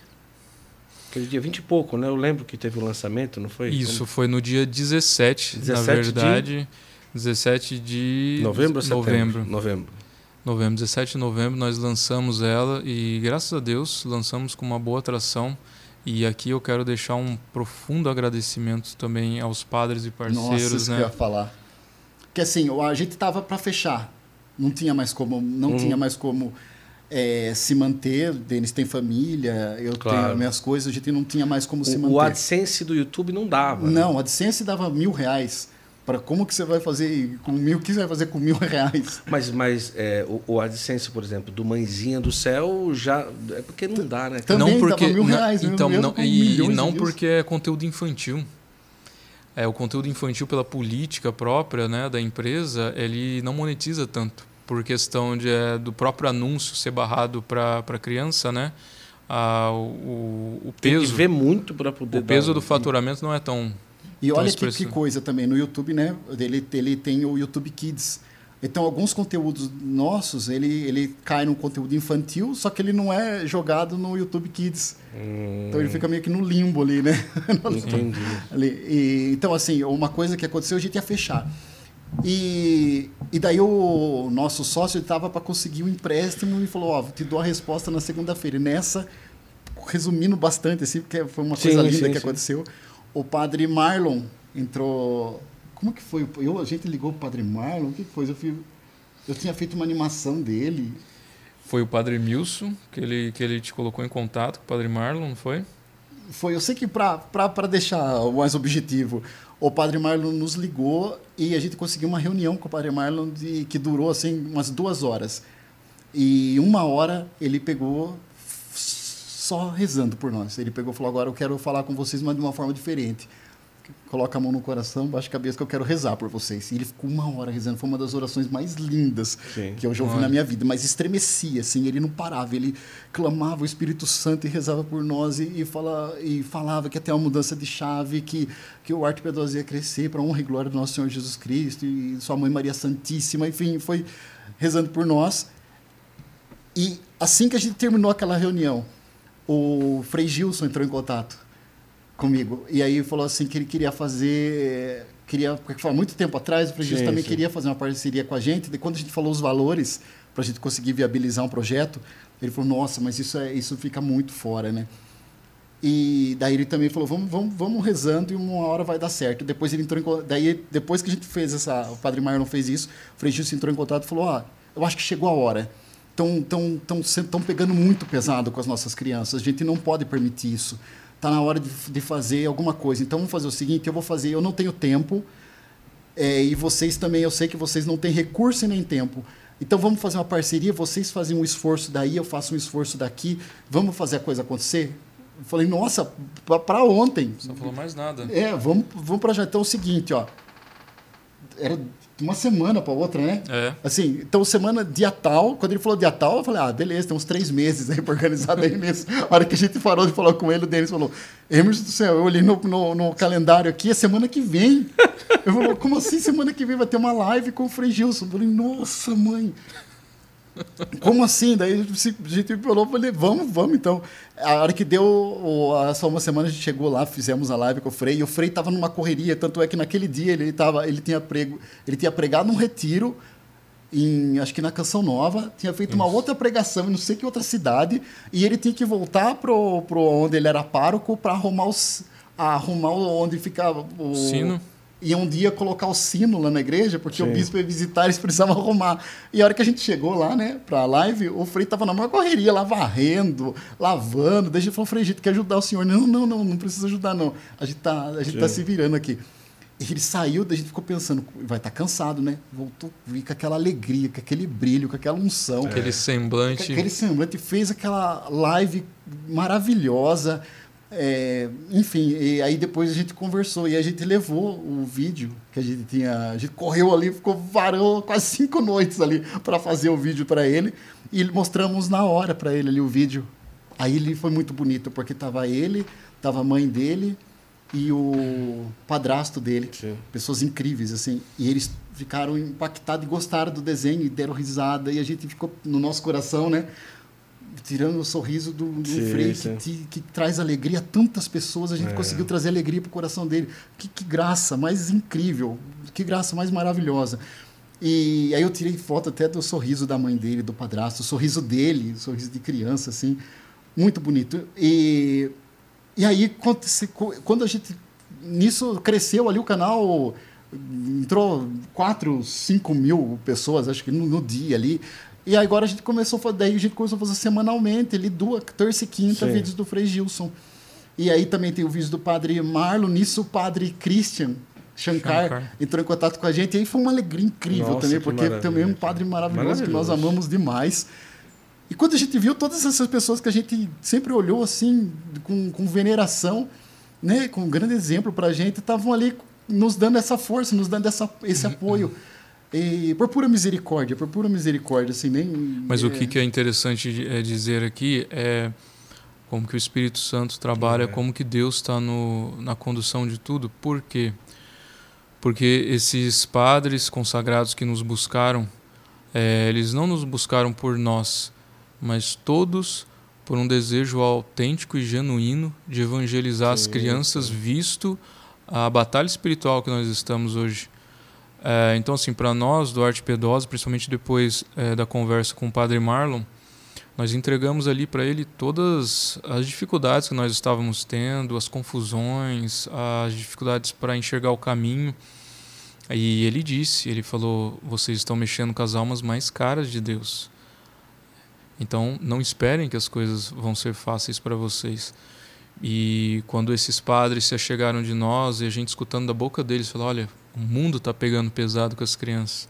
Aquele dia 20 e pouco, né? Eu lembro que teve o um lançamento, não foi? Isso, Como... foi no dia 17, 17 na verdade. De... 17 de novembro ou novembro. Novembro. Novembro, 17 de novembro nós lançamos ela e graças a Deus lançamos com uma boa atração. E aqui eu quero deixar um profundo agradecimento também aos padres e parceiros, Nossa, isso né? Que eu ia falar. Que assim, a gente tava para fechar. Não tinha mais como, não uhum. tinha mais como é, se manter. Denis tem família, eu claro. tenho minhas coisas, a gente não tinha mais como o, se manter. O AdSense do YouTube não dava. Né? Não, né? o AdSense dava mil reais para como que você vai fazer com mil que você vai fazer com mil reais mas mas é, o, o AdSense por exemplo do mãezinha do céu já é porque não dá né também não porque mil reais então não e, e não porque é conteúdo infantil é o conteúdo infantil pela política própria né da empresa ele não monetiza tanto por questão de é, do próprio anúncio ser barrado para para criança né ah, o, o peso Tem que ver muito para poder o peso dar, do faturamento não é tão e olha que, que, coisa também, no YouTube, né? Ele, ele tem o YouTube Kids. Então, alguns conteúdos nossos, ele, ele cai no conteúdo infantil, só que ele não é jogado no YouTube Kids. Hum. Então, ele fica meio que no limbo ali, né? Entendi. ali. E, então, assim, uma coisa que aconteceu, a gente ia fechar. E, e daí o nosso sócio estava para conseguir um empréstimo e falou, ó, oh, te dou a resposta na segunda-feira. E nessa, resumindo bastante, assim, porque foi uma coisa sim, linda sim, que sim. aconteceu o padre Marlon entrou. Como que foi? Eu, a gente ligou o padre Marlon, o que foi? Eu, fui, eu tinha feito uma animação dele. Foi o padre Milson que ele, que ele te colocou em contato com o padre Marlon, não foi? Foi, eu sei que para deixar o mais objetivo, o padre Marlon nos ligou e a gente conseguiu uma reunião com o padre Marlon de, que durou assim umas duas horas. E uma hora ele pegou, só rezando por nós. Ele pegou e falou: Agora eu quero falar com vocês, mas de uma forma diferente. Coloca a mão no coração, baixa a cabeça que eu quero rezar por vocês. E ele ficou uma hora rezando. Foi uma das orações mais lindas Sim. que eu já ouvi Olha. na minha vida. Mas estremecia, assim. Ele não parava. Ele clamava o Espírito Santo e rezava por nós. E, e, fala, e falava que até uma mudança de chave, que, que o arte piedosa ia crescer para honra e glória do nosso Senhor Jesus Cristo. E sua mãe Maria Santíssima. Enfim, foi rezando por nós. E assim que a gente terminou aquela reunião, o Frei Gilson entrou em contato comigo. E aí falou assim que ele queria fazer. Queria, porque foi muito tempo atrás, o Gilson também sim. queria fazer uma parceria com a gente. E quando a gente falou os valores, para a gente conseguir viabilizar um projeto, ele falou: Nossa, mas isso, é, isso fica muito fora, né? E daí ele também falou: vamos, vamos, vamos rezando e uma hora vai dar certo. Depois ele entrou em, daí depois que a gente fez essa, o Padre Marlon fez isso, o Frei Gilson entrou em contato e falou: "Ó, eu acho que chegou a hora estão tão, tão, tão pegando muito pesado com as nossas crianças. A gente não pode permitir isso. Está na hora de, de fazer alguma coisa. Então, vamos fazer o seguinte: eu vou fazer, eu não tenho tempo, é, e vocês também, eu sei que vocês não têm recurso e nem tempo. Então, vamos fazer uma parceria, vocês fazem um esforço daí, eu faço um esforço daqui, vamos fazer a coisa acontecer? Eu falei, nossa, para ontem. Você não falou mais nada. É, vamos, vamos para já. Então, é o seguinte, ó. Era uma semana para outra, né? É. Assim, então semana dia tal, quando ele falou dia tal, eu falei, ah, beleza, tem uns três meses aí para organizar daí mesmo. A hora que a gente parou de falar com ele, o Denis falou, Emerson do céu, eu olhei no, no, no, calendário aqui, é semana que vem. Eu falei, como assim semana que vem vai ter uma live com o Frei Gilson? Eu falei, nossa, mãe. Como assim? Daí a gente falou, falei, vamos, vamos então. A hora que deu, só uma semana a gente chegou lá, fizemos a live com o Frei, e o Frei estava numa correria, tanto é que naquele dia ele, tava, ele, tinha, prego, ele tinha pregado num retiro, em, acho que na Canção Nova, tinha feito Isso. uma outra pregação em não sei que outra cidade, e ele tinha que voltar pro onde ele era pároco para arrumar os arrumar onde ficava o sino ia um dia colocar o sino lá na igreja, porque Sim. o bispo ia visitar, eles precisavam arrumar. E a hora que a gente chegou lá, né, pra live, o Frei tava na maior correria, lá varrendo, lavando. Daí a gente falou, Frei, a gente quer ajudar o senhor. Não, não, não, não precisa ajudar, não. A gente tá, a gente tá se virando aqui. E ele saiu, daí a gente ficou pensando, vai estar tá cansado, né? Voltou com aquela alegria, com aquele brilho, com aquela unção. Aquele semblante. Aquele semblante, fez aquela live maravilhosa é, enfim, e aí depois a gente conversou e a gente levou o vídeo que a gente tinha. A gente correu ali, ficou varou quase cinco noites ali para fazer o vídeo para ele e mostramos na hora para ele ali o vídeo. Aí ele foi muito bonito porque tava ele, tava a mãe dele e o padrasto dele. Sim. Pessoas incríveis, assim. E eles ficaram impactados e gostaram do desenho e deram risada. E a gente ficou no nosso coração, né? Tirando o sorriso do, do sim, Frei, que, que, que, traz alegria a tantas pessoas. A gente é. conseguiu trazer alegria para o coração dele. Que, que graça mais incrível. Que graça mais maravilhosa. E aí eu tirei foto até do sorriso da mãe dele, do padrasto, o sorriso dele, o sorriso de criança, assim, muito bonito. E, e aí, quando a gente. Nisso cresceu ali o canal, entrou 4, 5 mil pessoas, acho que no, no dia ali. E agora a gente começou a fazer, daí a gente começou a fazer semanalmente, ali, duas, terça e quinta, Sim. vídeos do Frei Gilson. E aí também tem o vídeo do padre Marlon, nisso o padre Christian, Shankar, Shankar, entrou em contato com a gente. E aí foi uma alegria incrível Nossa, também, porque também é um padre maravilhoso, maravilhoso, que nós amamos demais. E quando a gente viu todas essas pessoas que a gente sempre olhou assim, com, com veneração, né, com um grande exemplo para a gente, estavam ali nos dando essa força, nos dando essa, esse apoio. E por pura misericórdia, por pura misericórdia, assim, nem. Mas é... o que, é interessante é dizer aqui é como que o Espírito Santo trabalha, é. como que Deus está na condução de tudo. Por quê? porque esses padres consagrados que nos buscaram, é, eles não nos buscaram por nós, mas todos por um desejo autêntico e genuíno de evangelizar sim, as crianças, sim. visto a batalha espiritual que nós estamos hoje. É, então, assim, para nós do Arte Pedosa, principalmente depois é, da conversa com o Padre Marlon, nós entregamos ali para ele todas as dificuldades que nós estávamos tendo, as confusões, as dificuldades para enxergar o caminho. E ele disse, ele falou: "Vocês estão mexendo com as almas mais caras de Deus. Então, não esperem que as coisas vão ser fáceis para vocês." E quando esses padres se achegaram de nós e a gente escutando da boca deles, falou: "Olha, o mundo está pegando pesado com as crianças."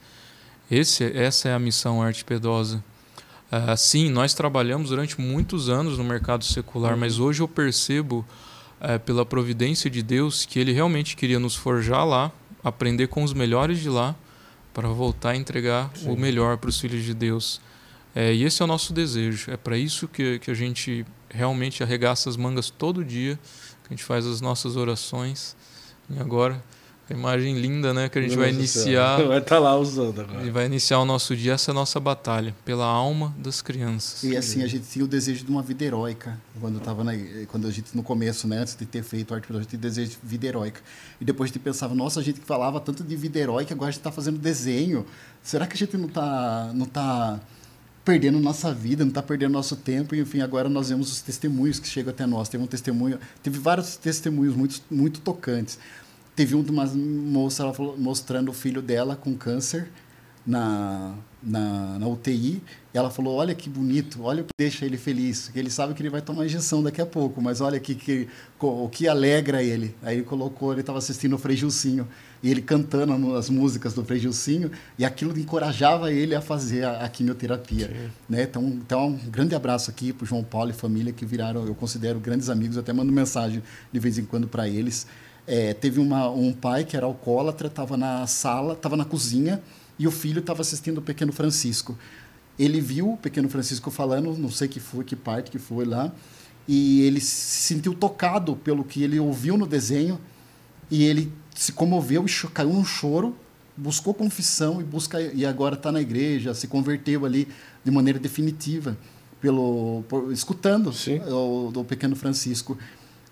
Esse, essa é a missão arte pedosa Uh, sim, nós trabalhamos durante muitos anos no mercado secular, mas uhum. hoje eu percebo, uh, pela providência de Deus, que Ele realmente queria nos forjar lá, aprender com os melhores de lá, para voltar a entregar sim. o melhor para os filhos de Deus. É, e esse é o nosso desejo. É para isso que, que a gente realmente arregaça as mangas todo dia, que a gente faz as nossas orações. E agora imagem linda, né? Que a gente vai iniciar. Vai estar tá lá usando agora. E vai iniciar o nosso dia, essa é a nossa batalha, pela alma das crianças. E assim, a gente tinha o desejo de uma vida heróica. Quando, tava na, quando a gente, no começo, né? Antes de ter feito o arte, a gente tinha desejo de vida heróica. E depois a gente pensava, nossa, a gente falava tanto de vida heróica, agora a gente está fazendo desenho. Será que a gente não está. Não tá perdendo nossa vida, não está perdendo nosso tempo. E, enfim, agora nós vemos os testemunhos que chegam até nós. Teve um testemunho, teve vários testemunhos muito, muito tocantes. Teve um de uma moça ela falou, mostrando o filho dela com câncer na, na, na, UTI. E ela falou: Olha que bonito, olha o que deixa ele feliz. Que ele sabe que ele vai tomar injeção daqui a pouco, mas olha aqui que, o que alegra ele. Aí ele colocou, ele estava assistindo o Frei Gilcinho, e ele cantando as músicas do Frei Gilcinho, e aquilo encorajava ele a fazer a, a quimioterapia. Né? Então, então, um grande abraço aqui para João Paulo e família, que viraram, eu considero grandes amigos, até mando mensagem de vez em quando para eles. É, teve uma, um pai que era alcoólatra, estava na sala, estava na cozinha, e o filho estava assistindo o Pequeno Francisco. Ele viu o Pequeno Francisco falando, não sei que foi, que parte que foi lá, e ele se sentiu tocado pelo que ele ouviu no desenho, e ele se comoveu e caiu num choro, buscou confissão e busca e agora está na igreja, se converteu ali de maneira definitiva pelo por, escutando o, o Pequeno Francisco.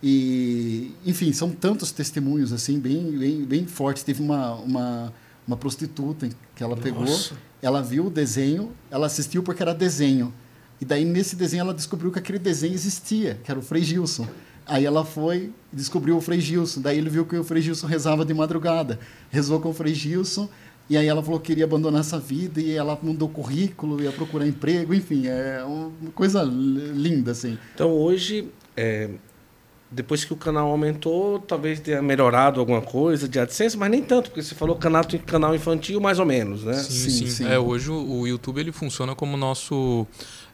E, enfim, são tantos testemunhos assim, bem, bem, bem fortes. Teve uma, uma, uma prostituta que ela Nossa. pegou, ela viu o desenho, ela assistiu porque era desenho. E daí, nesse desenho, ela descobriu que aquele desenho existia, que era o Frei Gilson. Aí ela foi descobriu o Frei Gilson. Daí ele viu que o Frei Gilson rezava de madrugada. Rezou com o Frei Gilson. E aí ela falou que queria abandonar essa vida e ela mudou currículo, ia procurar emprego. Enfim, é uma coisa linda, assim. Então, hoje, é, depois que o canal aumentou, talvez tenha melhorado alguma coisa de AdSense, mas nem tanto, porque você falou canal, canal infantil mais ou menos, né? Sim, sim. sim. É, hoje o YouTube ele funciona como nosso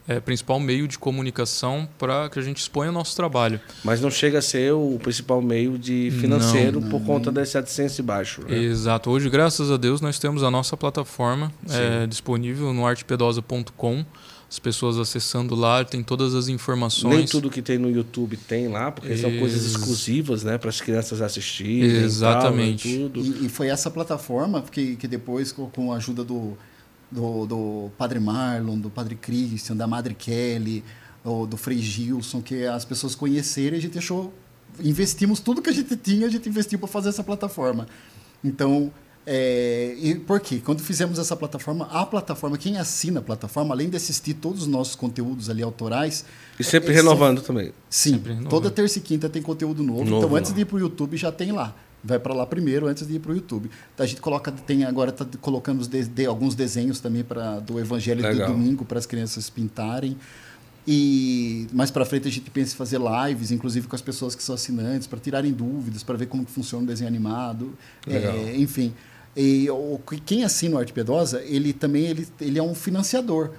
é, principal meio de comunicação para que a gente exponha o nosso trabalho. Mas não chega a ser o principal meio de financeiro não, não, por conta desse AdSense baixo. Né? Exato. Hoje, graças a Deus, nós temos a nossa plataforma é, disponível no artepedosa.com as pessoas acessando lá, tem todas as informações. Nem tudo que tem no YouTube tem lá, porque Ex são coisas exclusivas né, para as crianças assistirem. Exatamente. E, tal, e, e, foi essa plataforma que, que depois, com a ajuda do, do, do Padre Marlon, do Padre Christian, da Madre Kelly, do, do Frei Gilson, que as pessoas conheceram e a gente achou. Investimos tudo que a gente tinha, a gente investiu para fazer essa plataforma. Então, é, e por quê? Quando fizemos essa plataforma, a plataforma, quem assina a plataforma, além de assistir todos os nossos conteúdos ali autorais. E sempre é, renovando também. Sim, renovando. toda terça e quinta tem conteúdo novo. novo então, antes de ir para o YouTube, já tem lá. Vai para lá primeiro, antes de ir para o YouTube. A gente coloca, tem agora está colocando de, de, alguns desenhos também para do Evangelho Legal. do domingo para as crianças pintarem. E mais para frente a gente pensa em fazer lives, inclusive com as pessoas que são assinantes, para tirarem dúvidas, para ver como funciona o desenho animado. É, enfim. E o, quem assina o Arte Piedosa, ele também ele, ele é um financiador,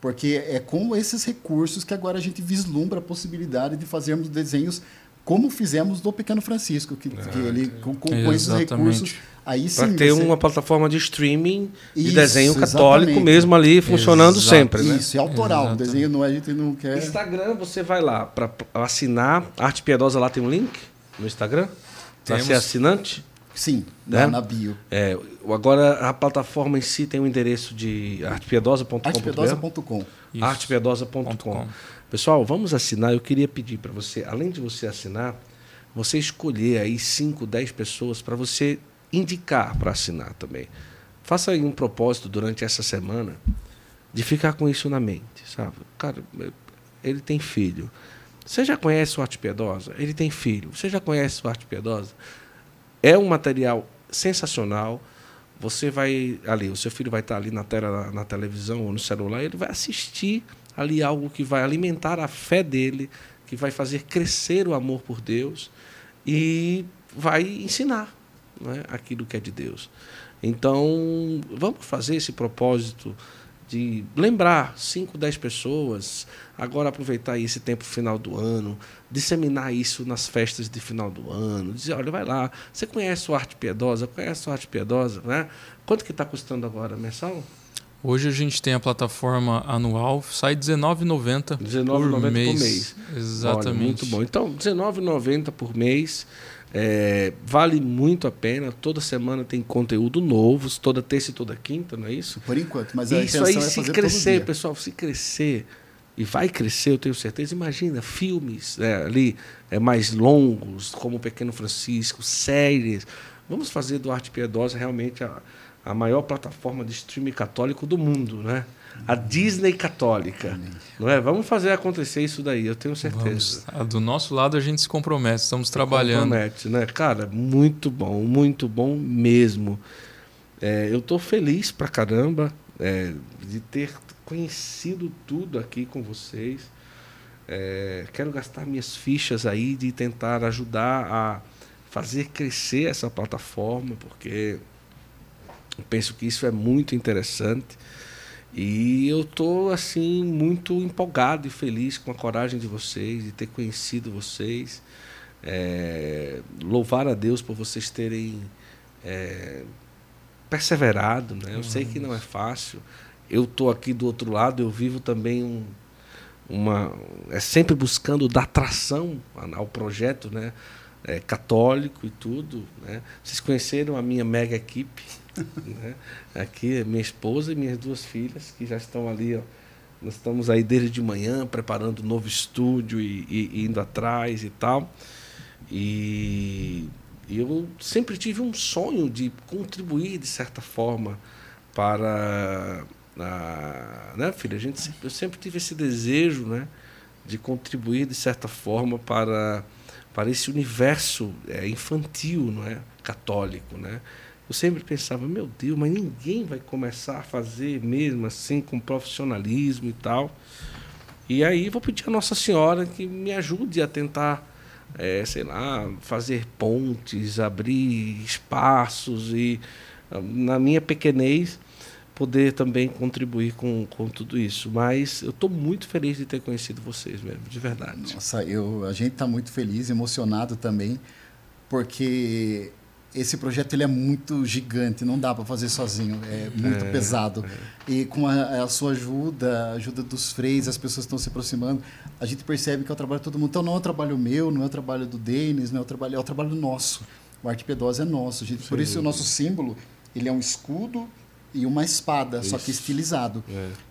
porque é com esses recursos que agora a gente vislumbra a possibilidade de fazermos desenhos como fizemos do Pequeno Francisco, que, ah, que ele com, com, com esses recursos aí sim para ter você... uma plataforma de streaming de Isso, desenho católico exatamente. mesmo ali funcionando Exato. sempre, né? Isso, é autoral, exatamente. desenho não é, a gente não quer. Instagram, você vai lá para assinar, Arte Piedosa lá tem um link no Instagram. Para ser assinante? Sim, né? na bio. É, agora a plataforma em si tem o um endereço de artepiedosa.com. Artepiedosa.com. Artepiedosa.com. Pessoal, vamos assinar. Eu queria pedir para você, além de você assinar, você escolher aí 5, 10 pessoas para você indicar para assinar também. Faça aí um propósito durante essa semana de ficar com isso na mente, sabe? Cara, ele tem filho. Você já conhece o Arte Piedosa? Ele tem filho. Você já conhece o Arte Piedosa? É um material sensacional. Você vai ali, o seu filho vai estar ali na tela, na televisão ou no celular, ele vai assistir ali algo que vai alimentar a fé dele, que vai fazer crescer o amor por Deus e vai ensinar né, aquilo que é de Deus. Então, vamos fazer esse propósito de lembrar 5, 10 pessoas, agora aproveitar esse tempo final do ano, disseminar isso nas festas de final do ano, dizer, olha, vai lá, você conhece o Arte Piedosa? Conhece o Arte Piedosa? Né? Quanto que está custando agora mensal? Hoje a gente tem a plataforma anual, sai R$19,90 por, mês. por mês. Exatamente. Olha, muito bom. Então, R$19,90 por mês. É, vale muito a pena. Toda semana tem conteúdo novo, toda terça e toda quinta, não é isso? Por enquanto, mas a isso aí, é se crescer, pessoal, se crescer e vai crescer, eu tenho certeza. Imagina filmes é, ali é, mais longos, como o Pequeno Francisco, séries. Vamos fazer do Arte Piedosa realmente a, a maior plataforma de streaming católico do mundo, né? A Disney católica. Não é? Vamos fazer acontecer isso daí, eu tenho certeza. Vamos. Do nosso lado a gente se compromete, estamos se trabalhando. Compromete, né? Cara, muito bom, muito bom mesmo. É, eu estou feliz pra caramba é, de ter conhecido tudo aqui com vocês. É, quero gastar minhas fichas aí de tentar ajudar a fazer crescer essa plataforma, porque eu penso que isso é muito interessante. E eu estou assim muito empolgado e feliz com a coragem de vocês, de ter conhecido vocês. É, louvar a Deus por vocês terem é, perseverado. Né? Eu sei que não é fácil. Eu estou aqui do outro lado, eu vivo também um, uma. É sempre buscando dar tração ao projeto né? É, católico e tudo. Né? Vocês conheceram a minha mega equipe né? Aqui, minha esposa e minhas duas filhas, que já estão ali. Ó. Nós estamos aí desde de manhã preparando um novo estúdio e, e, e indo atrás e tal. E, eu sempre tive um sonho de contribuir de certa forma para a, né, filha? A gente eu sempre tive esse desejo, né, de contribuir de certa forma para para esse universo é, infantil, não é, católico, né? Eu sempre pensava, meu Deus, mas ninguém vai começar a fazer mesmo assim, com profissionalismo e tal. E aí vou pedir a Nossa Senhora que me ajude a tentar, é, sei lá, fazer pontes, abrir espaços e, na minha pequenez, poder também contribuir com, com tudo isso. Mas eu estou muito feliz de ter conhecido vocês mesmo, de verdade. Nossa, eu, a gente está muito feliz, emocionado também, porque esse projeto ele é muito gigante, não dá para fazer sozinho, é muito é, pesado. É. E com a, a, sua ajuda, a ajuda dos freios, as pessoas estão se aproximando, a gente percebe que é o trabalho de todo mundo. Então não é o trabalho meu, não é o trabalho do Denis, não é o trabalho, é o trabalho nosso. O Arte Piedosa é nosso. Gente, por isso o nosso símbolo ele é um escudo e uma espada, Isso. só que estilizado.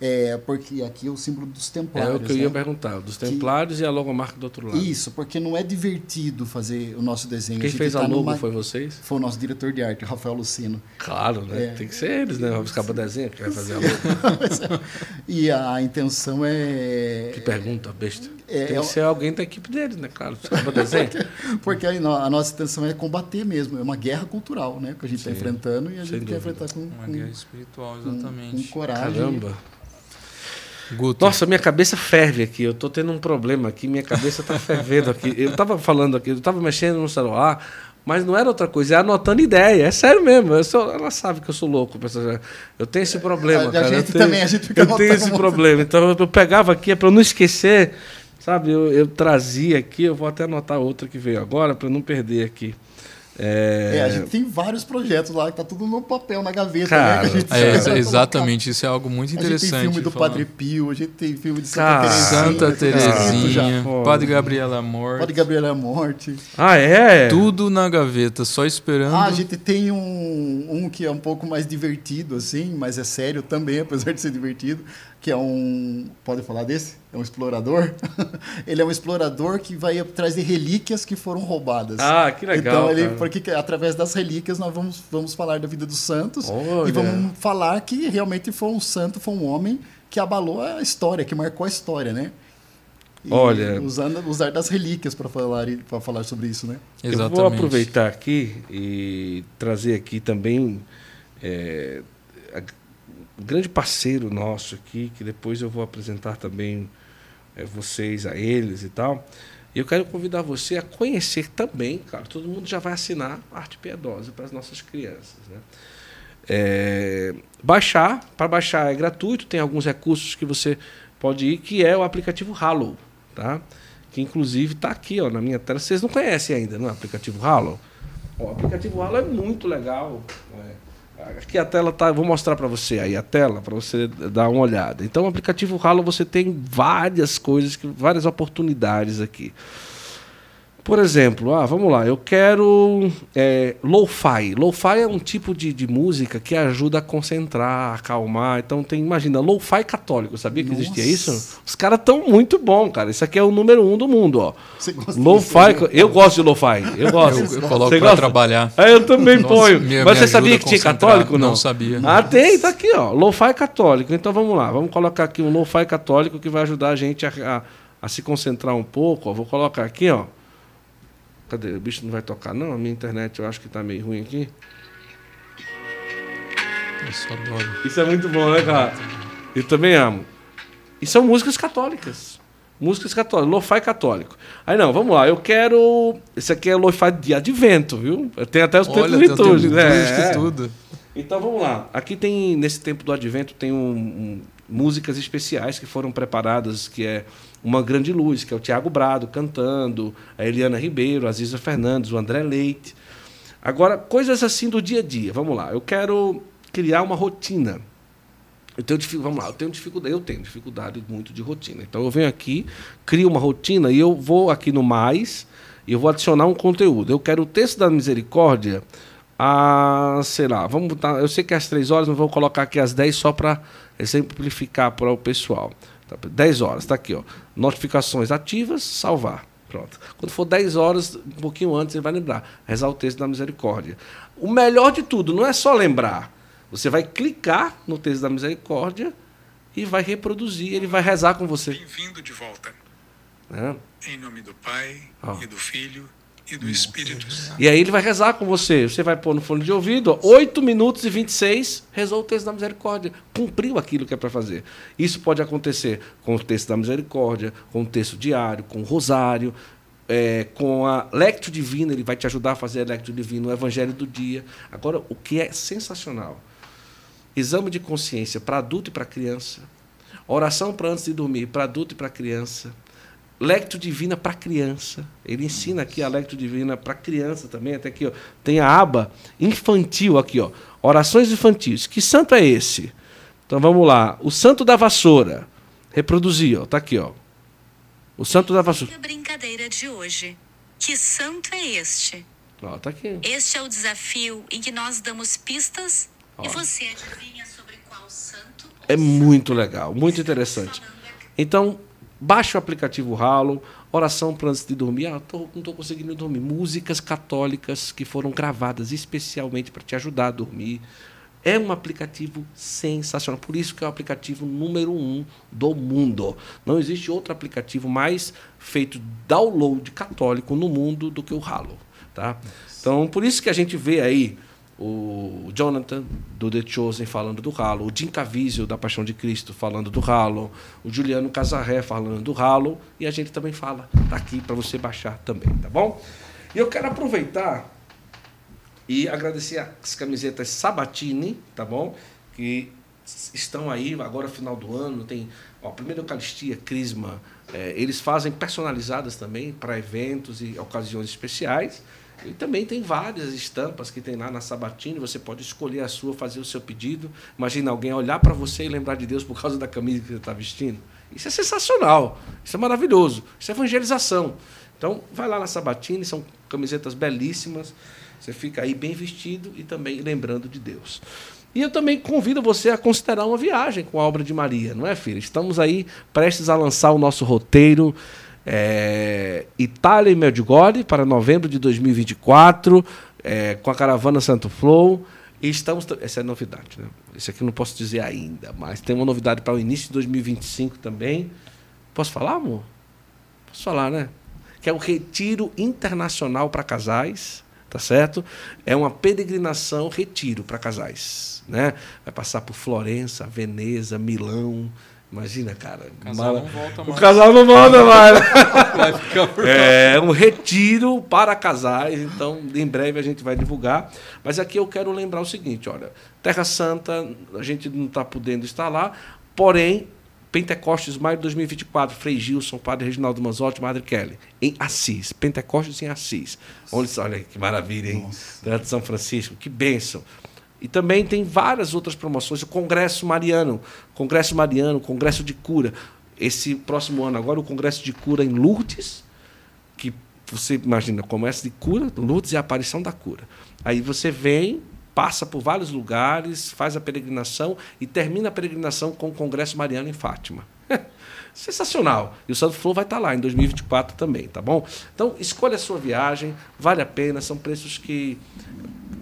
É. é. porque aqui é o símbolo dos templários. É o que eu ia né? perguntar, dos templários que... e a logomarca do outro lado. Isso, porque não é divertido fazer o nosso desenho. Quem a fez tá a logo numa... foi vocês? Foi o nosso diretor de arte, Rafael Lucino. Claro, né? É. Tem que ser eles, né? Vamos para desenho que vai fazer a logo. e a intenção é... Que pergunta, besta. É, Tem que ser alguém da equipe deles, né? Claro, para desenho. porque a, a nossa intenção é combater mesmo, é uma guerra cultural, né? Que a gente está enfrentando e a gente quer enfrentar com... Uma com... guerra espiritual, exatamente. Com, com coragem. Caramba. Guto. Nossa, minha cabeça ferve aqui. Eu tô tendo um problema aqui, minha cabeça tá fervendo aqui. Eu tava falando aqui, eu tava mexendo no celular, mas não era outra coisa, é anotando ideia. É sério mesmo. Eu sou, ela sabe que eu sou louco. Eu tenho esse problema, a, cara. A gente eu tenho, também, a gente fica Eu tenho esse problema. Então eu pegava aqui, é para eu não esquecer, sabe? Eu, eu trazia aqui, eu vou até anotar outra que veio agora, para não perder aqui. É... é... a gente tem vários projetos lá que tá tudo no papel, na gaveta. Cara, né, é, exatamente, isso é algo muito interessante. A gente tem filme do falar. Padre Pio, a gente tem filme de Santa Terezinha. Santa Terezinha, Padre Gabriela Morte. Padre Gabriela Morte. Ah, é? Tudo na gaveta, só esperando. Ah, a gente tem um, um que é um pouco mais divertido, assim, mas é sério também, apesar de ser divertido que é um. Pode falar desse? É um explorador. ele é um explorador que vai atrás de relíquias que foram roubadas. Ah, que legal. Então, ele, porque através das relíquias nós vamos, vamos falar da vida dos santos Olha. e vamos falar que realmente foi um santo, foi um homem que abalou a história, que marcou a história, né? E Olha, usando usar das relíquias para falar para falar sobre isso, né? Exatamente. Eu vou aproveitar aqui e trazer aqui também é, um grande parceiro nosso aqui, que depois eu vou apresentar também é, vocês a eles e tal. E eu quero convidar você a conhecer também, cara, todo mundo já vai assinar Arte Piedosa para as nossas crianças. Né? É, baixar, para baixar é gratuito, tem alguns recursos que você pode ir, que é o aplicativo Halo, tá? que inclusive está aqui ó, na minha tela. Vocês não conhecem ainda, não é? O aplicativo Halo? O aplicativo Halo é muito legal. É Aqui a tela tá, vou mostrar para você aí a tela para você dar uma olhada. Então, o aplicativo Halo você tem várias coisas, várias oportunidades aqui. Por exemplo, ah, vamos lá, eu quero é, lo-fi. Lo-fi é um tipo de, de música que ajuda a concentrar, a acalmar. Então tem, imagina, lo-fi católico, sabia que Nossa. existia isso? Os caras estão muito bom, cara. Isso aqui é o número um do mundo, ó. Lo-fi, eu gosto de lo-fi. Eu gosto. Eu, eu coloco para trabalhar. É, eu também Nossa, ponho. Me, Mas você sabia que tinha católico? Não, não sabia. Ah, tem, tá aqui, ó. Lo-fi católico. Então vamos lá, vamos colocar aqui um lo-fi católico que vai ajudar a gente a, a, a se concentrar um pouco. Ó. Vou colocar aqui, ó. Cadê? O bicho não vai tocar, não? A minha internet eu acho que está meio ruim aqui. Isso adoro. Isso é muito bom, né, cara? Eu também amo. E são músicas católicas. Músicas católicas, lo-fi católico. Aí não, vamos lá, eu quero. Esse aqui é lo-fi de advento, viu? Tem até os plenitudes, né? É. tudo. Então vamos lá. Aqui tem, nesse tempo do advento, tem um, um, músicas especiais que foram preparadas, que é uma grande luz, que é o Tiago Brado cantando, a Eliana Ribeiro, a Ziza Fernandes, o André Leite. Agora, coisas assim do dia a dia. Vamos lá, eu quero criar uma rotina. Eu tenho, vamos lá, eu tenho dificuldade, eu tenho dificuldade muito de rotina. Então eu venho aqui, crio uma rotina e eu vou aqui no mais e eu vou adicionar um conteúdo. Eu quero o texto da misericórdia a, sei lá, vamos botar, eu sei que é às três horas, mas vou colocar aqui às dez só para exemplificar para o pessoal. 10 horas, está aqui, ó. Notificações ativas, salvar. Pronto. Quando for 10 horas, um pouquinho antes, você vai lembrar. Rezar o texto da misericórdia. O melhor de tudo não é só lembrar. Você vai clicar no texto da misericórdia e vai reproduzir. Ele vai rezar com você. Bem-vindo de volta. É. Em nome do Pai oh. e do Filho e do Espírito E aí ele vai rezar com você. Você vai pôr no fone de ouvido, ó, 8 minutos e 26, rezou o texto da misericórdia. Cumpriu aquilo que é para fazer. Isso pode acontecer com o texto da misericórdia, com o texto diário, com o rosário, é, com a Lectio Divina, ele vai te ajudar a fazer a Lectio Divina, o Evangelho do Dia. Agora, o que é sensacional? Exame de consciência para adulto e para criança. Oração para antes de dormir, para adulto e para criança Lectio Divina para criança. Ele ensina aqui a Lectio Divina para criança também. Até aqui ó, tem a aba infantil aqui, ó. Orações infantis. Que santo é esse? Então vamos lá. O santo da vassoura. Reproduzir, ó. Tá aqui, ó. O santo da vassoura. A brincadeira de hoje. Que santo é este? Ó, tá aqui. Este é o desafio em que nós damos pistas ó. e você adivinha sobre qual santo. É muito legal, muito interessante. Então, Baixe o aplicativo Halo, oração para antes de dormir. Ah, tô, não estou conseguindo dormir. Músicas católicas que foram gravadas especialmente para te ajudar a dormir. É um aplicativo sensacional. Por isso que é o aplicativo número um do mundo. Não existe outro aplicativo mais feito download católico no mundo do que o Halo. Tá? Então, por isso que a gente vê aí o Jonathan do The Chosen falando do Halo, o Jim Caviezel da Paixão de Cristo falando do Halo, o Juliano Casarré falando do Halo e a gente também fala tá aqui para você baixar também, tá bom? E eu quero aproveitar e agradecer as camisetas Sabatini, tá bom? Que estão aí agora final do ano, tem ó, primeira Eucaristia, Crisma, é, eles fazem personalizadas também para eventos e ocasiões especiais. E também tem várias estampas que tem lá na Sabatini, você pode escolher a sua, fazer o seu pedido. Imagina alguém olhar para você e lembrar de Deus por causa da camisa que você está vestindo. Isso é sensacional, isso é maravilhoso, isso é evangelização. Então, vai lá na Sabatini, são camisetas belíssimas, você fica aí bem vestido e também lembrando de Deus. E eu também convido você a considerar uma viagem com a obra de Maria, não é, filha? Estamos aí prestes a lançar o nosso roteiro é, Itália e Medjugorje para novembro de 2024, é, com a caravana Santo Flow. E estamos. Essa é novidade, né? Isso aqui eu não posso dizer ainda, mas tem uma novidade para o início de 2025 também. Posso falar, amor? Posso falar, né? Que é o Retiro Internacional para Casais, tá certo? É uma peregrinação retiro para casais, né? Vai passar por Florença, Veneza, Milão, Imagina, cara. O casal não volta mais. O casal não volta mais. vai ficar por É um retiro para casais, então em breve a gente vai divulgar. Mas aqui eu quero lembrar o seguinte: olha, Terra Santa, a gente não está podendo estar lá, porém, Pentecostes, maio de 2024, Frei Gilson, Padre Reginaldo Manzotti, Madre Kelly, em Assis. Pentecostes em Assis. Onde, olha que maravilha, hein? Nossa. de São Francisco, que bênção. E também tem várias outras promoções. O Congresso Mariano, Congresso Mariano, Congresso de Cura. Esse próximo ano agora, o Congresso de Cura em Lourdes, que você imagina, Congresso de Cura, Lourdes e a aparição da cura. Aí você vem, passa por vários lugares, faz a peregrinação e termina a peregrinação com o Congresso Mariano em Fátima. Sensacional. E o Santo Flor vai estar lá em 2024 também, tá bom? Então, escolha a sua viagem, vale a pena, são preços que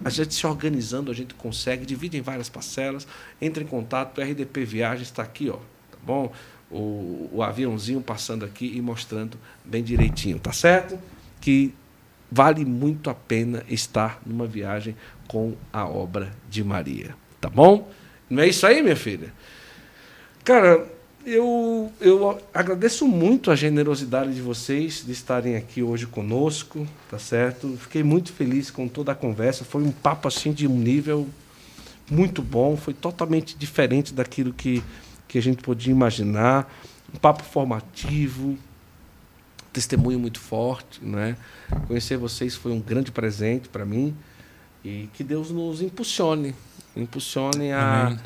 a gente se organizando, a gente consegue, divide em várias parcelas, entre em contato, o RDP Viagens está aqui, ó, tá bom? O, o aviãozinho passando aqui e mostrando bem direitinho, tá certo? Que vale muito a pena estar numa viagem com a obra de Maria, tá bom? Não é isso aí, minha filha? Cara, eu, eu agradeço muito a generosidade de vocês de estarem aqui hoje conosco, tá certo? Fiquei muito feliz com toda a conversa. Foi um papo assim de um nível muito bom, foi totalmente diferente daquilo que, que a gente podia imaginar. Um papo formativo, testemunho muito forte, né? Conhecer vocês foi um grande presente para mim e que Deus nos impulsione, impulsione a,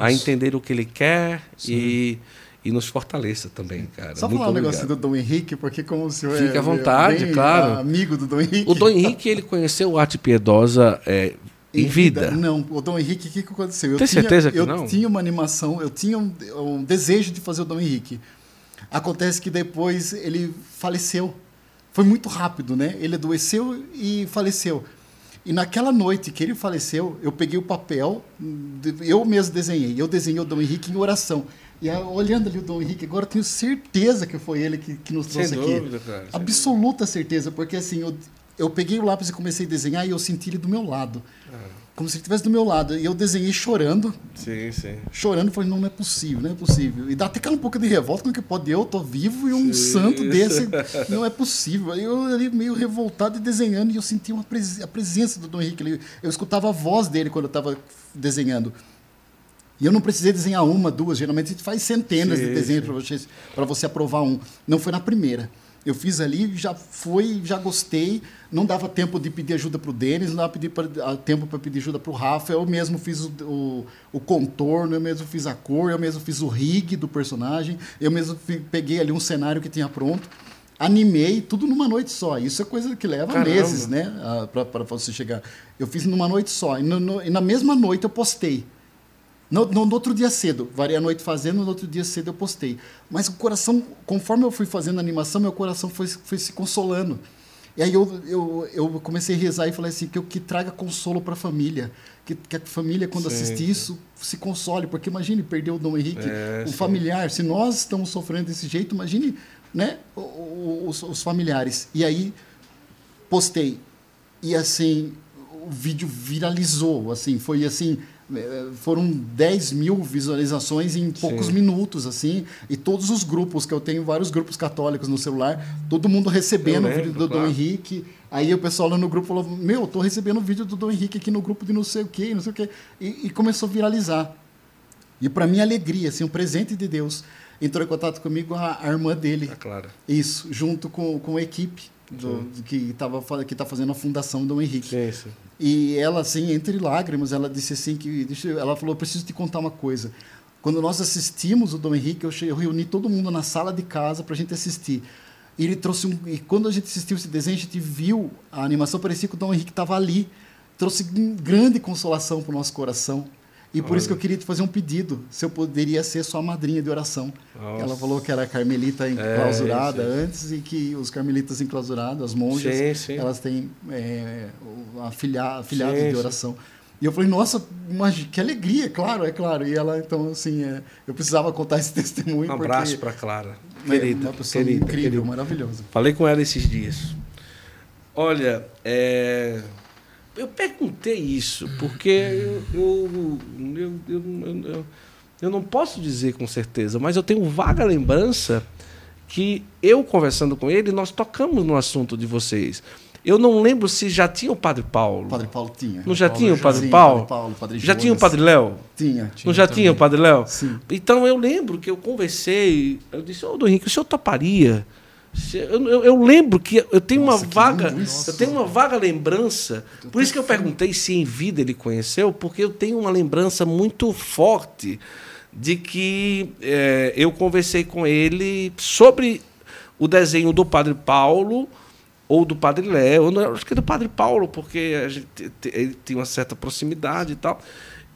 a entender o que Ele quer Sim. e e nos fortaleça também, cara. Só Muito falar um negócio do Dom Henrique, porque como o senhor Fique é, à vontade, claro. amigo do Dom Henrique. O Dom Henrique, ele conheceu o Arte Piedosa é, em, em vida. vida. Não, o Dom Henrique, o que, que aconteceu? Eu Tem tinha, certeza que eu não? Eu tinha uma animação, eu tinha um, um desejo de fazer o Dom Henrique. Acontece que depois ele faleceu. Foi muito rápido, né? Ele adoeceu e faleceu. E naquela noite que ele faleceu, eu peguei o papel, eu mesmo desenhei. Eu desenhei o Dom Henrique em oração. E olhando ali o Dom Henrique, agora eu tenho certeza que foi ele que, que nos trouxe Sem aqui. Dúvida, cara. Absoluta certeza, porque assim, eu, eu peguei o lápis e comecei a desenhar e eu senti ele do meu lado. Ah. Como se ele estivesse do meu lado. E eu desenhei chorando. Sim, sim. Chorando, falei, não, não é possível, não é possível. E dá até um pouco de revolta, como que pode eu, tô vivo e um sim. santo desse, não é possível. Eu ali meio revoltado e desenhando e eu senti uma pres a presença do Dom Henrique. Eu escutava a voz dele quando eu estava desenhando. E eu não precisei desenhar uma, duas. Geralmente a gente faz centenas Sim. de desenhos para você, você aprovar um. Não foi na primeira. Eu fiz ali, já foi, já gostei. Não dava tempo de pedir ajuda para o Denis, não dava ah, tempo para pedir ajuda para o Rafa. Eu mesmo fiz o, o, o, contorno, eu mesmo fiz a cor, eu mesmo fiz o rig do personagem, eu mesmo peguei ali um cenário que tinha pronto animei tudo numa noite só. Isso é coisa que leva Caramba. meses, né? Para você chegar. Eu fiz numa noite só. E, no, no, e na mesma noite eu postei. No, no, no, outro dia cedo, varei a noite fazendo, no outro dia cedo eu postei. Mas o coração, conforme eu fui fazendo a animação, meu coração foi, foi se consolando. E aí eu, eu, eu comecei a rezar e falei assim, que, que traga consolo para a família. Que, que, a família, quando sim, assistir sim. isso, se console. Porque imagine perder o Dom Henrique, é, um sim. familiar. Se nós estamos sofrendo desse jeito, imagine né, os, os familiares. E aí postei. E assim, o vídeo viralizou. Assim, foi assim foram 10 mil visualizações em poucos Sim. minutos, assim, e todos os grupos, que eu tenho vários grupos católicos no celular, todo mundo recebendo lembro, o vídeo do claro. Dom Henrique. Aí o pessoal lá no grupo falou: Meu, tô recebendo o vídeo do Dom Henrique aqui no grupo de não sei o quê, não sei o quê. E, e começou a viralizar. E para minha alegria, assim, um presente de Deus, entrou em contato comigo a, a irmã dele. Ah, claro. Isso, junto com, com a equipe do, que tava que está fazendo a fundação do Henrique. Sim, sim. E ela assim, entre lágrimas, ela disse assim que ela falou, preciso te contar uma coisa. Quando nós assistimos o Dom Henrique, eu, eu reuni todo mundo na sala de casa para a gente assistir. E ele trouxe um, e quando a gente assistiu esse desenho, a gente viu a animação parecia que o Dom Henrique estava ali. Trouxe grande consolação para o nosso coração. E por Olha. isso que eu queria te fazer um pedido, se eu poderia ser sua madrinha de oração. Nossa. Ela falou que era carmelita enclausurada é, antes e que os carmelitas enclausurados, as monjas, sim, sim. elas têm é, afilhados de oração. E eu falei, nossa, mas que alegria, claro, é claro. E ela, então, assim, é, eu precisava contar esse testemunho. Um abraço para Clara. Querida, uma pessoa querida, incrível, querida. maravilhosa. Falei com ela esses dias. Olha, é, eu perguntei isso porque eu, eu, eu, eu, não posso dizer com certeza, mas eu tenho vaga lembrança que eu conversando com ele, nós tocamos no assunto de vocês. Eu não lembro se já tinha o Padre Paulo. O Padre Paulo tinha. Não já tinha o Padre Paulo? Já tinha o Padre Léo? Tinha, tinha. Não já tinha o Padre Léo? Sim. Então eu lembro que eu conversei, eu disse, ô, oh, Henrique, o senhor toparia eu, eu, eu, lembro que eu tenho Nossa, uma vaga, eu tenho uma vaga lembrança. Por isso que eu perguntei se em vida ele conheceu, porque eu tenho uma lembrança muito forte de que é, eu conversei com ele sobre o desenho do Padre Paulo ou do Padre Léo, acho que é do Padre Paulo, porque a gente, ele tem uma certa proximidade e tal.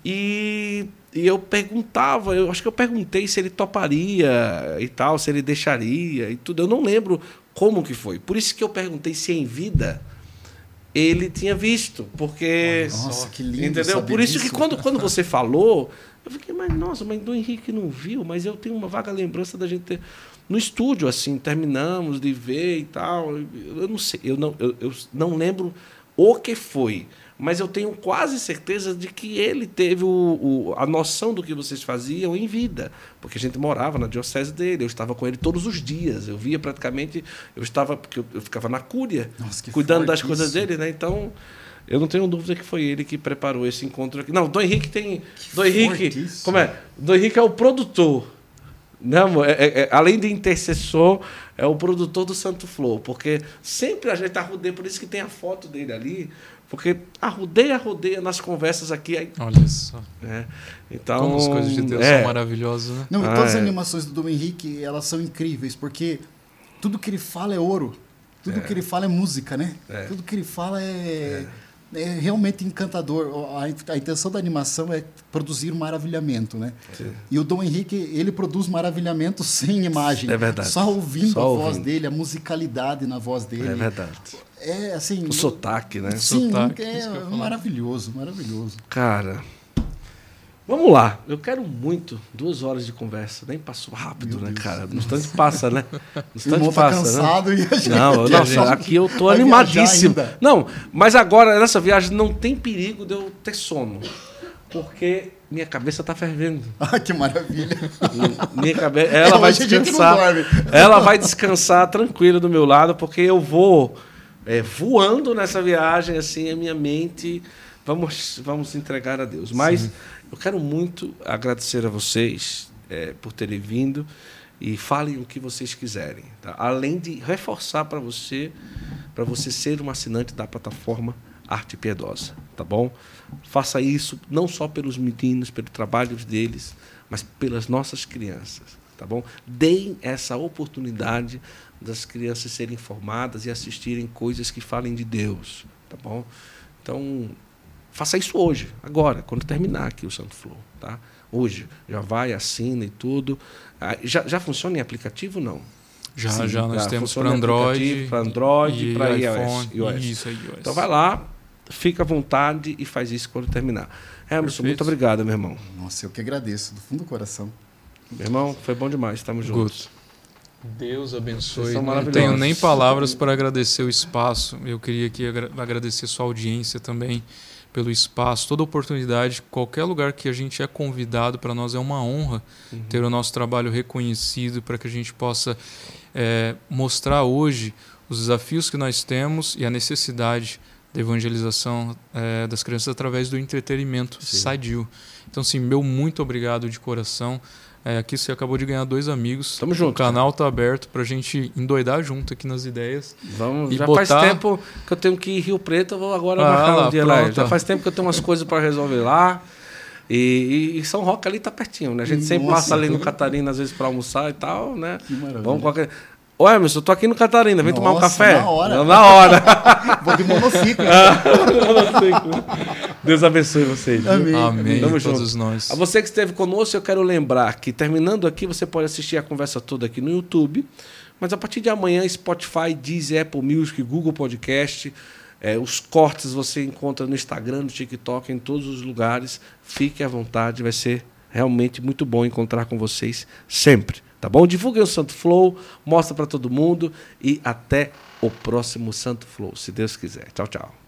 E e eu perguntava, eu acho que eu perguntei se ele toparia e tal, se ele deixaria e tudo. Eu não lembro como que foi. Por isso que eu perguntei se em vida ele tinha visto, porque nossa, que lindo, entendeu? Por isso que quando, quando você falou, eu fiquei, mas nossa, mas do Henrique não viu, mas eu tenho uma vaga lembrança da gente ter no estúdio assim, terminamos de ver e tal. Eu não sei, eu não eu, eu não lembro o que foi mas eu tenho quase certeza de que ele teve o, o, a noção do que vocês faziam em vida, porque a gente morava na diocese dele, eu estava com ele todos os dias, eu via praticamente, eu estava, porque eu, eu ficava na cúria, Nossa, cuidando das coisas dele, né? Então, eu não tenho dúvida que foi ele que preparou esse encontro aqui. Não, Dom Henrique tem. Que Dom Henrique. Como é? Dom Henrique é o produtor. Não, é, é, é, além de intercessor, é o produtor do Santo Flor, porque sempre a gente arrudeia, por isso que tem a foto dele ali, porque arrodeia, rodeia nas conversas aqui. Aí, Olha só. É, então, Como as coisas de Deus é. são maravilhosas, né? Não, e todas ah, as é. animações do Dom Henrique, elas são incríveis, porque tudo que ele fala é ouro. Tudo é. que ele fala é música, né? É. Tudo que ele fala é, é, realmente encantador. A, a, intenção da animação é produzir um maravilhamento, né? Sim. E o Dom Henrique, ele produz maravilhamento sem imagem. É verdade. Só ouvindo Só a ouvindo. voz dele, a musicalidade na voz dele. É verdade é assim. O sotaque, né? Sim, sotaque, é maravilhoso, maravilhoso. Cara, vamos lá. Eu quero muito duas horas de conversa. Nem passou rápido, Meu né, Deus cara? No instante passa, né? No instante tá passa, né? cansado né? E a gente não, nossa, aqui eu tô animadíssimo. Não, mas agora nessa viagem não tem perigo de eu ter sono. Porque minha cabeça tá fervendo. Ah, que maravilha. Minha cabeça, ela vai descansar. Ela vai descansar tranquila do meu lado, porque eu vou é, voando nessa viagem, assim, a minha mente. Vamos, vamos entregar a Deus. Mas Sim. eu quero muito agradecer a vocês é, por terem vindo. e falem o que vocês quiserem. Tá? Além de reforçar para você, para você ser um assinante da plataforma Arte Piedosa, tá bom? Faça isso não só pelos meninos, pelo trabalho deles, mas pelas nossas crianças, tá bom? Deem essa oportunidade das crianças serem informadas e assistirem coisas que falem de Deus, tá bom? Então, faça isso hoje, agora, quando terminar aqui o Santo Flow, tá? Hoje, já vai, assina e tudo. Ah, já, já funciona em aplicativo não? Já, Sim, já nós já temos para Android, para Android, para iOS, iOS. Isso, iOS. Então vai lá, fica à vontade e faz isso quando terminar. Emerson, muito obrigado, meu irmão. Nossa, eu que agradeço, do fundo do coração. Meu irmão, foi bom demais, estamos juntos. Deus abençoe. Não tenho nem palavras para agradecer o espaço. Eu queria aqui agradecer sua audiência também pelo espaço, toda oportunidade, qualquer lugar que a gente é convidado, para nós é uma honra uhum. ter o nosso trabalho reconhecido para que a gente possa é, mostrar hoje os desafios que nós temos e a necessidade da evangelização é, das crianças através do entretenimento Sim. sadio. Então, sim, meu muito obrigado de coração. É, aqui você acabou de ganhar dois amigos. Tamo junto. O canal tá aberto pra gente endoidar junto aqui nas ideias. Vamos, e já botar... faz tempo que eu tenho que ir em Rio Preto, eu vou agora ah, marcar lá, um dia lá. Já faz tempo que eu tenho umas coisas para resolver lá. E, e, São Roque ali tá pertinho, né? A gente Nossa, sempre passa ali no Catarina, às vezes, para almoçar e tal, né? Que maravilha. Vamos qualquer... Ô, Emerson, eu tô aqui no Catarina, vem Nossa, tomar um café? Na hora. Na hora. Vou de monociclo. Deus abençoe vocês. Amém. Amém. Tamo todos junto. nós. A você que esteve conosco, eu quero lembrar que terminando aqui, você pode assistir a conversa toda aqui no YouTube. Mas a partir de amanhã, Spotify, Deezer, Apple Music, Google Podcast. É, os cortes você encontra no Instagram, no TikTok, em todos os lugares. Fique à vontade, vai ser realmente muito bom encontrar com vocês sempre. Tá bom? Divulguem o Santo Flow, mostra para todo mundo e até o próximo Santo Flow, se Deus quiser. Tchau, tchau.